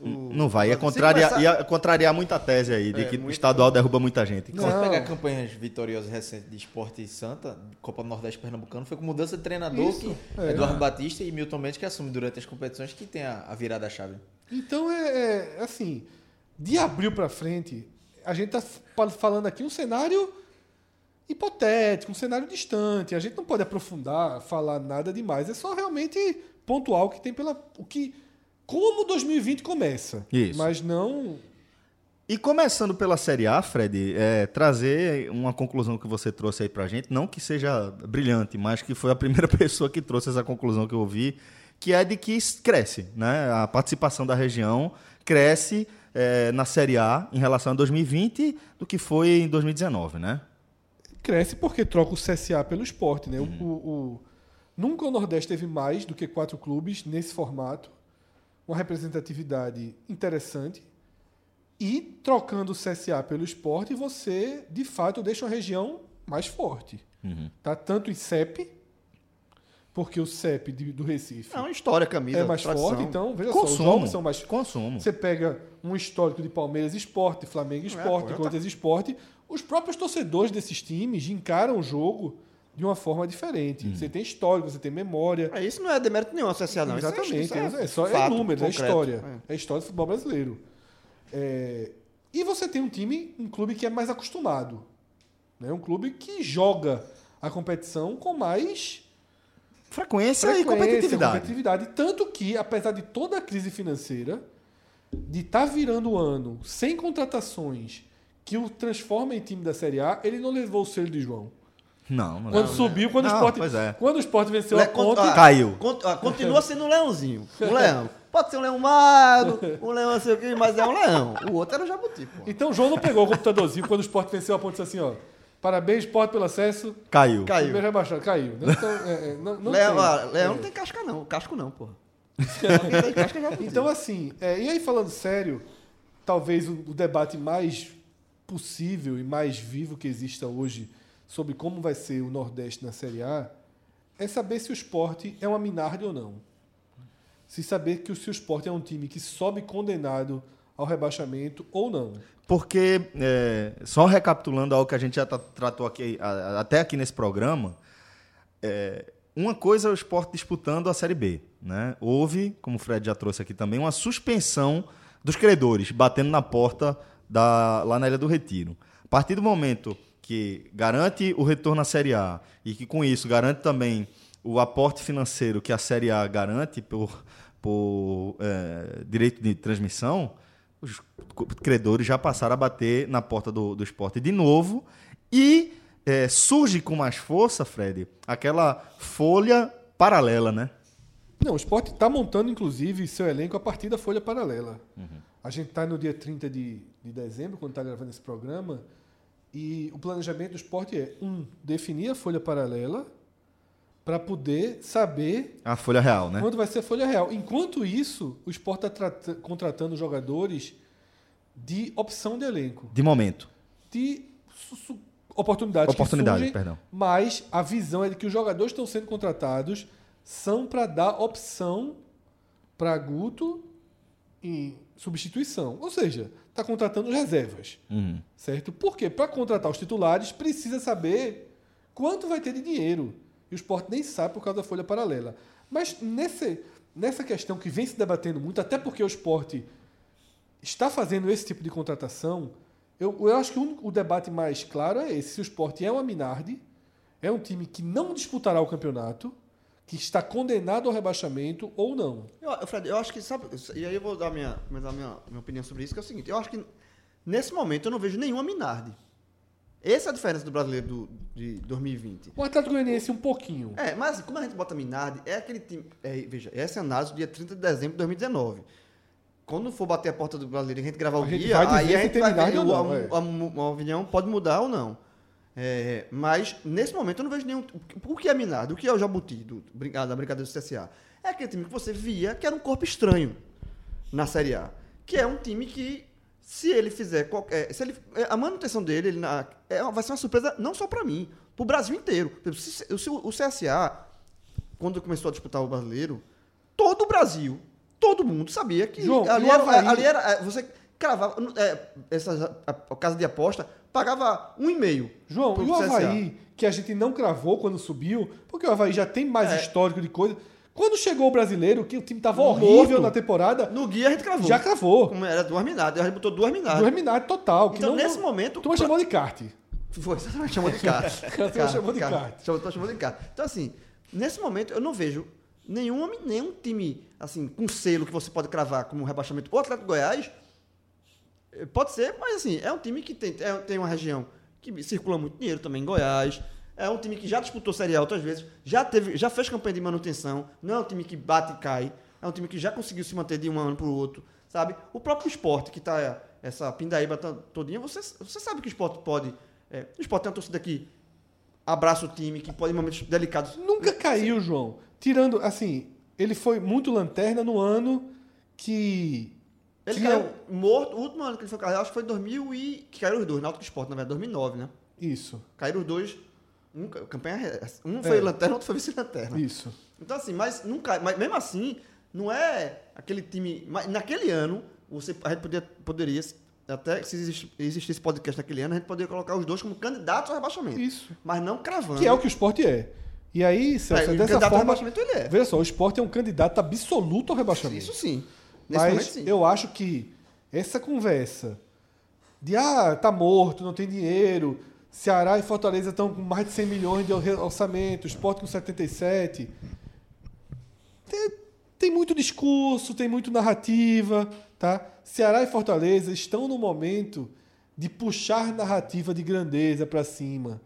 o. Não vai, ia contrariar, começar- ia contrariar muita tese aí, de É, que o muito- estadual derruba muita gente. Não. Se você pegar campanhas vitoriosas recentes de Esporte e Santa, Copa do Nordeste Pernambucano, foi com mudança de treinador Isso, que é. Eduardo Batista e Milton Mendes que assumem durante as competições que tem a, a virada da chave. Então, é, é, assim, de abril para frente, a gente tá fa- falando aqui um cenário hipotético, um cenário distante. A gente não pode aprofundar, falar nada demais. É só realmente pontual o que tem pela. O que, como 2020 começa. Isso. Mas não. E começando pela Série A, Fred, é, trazer uma conclusão que você trouxe aí pra gente, não que seja brilhante, mas que foi a primeira pessoa que trouxe essa conclusão que eu ouvi, que é de que cresce, né? A participação da região cresce é, na Série A em relação a 2020 do que foi em 2019, né? Cresce porque troca o CSA pelo esporte, né? O, o- o- nunca o Nordeste teve mais do que quatro clubes nesse formato. Uma representatividade interessante. E trocando o CSA pelo esporte, você, de fato, deixa uma região mais forte. Tá? Tanto em CEP, porque o CEP de- do Recife É uma história, camisa. é mais tradição. forte, então, veja só, os Consumo. jogos são mais Consumo. você pega um histórico de Palmeiras Esporte, Flamengo Esporte, pô, já Corinthians Esporte, os próprios torcedores desses times encaram o jogo de uma forma diferente. Você tem histórico, você tem memória. É, isso não é demérito nenhum, a CSA, não. Isso é- Exatamente. isso É, só é fato números, é concreto. história. É. É. história do futebol brasileiro. É, E você tem um time, um clube que é mais acostumado. Né? Um clube que joga a competição com mais Frequência, e frequência, competitividade. competitividade. Tanto que, apesar de toda a crise financeira, de estar virando o ano sem contratações que o transforma em time da Série A, ele não levou o selo de João. Não, não. Quando subiu, quando, Não, o Sport, pois é. quando o Sport venceu Le- a ponte, ah, Caiu. cont- ah, continua sendo um leãozinho. Um leão. Pode ser um leão magro, um leão não sei o quê, mas é um leão. O outro era o jabuti, pô. então o João não pegou o computadorzinho quando o Sport venceu a ponte disse assim, ó. Parabéns, Sport, pelo acesso. Caiu. Caiu. Primeiro rebaixado. Caiu. né? Então, é, é, não, não leão, tem. ah, leão É. não tem casca, não. Casco não, porra. Tem casca é jabuti. Então, assim, é, e aí falando sério, talvez o, o debate mais possível e mais vivo que exista hoje sobre como vai ser o Nordeste na Série A é saber se o esporte é uma Minardi ou não. Se saber que o seu esporte é um time que sobe condenado ao rebaixamento ou não. Porque, é, só recapitulando algo que a gente já tratou aqui, até aqui nesse programa, é, uma coisa é o esporte disputando a Série B. Né? Houve, como o Fred já trouxe aqui também, uma suspensão dos credores, batendo na porta da, lá na Ilha do Retiro. A partir do momento que garante o retorno à Série A e que com isso garante também o aporte financeiro que a Série A garante por, por é, direito de transmissão, os credores já passaram a bater na porta do, do esporte de novo e é, surge com mais força, Fred, aquela folha paralela, né? Não, o esporte está montando, inclusive, seu elenco a partir da folha paralela. A gente está no dia 30 de, de dezembro, quando está gravando esse programa, e o planejamento do esporte é, um, definir a folha paralela para poder saber A folha real, né? quando vai ser a folha real. Enquanto isso, o esporte está contratando jogadores de opção de elenco, De momento. de oportunidades Oportunidade, que surgem, perdão. mas a visão é de que os jogadores que estão sendo contratados são para dar opção para Guto em substituição. Ou seja, está contratando reservas. Uhum. Certo? Porque para contratar os titulares precisa saber quanto vai ter de dinheiro. E o esporte nem sabe por causa da folha paralela. Mas nesse, nessa questão que vem se debatendo muito, até porque o esporte está fazendo esse tipo de contratação, eu, eu acho que o, único- o debate mais claro é esse: se o esporte é uma Minardi, é um time que não disputará o campeonato, que está condenado ao rebaixamento ou não. Eu, Fred, eu acho que, sabe, e aí eu vou dar minha, dar minha, minha opinião sobre isso, que é o seguinte, eu acho que nesse momento eu não vejo nenhuma Minardi. Essa é a diferença do brasileiro do, de 2020. O Atlético Goianiense um pouquinho. É, mas como a gente bota Minardi, é aquele time. é, veja, essa é a análise do dia 30 de dezembro de 2019. Quando for bater a porta do brasileiro e a gente gravar o A guia, aí a gente vai ver não, a, é. a, a, a opinião pode mudar ou não. É, mas nesse momento eu não vejo nenhum. O que é Minardi? O que é o Jabuti do, ah, da brincadeira do CSA? É aquele time que você via que era um corpo estranho na Série A. Que é um time que, se ele fizer qualquer. Se ele, é, a manutenção dele ele na- é, vai ser uma surpresa não só para mim, para o Brasil inteiro. Se- se o- CSA, quando começou a disputar o brasileiro, todo o Brasil, todo mundo sabia que João, ali, era, ali era. é, Você cravava. é, essa, a, a casa de aposta pagava um e-mail. João, pro e o. Havaí, que a gente não cravou quando subiu, porque o Havaí já tem mais É. histórico de coisa. Quando chegou o brasileiro, que o time tava Morto. horrível na temporada, No guia a gente cravou. já cravou. Como era duas minadas, a gente botou duas minadas. Do Reminário total. Então, não, nesse momento. Tu chamou de kart. Foi, exatamente, chamou de kart. Cara, chamou de kart. Chamou, chamando de kart. Então, assim, nesse momento eu não vejo nenhum, nenhum time, assim, com selo que você pode cravar como rebaixamento. O Atlético Goiás, pode ser, mas assim, é um time que tem, é- tem uma região que circula muito dinheiro também em Goiás. É um time que já disputou Série A outras vezes, já, teve, já fez campanha de manutenção. Não é um time que bate e cai. É um time que já conseguiu se manter de um ano para o outro, sabe? O próprio esporte, que tá essa pindaíba to- todinha, você, você sabe que o esporte pode... é, o esporte tem uma torcida que abraça o time, que pode em momentos delicados... Nunca caiu, João. Tirando, assim, ele foi muito lanterna no ano que. Ele caiu morto, o último ano que ele foi cair, acho que foi em 2000 e... Que caíram os dois, Náutico Esporte, na verdade, 2009, né? Isso, Caíram os dois, um, campanha, um foi É. lanterna, outro foi vice-lanterna. isso. Então, assim, mas, não cai, mas mesmo assim, não é aquele time. Naquele ano, você, a gente podia, poderia, até se existisse podcast naquele ano, a gente poderia colocar os dois como candidatos ao rebaixamento. Isso. Mas não cravando. Que é o que o esporte é. E aí, Celso, É, é o dessa candidato ao forma. rebaixamento ele é. Veja só, o esporte é um candidato absoluto ao rebaixamento. Isso sim. Nesse momento, Mas sim. eu acho que essa conversa de ah, tá morto, não tem dinheiro, Ceará e Fortaleza estão com mais de 100 milhões de or- orçamento, Sport com 77. Tem, tem muito discurso, tem muito narrativa, tá? Ceará e Fortaleza estão no momento de puxar narrativa de grandeza para cima.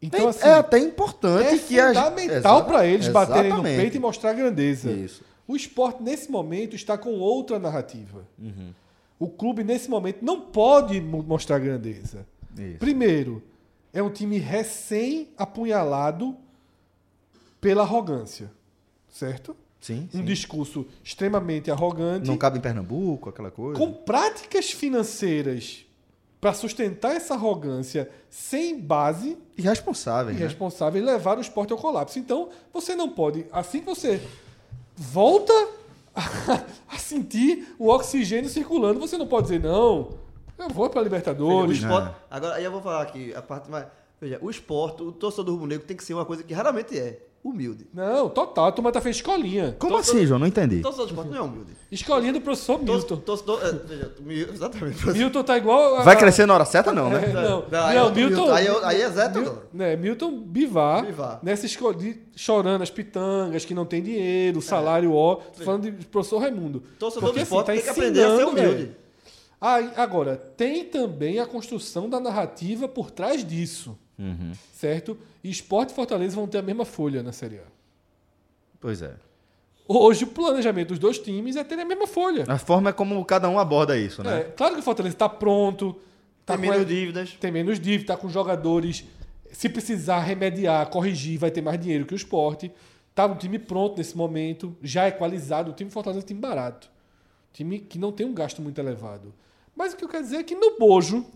Então, assim, é até importante é que fundamental para eles baterem no exatamente. peito e mostrar grandeza. Isso. O esporte, nesse momento, está com outra narrativa. Uhum. O clube, nesse momento, não pode mo- mostrar grandeza. Isso. Primeiro, é um time recém-apunhalado pela arrogância. Certo? Sim, um sim. discurso extremamente arrogante, Não cabe em Pernambuco, aquela coisa. com práticas financeiras para sustentar essa arrogância sem base Irresponsável, né? irresponsável e levar o esporte ao colapso. Então, você não pode, assim que você volta a, a sentir o oxigênio circulando, você não pode dizer, não, eu vou para O Libertadores. esporte, agora, aí eu vou falar aqui, a parte mais. Veja, o esporte, o torcedor rubro-negro tem que ser uma coisa que raramente é: humilde. Não, total, a turma tá fez escolinha. Como assim, João? Não entendi. O torcedor do esporte não é humilde. Escolinha do professor Milton. Torcedor, torcedor, é, veja, Mil- exatamente. Milton tá igual. a- Vai crescer na hora certa, não, É, né? não, Não, aí não, é outro Milton. Milton. Aí é- aí é Zé Mil- Teodoro. né, Milton Bivar, Bivar. nessa escola, chorando as pitangas, que não tem dinheiro, salário ó. Tô falando de professor Raimundo. Torcedor Porque, do esporte assim, tem que aprender a ser ensinando, humilde. velho. Aí, agora, tem também a construção da narrativa por trás disso. Uhum. Certo? E Esporte e Fortaleza vão ter a mesma folha na Série A. Pois é. Hoje, o planejamento dos dois times é ter a mesma folha. A forma é como cada um aborda isso, É, né? claro que o Fortaleza está pronto. Tá Tem menos a- dívidas. Tem menos dívida, tá com jogadores. Se precisar remediar, corrigir, vai ter mais dinheiro que o esporte. Tá um time pronto nesse momento, já equalizado. O time Fortaleza é um time barato. Time que não tem um gasto muito elevado. Mas o que eu quero dizer é que no Bojo,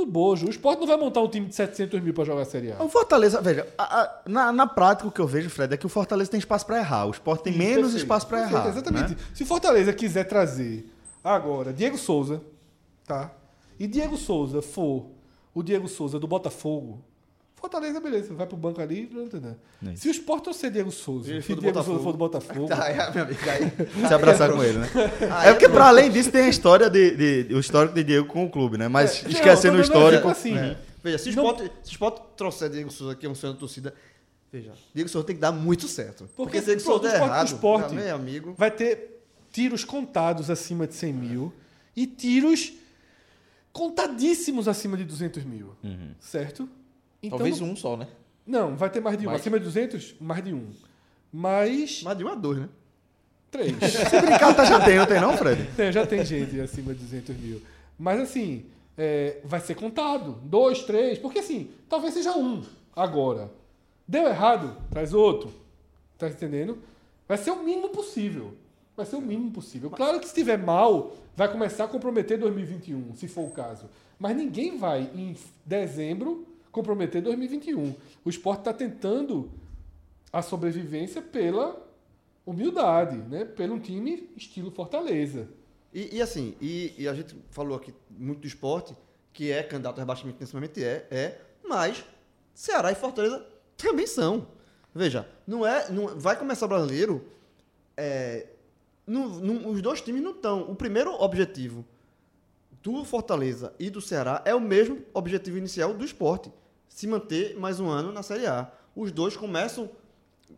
no Bojo, o esporte não vai montar um time de 700 mil para jogar a Série A. O Fortaleza, veja, a- a- na, na prática o que eu vejo, Fred, é que o Fortaleza tem espaço pra errar. O Sport tem menos Perfeito, espaço pra perfeito, errar. Exatamente. né? Se o Fortaleza quiser trazer agora Diego Souza, tá? E Diego Souza for o Diego Souza do Botafogo, Fortaleza, beleza, vai pro banco ali. não tem nada. Se o Sport trouxer Diego Souza, Ele se for do Diego Botafogo. Souza for do Botafogo, Tá, é, meu amigo, aí. Se abraçar com ele, né? Aí É porque, pronto. pra além disso, tem a história de, de- o histórico de Diego com o clube, né? Mas É, não, esquecendo o dando um histórico. exemplo assim. Veja, se o Não- Sport, se o Sport trouxer Diego Souza, que é um sonho da torcida, veja, Diego Souza tem que dar muito certo. Porque, se Diego Souza o der Sport- o errado, Sport meu amigo, vai ter tiros contados acima de 100 mil e tiros contadíssimos acima de 200 mil. Certo? Então, Talvez um só, né? Não, vai ter mais de um. Mais- Acima de 200, mais de um. Mas. mais de um a dois, né? Três. Se brincar, tá, já tem, não tem não, Fred? Tem, já tem gente acima de 200 mil. Mas assim, é, vai ser contado. Dois, três. Porque assim, talvez seja um agora. Deu errado, traz outro. Tá entendendo? Vai ser o mínimo possível. Vai ser o mínimo possível. Claro que se estiver mal, vai começar a comprometer 2021, se for o caso. Mas ninguém vai, em dezembro, comprometer 2021. O esporte está tentando a sobrevivência pela humildade, né? Pelo um time estilo Fortaleza. E, e assim, e, e a gente falou aqui muito do esporte, que é candidato a rebaixamento nesse momento, é, é, mas Ceará e Fortaleza também são. Veja, não é. Não, vai começar o brasileiro. é, não- os dois times não estão. O primeiro objetivo do Fortaleza e do Ceará é o mesmo objetivo inicial do esporte. Se manter mais um ano na Série A. Os dois começam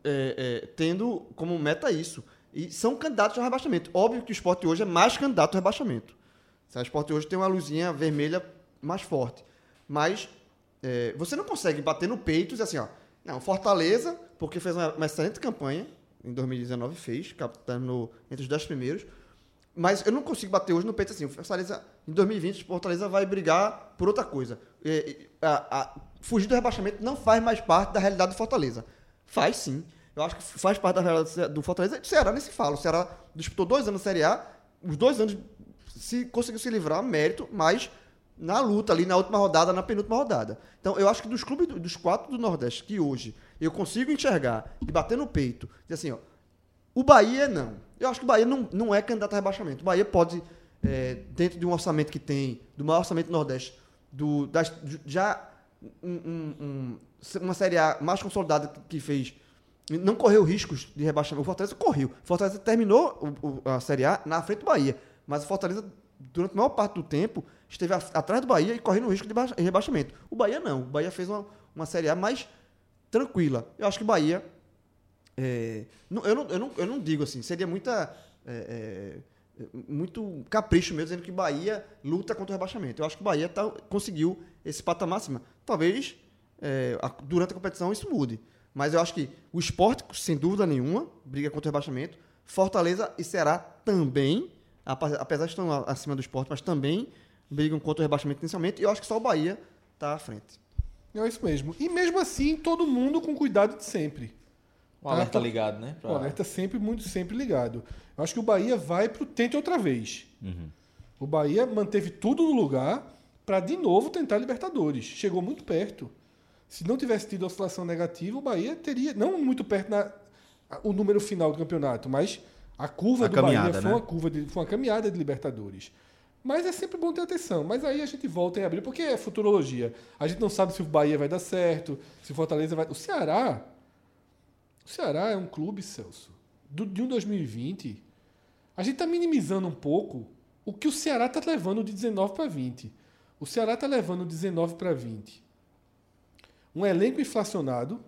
é, é, tendo como meta isso. E são candidatos ao rebaixamento. Óbvio que o esporte hoje é mais candidato ao rebaixamento. O esporte hoje tem uma luzinha vermelha mais forte. Mas é, você não consegue bater no peito e dizer assim, ó. Não, Fortaleza, porque fez uma, uma excelente campanha, em 2019 fez, cap- terminou entre os 10 primeiros. Mas eu não consigo bater hoje no peito assim. Fortaleza, em 2020, o Fortaleza vai brigar por outra coisa. É, é, a- a- fugir do rebaixamento não faz mais parte da realidade do Fortaleza. Faz sim. Eu acho que faz parte da realidade do Fortaleza. Do Ceará nem se fala. O Ceará disputou dois anos na Série A. Os dois anos se conseguiu se livrar, mérito, mas na luta ali, na última rodada, na penúltima rodada. Então, eu acho que dos clubes, do- dos quatro do Nordeste, que hoje eu consigo enxergar e bater no peito, dizer assim, ó, o Bahia não. Eu acho que o Bahia não, não é candidato a rebaixamento. O Bahia pode, é, dentro de um orçamento que tem, do maior orçamento do Nordeste, do, das, já um- um- um- uma Série A mais consolidada que- que fez, não correu riscos de rebaixamento. O Fortaleza correu. O Fortaleza terminou o- o- a Série A na frente do Bahia. Mas o Fortaleza, durante a maior parte do tempo, esteve a- atrás do Bahia e correndo risco de baixa- rebaixamento. O Bahia não. O Bahia fez uma, uma Série A mais tranquila. Eu acho que o Bahia é, não- eu, não, eu, não, eu não digo assim, seria muita. é, é, muito capricho mesmo dizendo que Bahia luta contra o rebaixamento. Eu acho que o Bahia tá- conseguiu esse patamar acima. Talvez é, a- durante a competição isso mude. Mas eu acho que o esporte, sem dúvida nenhuma, briga contra o rebaixamento. Fortaleza e Ceará também, apesar de estar acima do esporte, mas também brigam contra o rebaixamento inicialmente. E eu acho que só o Bahia está à frente. É isso mesmo. E mesmo assim, todo mundo com cuidado de sempre. Um alerta ligado, né? Pra- O alerta sempre muito sempre ligado. Eu acho que o Bahia vai pro tente outra vez. O Bahia manteve tudo no lugar para de novo tentar Libertadores. Chegou muito perto. Se não tivesse tido oscilação negativa, o Bahia teria não muito perto na o número final do campeonato, mas a curva A do caminhada, Bahia foi né? uma curva de, foi uma caminhada de Libertadores. Mas é sempre bom ter atenção. Mas aí a gente volta em abril, porque é futurologia. A gente não sabe se o Bahia vai dar certo, se o Fortaleza vai. O Ceará. O Ceará é um clube, Celso, do, de um 2020. A gente está minimizando um pouco o que o Ceará está levando de 19 para 20. O Ceará está levando 19 para 20. Um elenco inflacionado,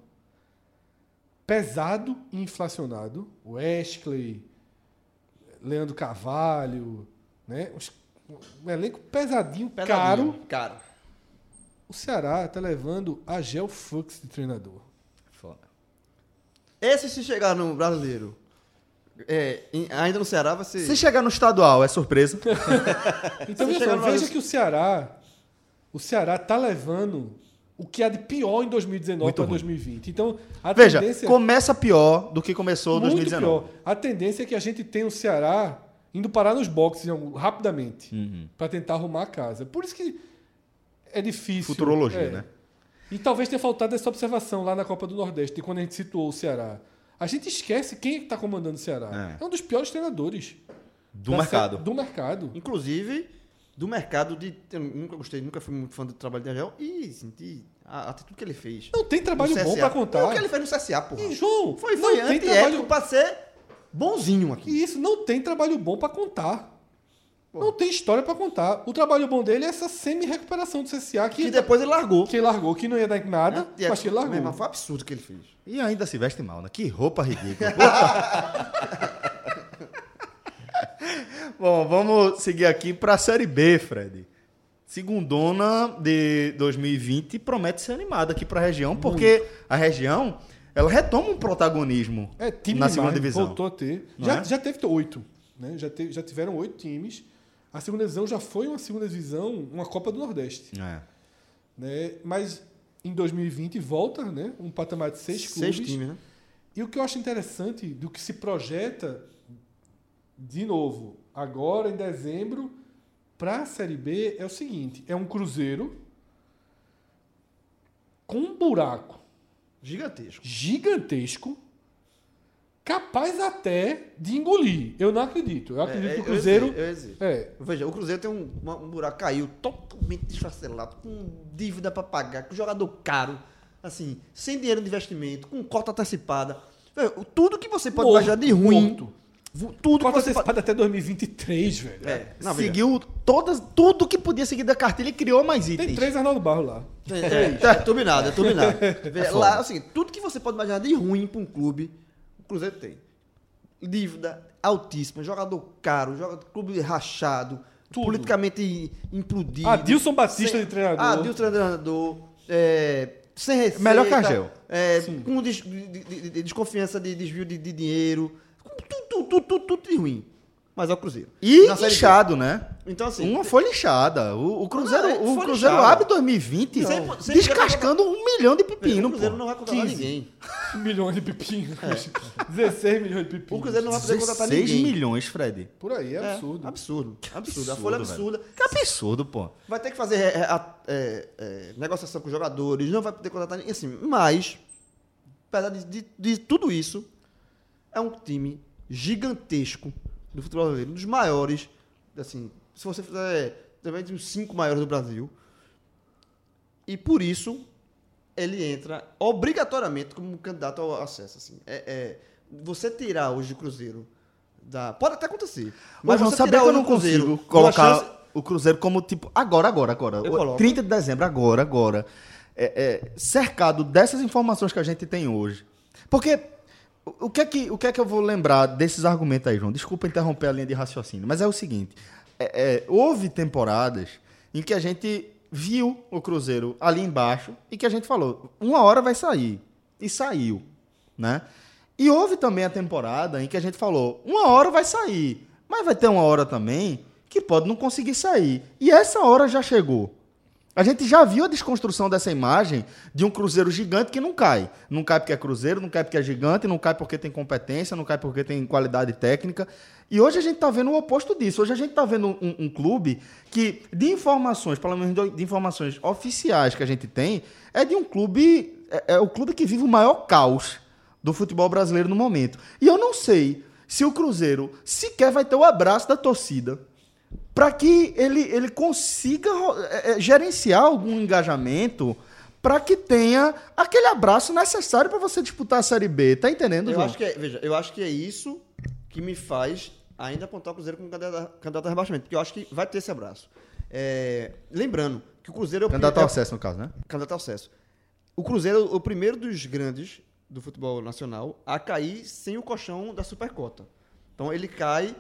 pesado e inflacionado. Wesley, Leandro Carvalho, né? Um elenco pesadinho, caro. Pesadinho, Caro. O Ceará está levando a Gel Fux de treinador. Esse se chegar no brasileiro, é, em- ainda no Ceará vai ser. Se chegar no estadual, é surpresa. Então Você veja, chega só, no veja Brasil- que o Ceará, o Ceará tá levando o que há de pior em 2019 Muito para ruim. 2020. Então a Veja, tendência começa pior do que começou muito 2019. pior. A tendência é que a gente tenha o Ceará indo parar nos boxes em algum- rapidamente Uhum. para tentar arrumar a casa. Por isso que é difícil. Futurologia, é. né? E talvez tenha faltado essa observação lá na Copa do Nordeste, de quando a gente situou o Ceará. A gente esquece quem está comandando o Ceará. É. É. um dos piores treinadores Do mercado. sé- Do mercado. Inclusive, do mercado de. Eu nunca gostei, nunca fui muito fã do trabalho de Angel e senti a atitude que ele fez. Não tem trabalho bom para contar. O que ele fez no CSA, porra. E, João, Foi, não foi tem antiético trabalho pra ser bonzinho aqui. E isso não tem trabalho bom pra contar. Não tem história pra contar. O trabalho bom dele é essa semi-recuperação do CSA que, Que depois ele largou. que ele largou, que não ia dar em nada, E é- mas que ele largou. Irmão, foi um absurdo o que ele fez. E ainda se veste mal, né? Que roupa ridícula. Bom, vamos seguir aqui para a Série B, Fred. Segundona de 2020 promete ser animada aqui para a região, porque a região ela retoma um protagonismo É, time na demais, segunda divisão. Voltou a ter. Já, é? já teve oito. Né? Já, teve- já tiveram oito times. A segunda divisão já foi uma segunda divisão, uma Copa do Nordeste. É. Né? Mas em 2020 volta né? um patamar de seis, Seis clubes. times, né? E o que eu acho interessante do que se projeta, de novo, agora em dezembro, para a Série B é o seguinte: é um Cruzeiro com um buraco Gigantesco. gigantesco, capaz até de engolir. Eu não acredito. Eu acredito É, que o eu Cruzeiro. ia dizer, eu dizer. É, Veja, o Cruzeiro tem um, uma- um buraco, caiu totalmente desfacelado, com dívida para pagar, com jogador caro, assim, sem dinheiro de investimento, com cota antecipada. Veja, tudo que você pode Morto, imaginar de ruim, morto. tudo Cota que você pode... antecipada até 2023, velho. É, não, Seguiu todas, tudo que podia seguir da cartilha e criou mais itens. Tem três Arnaldo Barro lá. É, é, é turbinado, é turbinado. Vê, lá, assim, tudo que você pode imaginar de ruim para um clube, o Cruzeiro tem. Dívida altíssima, jogador caro, jogador, clube rachado, Tudo. politicamente implodido. Adilson Batista de treinador. Adilson treinador. É, sem receita. Melhor que a Gel. É, com des- de- de- de- desconfiança de desvio de, dinheiro. Tudo, tudo, tudo, tudo de ruim. Mas é o Cruzeiro. E Na inchado, né? Então, assim, Uma foi lixada. O, o Cruzeiro, Não, é, o Cruzeiro abre 2020 Sem- não, sem- descascando um milhão de o pepino. Cruzeiro pô. não vai contratar 15. ninguém. milhões de pepinos. 16 milhões de pepinos. O Cruzeiro não vai poder contratar 16 ninguém. milhões, Fred. Por aí, é É, absurdo. absurdo. Absurdo. A Absurdo, folha é velho. absurda. Que absurdo, pô. Vai ter que fazer é, é, é, é, negociação com os jogadores, não vai poder contratar ninguém. Assim, mas, apesar de, de- de tudo isso, é um time gigantesco do futebol brasileiro, um dos maiores. Assim, se você fizer também dos cinco maiores do Brasil. E por isso ele entra obrigatoriamente como candidato ao acesso. Assim. É, é, você tirar hoje o Cruzeiro da. Pode até acontecer. Mas não você saber que eu não Cruzeiro consigo colocar chance- o Cruzeiro como tipo agora, agora, agora. Eu O- coloco. 30 de dezembro, agora, agora. É, é, cercado dessas informações que a gente tem hoje. Porque o, que é que, o que é que eu vou lembrar desses argumentos aí, João? Desculpa interromper a linha de raciocínio, mas é o seguinte: é, é, houve temporadas em que a gente viu o Cruzeiro ali embaixo e que a gente falou, uma hora vai sair. E saiu, né? E houve também a temporada em que a gente falou, uma hora vai sair, mas vai ter uma hora também que pode não conseguir sair. E essa hora já chegou. A gente já viu a desconstrução dessa imagem de um Cruzeiro gigante que não cai. Não cai porque é Cruzeiro, não cai porque é gigante, não cai porque tem competência, não cai porque tem qualidade técnica. E hoje a gente está vendo o oposto disso. Hoje a gente está vendo um, um clube que, de informações, pelo menos de, informações oficiais que a gente tem, é de um clube. É, é o clube que vive o maior caos do futebol brasileiro no momento. E eu não sei se o Cruzeiro sequer vai ter o abraço da torcida para que ele, ele consiga é, é, gerenciar algum engajamento para que tenha aquele abraço necessário para você disputar a Série B. Tá entendendo, Eu João? acho que é, veja, eu acho que é isso que me faz ainda apontar o Cruzeiro como candidato, a- candidato a rebaixamento, porque eu acho que vai ter esse abraço. É, lembrando que o Cruzeiro é o Candidato ao acesso, no caso, né? candidato ao acesso. O Cruzeiro é o primeiro dos grandes do futebol nacional a cair sem o colchão da supercota. Então ele cai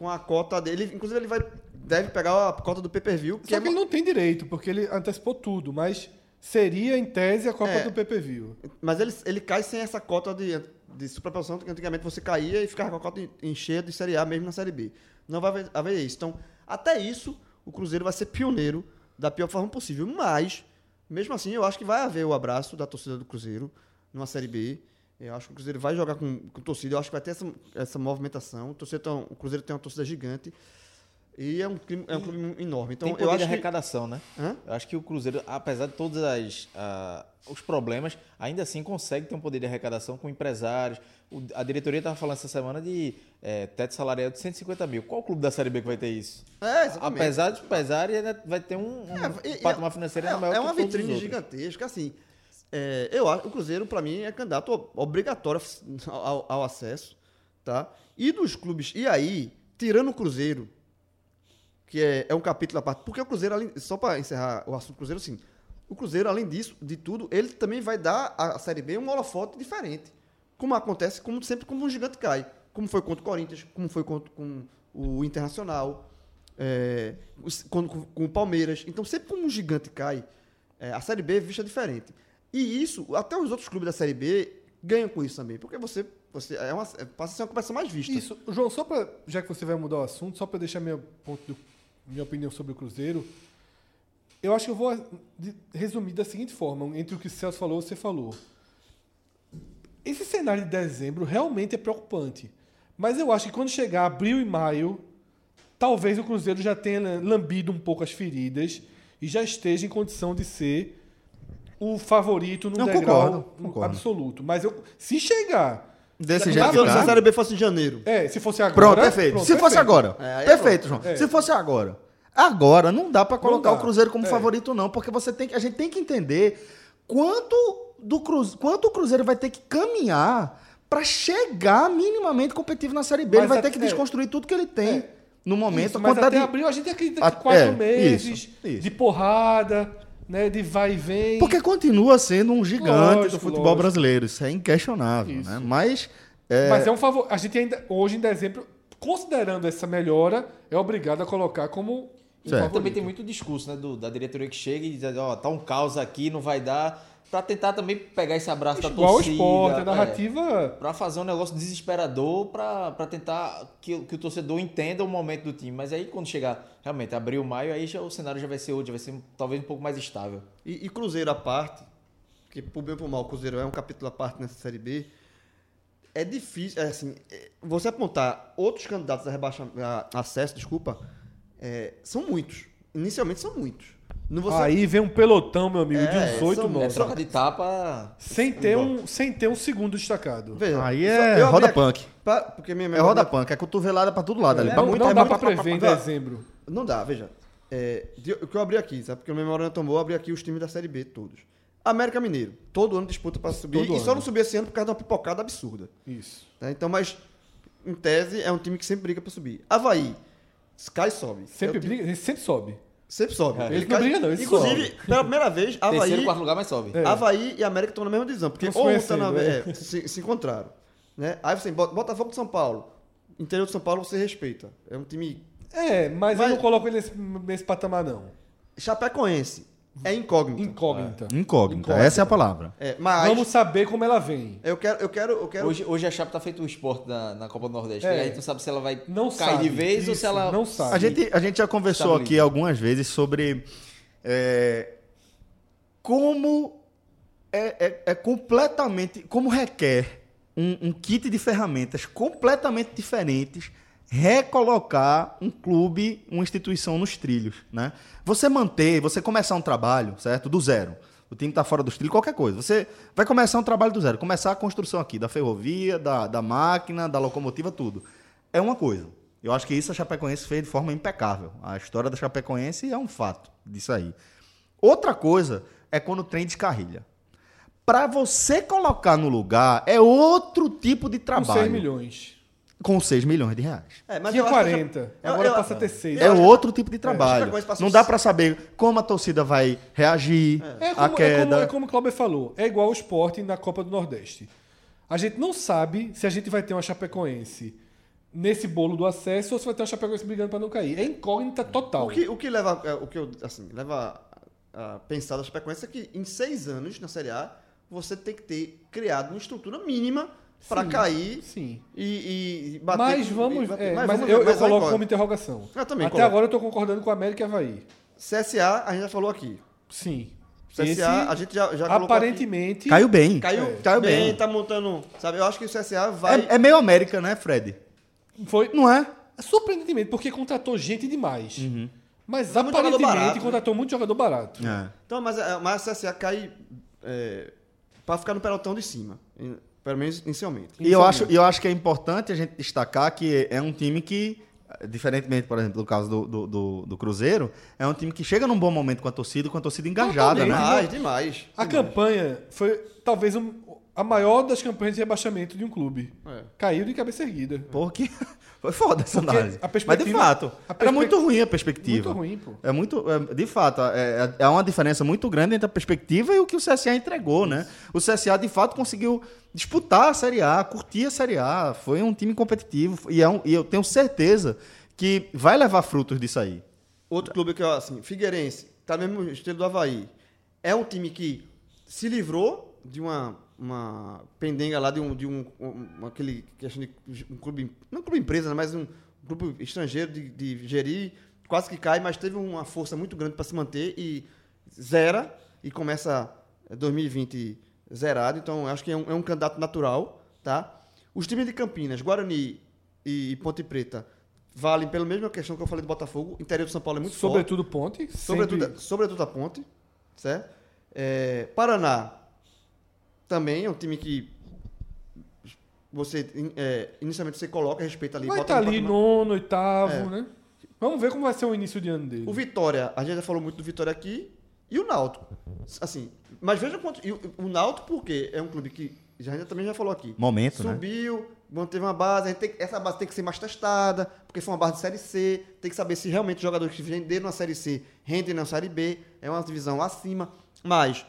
com a cota dele, inclusive ele vai deve pegar a cota do pay-per-view, que Só é que ele não tem direito, porque ele antecipou tudo, mas seria, em tese, a Copa É. do PPV. Mas ele, ele cai sem essa cota de, de superprodução, que antigamente você caía e ficava com a cota em, em cheia de Série A, mesmo na Série B. Não vai haver, haver isso. Então, até isso, o Cruzeiro vai ser pioneiro da pior forma possível. Mas, mesmo assim, eu acho que vai haver o abraço da torcida do Cruzeiro numa Série B. Eu acho que o Cruzeiro vai jogar com, com torcida. Eu acho que vai ter essa, essa movimentação. O, tem o Cruzeiro tem uma torcida gigante. E é um, clube- é um clube enorme. Então, tem poder eu de acho que... arrecadação, né? Hã? Eu acho que o Cruzeiro, apesar de todos as, ah, os problemas, ainda assim consegue ter um poder de arrecadação com empresários. O- a diretoria estava falando essa semana de eh, teto salarial de 150 mil. Qual clube da Série B que vai ter isso? É, exatamente. Apesar de pesar, ele ainda vai ter um, um É, e- patamar financeiro é, maior é que uma vitrine gigantesca, assim. É, eu acho o Cruzeiro, para mim, é candidato ob- obrigatório ao, ao acesso, tá? E dos clubes. E aí, tirando o Cruzeiro, que é, é um capítulo à parte, porque o Cruzeiro, além- só para encerrar o assunto do Cruzeiro, assim, o Cruzeiro, além disso, de tudo, ele também vai dar à Série B um holofote diferente. Como acontece, como sempre, como um gigante cai. Como foi contra o Corinthians, como foi contra com o Internacional, é, com- com o Palmeiras. Então, sempre como um gigante cai, é, a Série B é vista diferente. E isso, até os outros clubes da Série B ganham com isso também, porque você, você é uma, é- passa a ser uma conversa mais vista. Isso, João, só para já que você vai mudar o assunto, só para deixar minha, ponto minha opinião sobre o Cruzeiro, eu acho que eu vou resumir da seguinte forma, entre o que o Celso falou e você falou. Esse cenário de dezembro realmente é preocupante. Mas eu acho que quando chegar abril e maio, talvez o Cruzeiro já tenha lambido um pouco as feridas e já esteja em condição de ser o favorito no Não, degrau concordo, concordo. absoluto. Mas eu, se chegar Desse Tá jeito Se que a tá. Série B fosse em janeiro. é, se fosse agora. Pronto, perfeito. pronto, Se fosse perfeito. agora. É, é perfeito, João. É. Se fosse agora. Agora não dá pra colocar dá. o Cruzeiro como É. favorito não, porque você tem a gente tem que entender quanto do Cruzeiro, quanto o Cruzeiro vai ter que caminhar pra chegar minimamente competitivo na Série B. Mas Ele vai até- ter que desconstruir tudo que ele tem É. no momento. Isso, mas até de- abril a gente acredita que quatro é, meses isso, isso. de porrada, né, de vai e vem. Porque continua sendo um gigante Lógico, do futebol lógico. brasileiro. Isso é inquestionável, Isso. né? Mas é, Mas é um favor. A gente ainda, hoje em dezembro, considerando essa melhora, é obrigado a colocar como um. Também tem muito discurso, né, do- da diretoria que chega e diz, ó, tá um caos aqui, não vai dar, pra tentar também pegar esse abraço da Igual o torcida. esporte, a é, narrativa. Pra fazer um negócio desesperador, pra, pra tentar que, o- que o torcedor entenda o momento do time. Mas aí quando chegar, realmente, abril, maio, aí já, o cenário já vai ser outro, já vai ser talvez um pouco mais estável. E, e Cruzeiro à parte, que por bem ou por mal, o Cruzeiro é um capítulo à parte nessa Série B, é difícil, é assim, é, você apontar outros candidatos a, rebaixa, a acesso, desculpa, é, são muitos. Inicialmente são muitos. Não você, Aí vem um pelotão, meu amigo, É, de uns oito É troca de tapa. Sem ter, um, sem ter um segundo destacado. Veja, Aí só- é abri roda punk. pra- porque minha É memória- roda punk, é cotovelada pra todo lado ali. É Pra não muito- não é dá muito- pra prever em dezembro. Não dá, veja. É, de- o que eu abri aqui, sabe? Porque o memória não tomou, eu abri aqui os times da Série B todos. América Mineiro, todo ano disputa para subir Todo e só ano. não subiu esse ano por causa de uma pipocada absurda. Isso. tá? Então, mas em tese é um time que sempre briga para subir. Havaí, cai e sobe. Sempre É time- briga, ele sempre sobe. Sempre sobe. Ele não briga, não, ele Inclusive, sobe. pela primeira vez, Terceiro, Havaí, quarto lugar, mas sobe. É. Havaí e América estão na mesma divisão, porque ou tá na, é, se, se encontraram. Né? Aí você bota Botafogo de São Paulo. Interior de São Paulo você respeita. É um time É, mas Vai- eu não coloco ele nesse, nesse patamar, não. Chapecoense. É incógnito. Incógnita. Incógnita, essa é a palavra. É, mas Vamos saber como ela vem. eu quero, eu quero, eu quero. Hoje, hoje a Chape tá feito o esporte na, na Copa do Nordeste. É. E aí tu sabe se ela vai Não cair sabe. de vez ou Isso, se ela. Não sabe. A gente, a gente já conversou aqui algumas vezes sobre é, como é, é- é completamente. Como requer um, um kit de ferramentas completamente diferentes recolocar um clube, uma instituição nos trilhos, né? Você manter, você começar um trabalho, certo? Do zero. O time está fora dos trilhos, qualquer coisa. Você vai começar um trabalho do zero, começar a construção aqui da ferrovia, da, da máquina, da locomotiva, tudo. É uma coisa. Eu acho que isso a Chapecoense fez de forma impecável. A história da Chapecoense é um fato disso aí. Outra coisa é quando o trem descarrilha. Para você colocar no lugar é outro tipo de Com trabalho. 6 milhões. Com 6 milhões de reais. É, mas Tinha eu acho que a 40. Chape- agora eu- eu- passa a ter 6. É outro tipo de trabalho. Chapecoense passou Não dá para saber como a torcida vai reagir É à como, é, como, queda. é como o Cláudio falou. É igual o esporte na Copa do Nordeste. A gente não sabe se a gente vai ter uma Chapecoense nesse bolo do acesso ou se vai ter uma Chapecoense brigando para não cair. É incógnita total. O que, o que leva, é, o que eu, assim, leva a, a pensar da Chapecoense é que em seis anos na Série A você tem que ter criado uma estrutura mínima para cair Sim. e, e bater. Mas vamos. e bater. é, Mas mas vamos eu, eu mas vai coloco embora. como interrogação. Eu também Até coloco. agora eu tô concordando com a América e Havaí. CSA, a gente já falou aqui. Sim. CSA, Esse, a gente já, já colocou aparentemente. Caiu bem. Caiu, É. Caiu bem, bem. tá montando. Sabe, eu acho que o CSA vai. É, é meio América, né, Fred? Foi. Não é? Surpreendentemente, porque contratou gente demais. Mas Muito aparentemente barato, né? contratou muito jogador barato. É. Então, mas, é, mas a CSA cai é, para ficar no pelotão de cima. Em- Pelo menos inicialmente. E eu acho, e eu acho que é importante a gente destacar que é um time que, diferentemente, por exemplo, do caso do, do, do- do Cruzeiro, é um time que chega num bom momento com a torcida, com a torcida engajada, né? Demais, demais. A campanha foi talvez um- a maior das campanhas de rebaixamento de um clube. É. Caiu de cabeça erguida. Porque foi foda essa Porque análise. a Mas de fato, a era perspe- muito ruim a perspectiva. Muito ruim, pô. É muito, é, de fato, é, é uma diferença muito grande entre a perspectiva e o que o CSA entregou, né? O CSA de fato conseguiu disputar a Série A, curtir a Série A, foi um time competitivo e, é um- e eu tenho certeza que vai levar frutos disso aí. Outro clube que, assim, Figueirense, tá no mesmo estilo do Havaí. É um time que se livrou de uma, uma pendenga lá de um, de um, um- aquele questão de um clube, não um clube empresa, né, mas um grupo estrangeiro de, de gerir, quase que cai, mas teve uma força muito grande para se manter e zera e começa 2020 zerado, então acho que é um, é um candidato natural, tá? Os times de Campinas, Guarani e Ponte Preta valem pela mesma questão que eu falei do Botafogo, o interior de São Paulo é muito forte. Sobretudo Ponte. Sobretudo, sobretudo a ponte, certo? É, Paraná também é um time que você é, inicialmente você coloca respeito ali. Vai estar no ali nono, oitavo, É. né? Vamos ver como vai ser o início de ano dele. O Vitória, a gente já falou muito do Vitória aqui e o Náutico. Assim, mas veja quanto e o, o Náutico porque é um clube que já a gente também já falou aqui. Momento, né? Subiu, manteve uma base, a gente tem- essa base tem que ser mais testada, porque foi uma base de Série C, tem que saber se realmente os jogadores que venderam na Série C rendem na Série B, é uma divisão acima, mas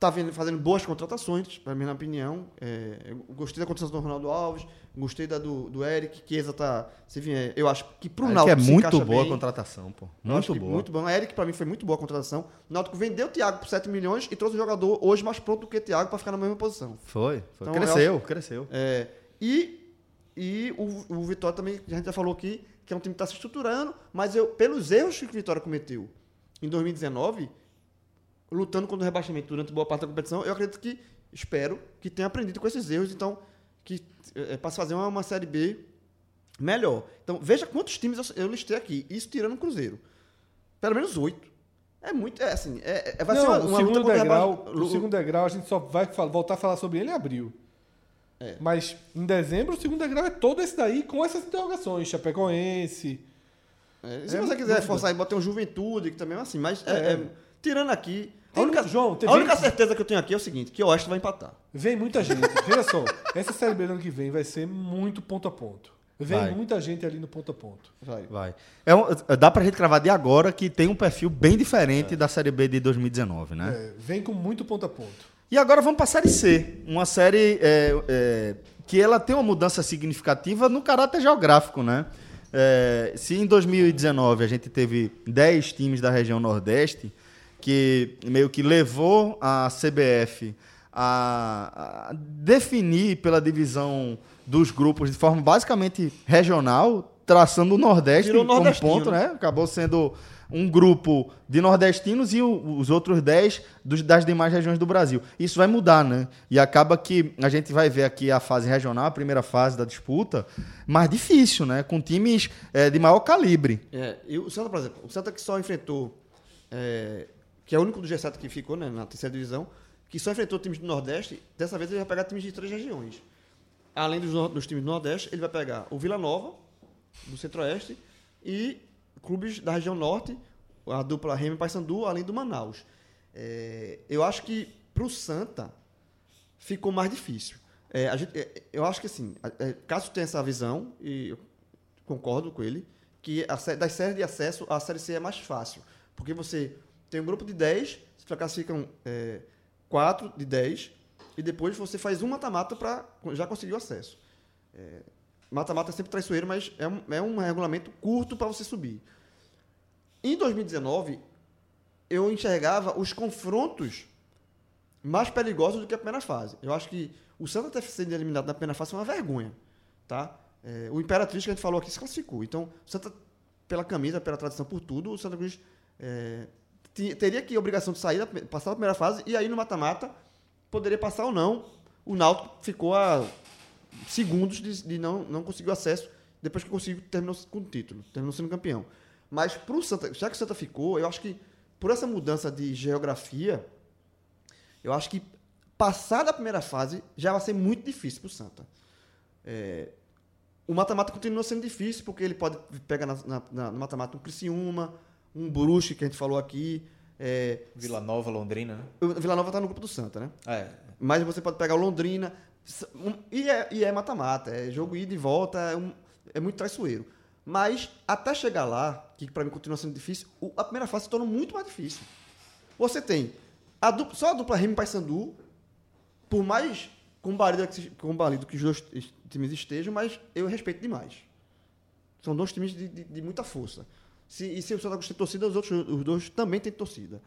tá vendo, fazendo boas contratações, para minha opinião. É, eu gostei da contratação do Ronaldo Alves, gostei da do, do Eric, Chiesa tá, se vier, eu acho que pro Acho que Náutico é muito boa a bem. contratação, pô. Acho Muito que boa. Muito bom. A Eric, pra mim, foi muito boa a contratação. O Náutico vendeu o Thiago por 7 milhões e trouxe o jogador hoje mais pronto do que o Thiago pra ficar na mesma posição. Foi, foi. Então, eu cresceu, cresceu. É, e e o, o Vitória também, a gente já falou aqui, que é um time que está se estruturando, mas eu, pelos erros que o Vitória cometeu em 2019, lutando contra o rebaixamento durante boa parte da competição, eu acredito que, espero, que tenha aprendido com esses erros, então, que é, para se fazer uma, uma Série B melhor. Então, veja quantos times eu, eu listei aqui, isso tirando o Cruzeiro. Pelo menos oito. É muito, é assim, é, é- vai Não, ser uma, o uma segundo degrau, o segundo degrau a gente só vai voltar a falar sobre ele em abril. É. Mas em dezembro o segundo degrau é todo esse daí com essas interrogações, Chapecoense. É, se É você quiser dúvida. forçar e botar um Juventude, que também é assim, mas É. é, tirando aqui. A Tem única, muito- João, a única certeza que eu tenho aqui é o seguinte: que o Oeste vai empatar. Vem muita gente. Veja só, essa série B do ano que vem vai ser muito ponto a ponto. Vem Vai. muita gente ali no ponto a ponto. Vai. Vai. É um- dá pra gente cravar de agora que tem um perfil bem diferente da Série B de 2019, né? É, vem com muito ponto a ponto. E agora vamos para a Série C. Uma série é, é, que ela tem uma mudança significativa no caráter geográfico, né? É, se em 2019 a gente teve 10 times da região Nordeste, que meio que levou a CBF a, a definir pela divisão dos grupos de forma basicamente regional, traçando o Nordeste Virou como ponto, né? Acabou sendo um grupo de nordestinos e o- os outros 10 dos- das demais regiões do Brasil. Isso vai mudar, né? E acaba que a gente vai ver aqui a fase regional, a primeira fase da disputa, mais difícil, né? Com times eh, de maior calibre. É, e o Santa, por exemplo, o Santa que só enfrentou, é, que é o único do G7 que ficou né, na terceira divisão, que só enfrentou times do Nordeste, dessa vez ele vai pegar times de três regiões. Além dos, dos times do Nordeste, ele vai pegar o Vila Nova, do Centro-Oeste, e clubes da região Norte, a dupla Remy e Paysandu, além do Manaus. É, eu acho que para o Santa ficou mais difícil. É, gente- é, eu acho que assim, é, caso tenha essa visão, e eu concordo com ele, que a, das séries de acesso, a Série C é mais fácil. Porque você tem um grupo de 10, se classificam é, 4 de 10, e depois você faz um mata-mata para já conseguir o acesso. É, Mata-mata é sempre traiçoeiro, mas é um, é um regulamento curto para você subir. Em 2019, eu enxergava os confrontos mais perigosos do que a primeira fase. Eu acho que o Santa ter sido eliminado na primeira fase foi uma vergonha. Tá? É, o Imperatriz que a gente falou aqui se classificou. Então, o Santa, pela camisa, pela tradição, por tudo, o Santa Cruz é, teria que a obrigação de sair, passar da primeira fase, e aí no mata-mata poderia passar ou não. O Náutico ficou a segundos de, de não, não conseguir acesso, depois que conseguiu, terminou com o título, terminou sendo campeão. Mas pro Santa, já que o Santa ficou, eu acho que por essa mudança de geografia, eu acho que passar da primeira fase já vai ser muito difícil pro Santa. É, o mata-mata continua sendo difícil, porque ele pode pegar na- na- na- no mata-mata um Criciúma, um Brusque, que a gente falou aqui. É, Vila Nova, Londrina, né? Vila Nova tá no grupo do Santa, né? Ah, é. Mas você pode pegar o Londrina. E é e é mata-mata. É jogo ida e volta. É, um- é muito traiçoeiro. Mas até chegar lá, que pra mim continua sendo difícil, o- a primeira fase se torna muito mais difícil. Você tem a dupla- só a dupla Remy e Paysandu, por mais combalido que, combalido que os dois es- times estejam, mas eu respeito demais. São dois times de, de- de muita força. Se, e se o Santa Cruz tem torcida, os outros os dois também têm torcida.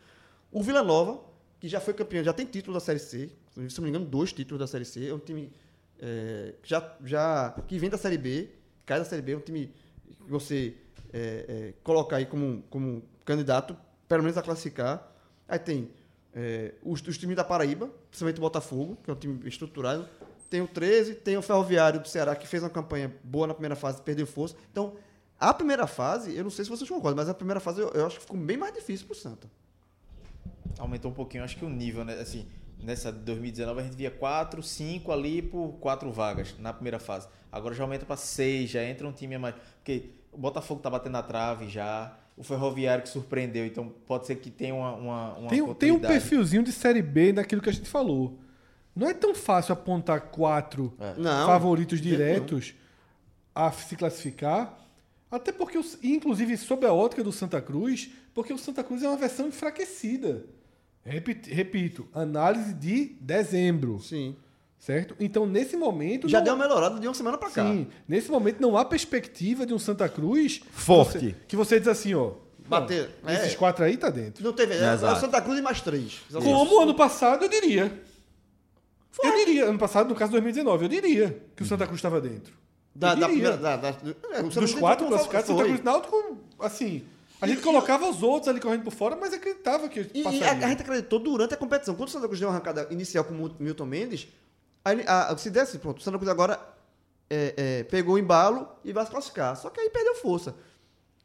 O Vila Nova, que já foi campeão, já tem título da Série C, se não me engano, dois títulos da Série C, é um time é, já, já que vem da Série B, cai da Série B, é um time que você é, é, coloca aí como, como candidato, pelo menos a classificar. Aí tem é, os, os times da Paraíba, principalmente o Botafogo, que é um time estruturado. Tem o 13, tem o Ferroviário do Ceará, que fez uma campanha boa na primeira fase, perdeu força. Então, a primeira fase, eu não sei se vocês concordam, mas a primeira fase eu, eu acho que ficou bem mais difícil pro Santa. Aumentou um pouquinho, acho que o nível, né? Assim, nessa de 2019 a gente via 4, 5 ali por 4 vagas na primeira fase. Agora já aumenta para 6, já entra um time a mais. Porque o Botafogo tá batendo na trave já. O Ferroviário que surpreendeu, então pode ser que tenha uma. uma, uma Tem, tem um perfilzinho de Série B naquilo que a gente falou. Não é tão fácil apontar quatro Não. favoritos diretos a se classificar. Até porque, inclusive, sob a ótica do Santa Cruz, porque o Santa Cruz é uma versão enfraquecida. Repito, análise de dezembro, Sim. certo? Então, nesse momento. Já não- deu uma melhorada de uma semana pra cá. Sim, nesse momento não há perspectiva de um Santa Cruz Forte. Que você, que você diz assim, ó. Bater. não, Esses É. quatro aí tá dentro. Não teve. É, é o Santa Cruz e mais três. Como ano passado, eu diria. Eu diria, ano passado, no caso 2019, eu diria que o Santa Cruz estava dentro. Da, da primeira. Da, da, é, Dos quatro classificados, Santa. Cruz e Náutico, assim, a gente colocava os outros ali correndo por fora, mas acreditava que E, e a, a gente acreditou durante a competição. Quando o Santa Cruz deu uma arrancada inicial com o Milton Mendes, aí, a, se desse, pronto, o Santa Cruz agora é, é, pegou o embalo e vai se classificar. Só que aí perdeu força.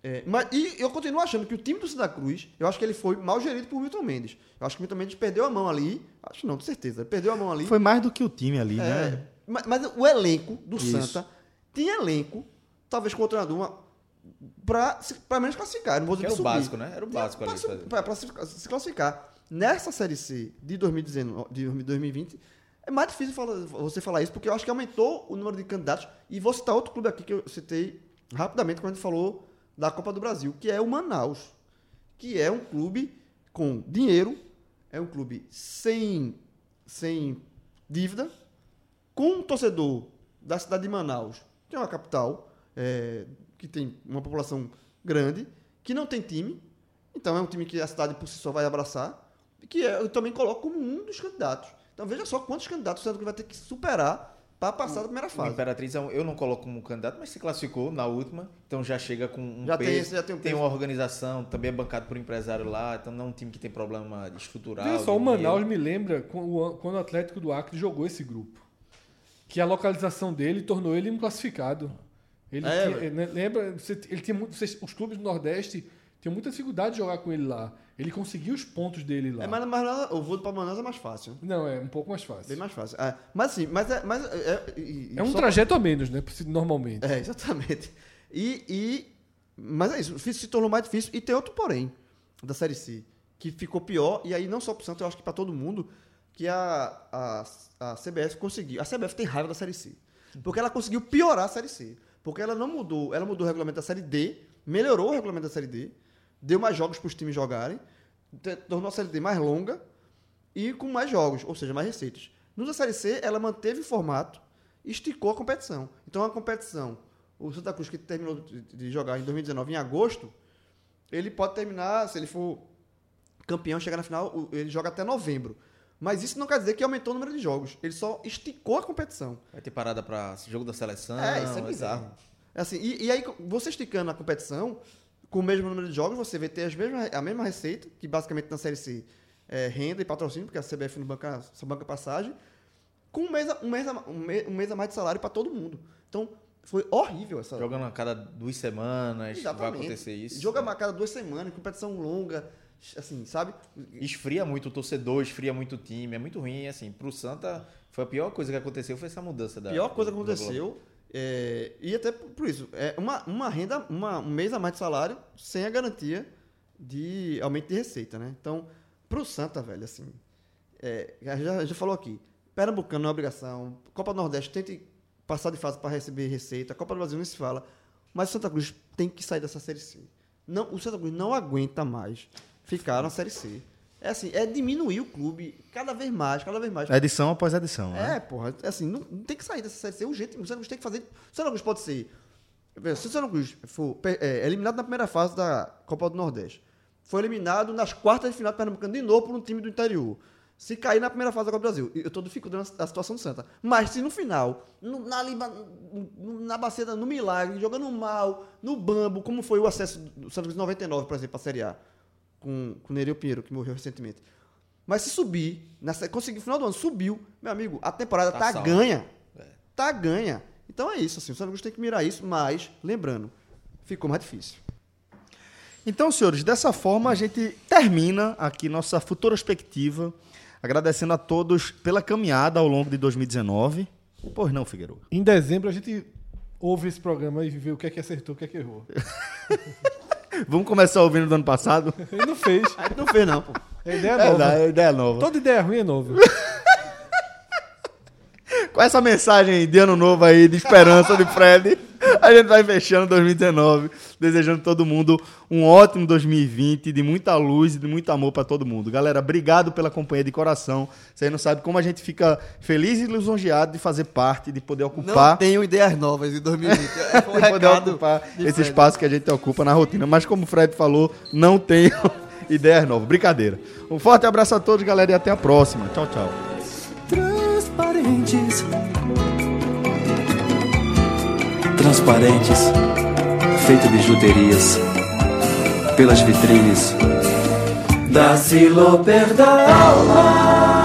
É, mas, e eu continuo achando que o time do Santa Cruz, eu acho que ele foi mal gerido por Milton Mendes. Eu acho que o Milton Mendes perdeu a mão ali. Acho não, com certeza. Ele perdeu a mão ali. Foi mais do que o time ali, É, né? mas, mas o elenco do Isso. Santa tinha elenco, talvez com o treinador, uma, pra, se- pra menos classificar. Não vou dizer era o básico, né? Era o básico se, se classificar. Nessa Série C de 2019, de 2020, é mais difícil falar- você falar isso, porque eu acho que aumentou o número de candidatos. E vou citar outro clube aqui que eu citei rapidamente quando a gente falou da Copa do Brasil, que é o Manaus. Que é um clube com dinheiro, é um clube sem, sem dívida, com um torcedor da cidade de Manaus, que é uma capital, é, que tem uma população grande, que não tem time, então é um time que a cidade por si só vai abraçar, e que é- eu também coloco como um dos candidatos. Então veja só quantos candidatos o Santa Cruz vai ter que superar para passar da primeira fase. Imperatriz é um- eu não coloco como candidato, mas se classificou na última, então já chega com um Já tem peso, esse- já tem um peso. uma organização, também é bancado por empresário lá, então não é um time que tem problema estrutural. Veja só, o Manaus me lembra quando o Atlético do Acre jogou esse grupo. Que a localização dele tornou ele um classificado. Ele É, tinha- né, lembra, ele tinha muito, os clubes do Nordeste tinham muita dificuldade de jogar com ele lá. Ele conseguiu os pontos dele lá. É, mas, mas o voo do Palmeiras é mais fácil. Não, é um pouco mais fácil. Bem mais fácil. É, mas assim, mas é. Mas é, e- e É um trajeto a menos, né? Normalmente. É, exatamente. E, e- mas é isso, o se tornou mais difícil. E tem outro porém da Série C, que ficou pior, e aí não só pro Santos, eu acho que para todo mundo, que a, a, a CBF conseguiu. A CBF tem raiva da Série C. Porque ela conseguiu piorar a Série C. Porque ela não mudou, ela mudou o regulamento da Série D, melhorou o regulamento da Série D, deu mais jogos para os times jogarem, tornou a Série D mais longa e com mais jogos, ou seja, mais receitas. No da Série C, ela manteve o formato esticou a competição. Então, a competição, o Santa Cruz, que terminou de jogar em 2019, em agosto, ele pode terminar, se ele for campeão, chegar na final, ele joga até novembro. Mas isso não quer dizer que aumentou o número de jogos. Ele só esticou a competição. Vai ter parada para jogo da seleção. É, isso é bizarro. É Assim, e, e aí, você esticando a competição, com o mesmo número de jogos, você vai ter as mesmas, a mesma receita, que basicamente na Série C é renda e patrocínio, porque a CBF não banca, só banca passagem, com um mês, a, um, mês a, um, mês, um mês a mais de salário para todo mundo. Então, foi horrível essa. Jogando a cada duas semanas, vai acontecer isso. Joga a cada duas semanas, competição longa, assim, sabe? Esfria muito o torcedor, esfria muito o time, é muito ruim, assim, pro Santa foi a pior coisa que aconteceu foi essa mudança da pior coisa que aconteceu, é, e até por isso, é uma, uma renda, uma, um mês a mais de salário, sem a garantia de aumento de receita, né? Então, pro Santa, velho, assim, é, já, já falou aqui, Pernambucano não é obrigação, Copa do Nordeste tente passar de fase para receber receita, Copa do Brasil nem se fala, mas o Santa Cruz tem que sair dessa Série C. Não, o Santa Cruz não aguenta mais ficar na Série C. É assim, é diminuir o clube cada vez mais, cada vez mais. Edição após edição, né? É, porra, assim, não, não tem que sair dessa série C urgente. O Santa Cruz tem que fazer. O Santa Cruz pode ser. Se o Santa Cruz for é, eliminado na primeira fase da Copa do Nordeste, foi eliminado nas quartas de final do Pernambucano de novo por um time do interior. Se cair na primeira fase da Copa do Brasil, eu estou dificultando a situação do Santa. Mas se no final, no- na, na Baceta, no Milagre, jogando mal, no Bambo, como foi o acesso do Santa Cruz em 99, por exemplo, para a Série A, com, com o Nereu Pinheiro, que morreu recentemente. Mas se subir, nessa, conseguir no final do ano, subiu, meu amigo, a temporada Tá tá, ganha. É. Tá ganha. Então é isso, assim, o Santa Cruz tem que mirar isso, mas, lembrando, ficou mais difícil. Então, senhores, dessa forma a gente termina aqui nossa futurospectiva, agradecendo a todos pela caminhada ao longo de 2019. Pois não, Figueiredo. Em dezembro a gente ouve esse programa e vê o que é que acertou, o que é que errou. Vamos começar ouvindo do ano passado? Ele não fez. A gente não fez, não, pô. É ideia É, nova. dá- ideia nova. Toda ideia ruim é nova. Com essa mensagem de ano novo aí, de esperança de Fred, a gente vai fechando 2019, desejando todo mundo um ótimo 2020, de muita luz e de muito amor pra todo mundo. Galera, obrigado pela companhia de coração. Vocês não sabem como a gente fica feliz e lisonjeado de fazer parte, de poder Não ocupar. tenho ideias novas em 2020. É um de poder ocupar de esse Fred. espaço que a gente ocupa na rotina. Mas como o Fred falou, não tenho ideias novas. Brincadeira. Um forte abraço a todos, galera, e até a próxima. Tchau, tchau. Transparentes. Transparentes, feito bijuterias pelas vitrines da Siloper da Alma.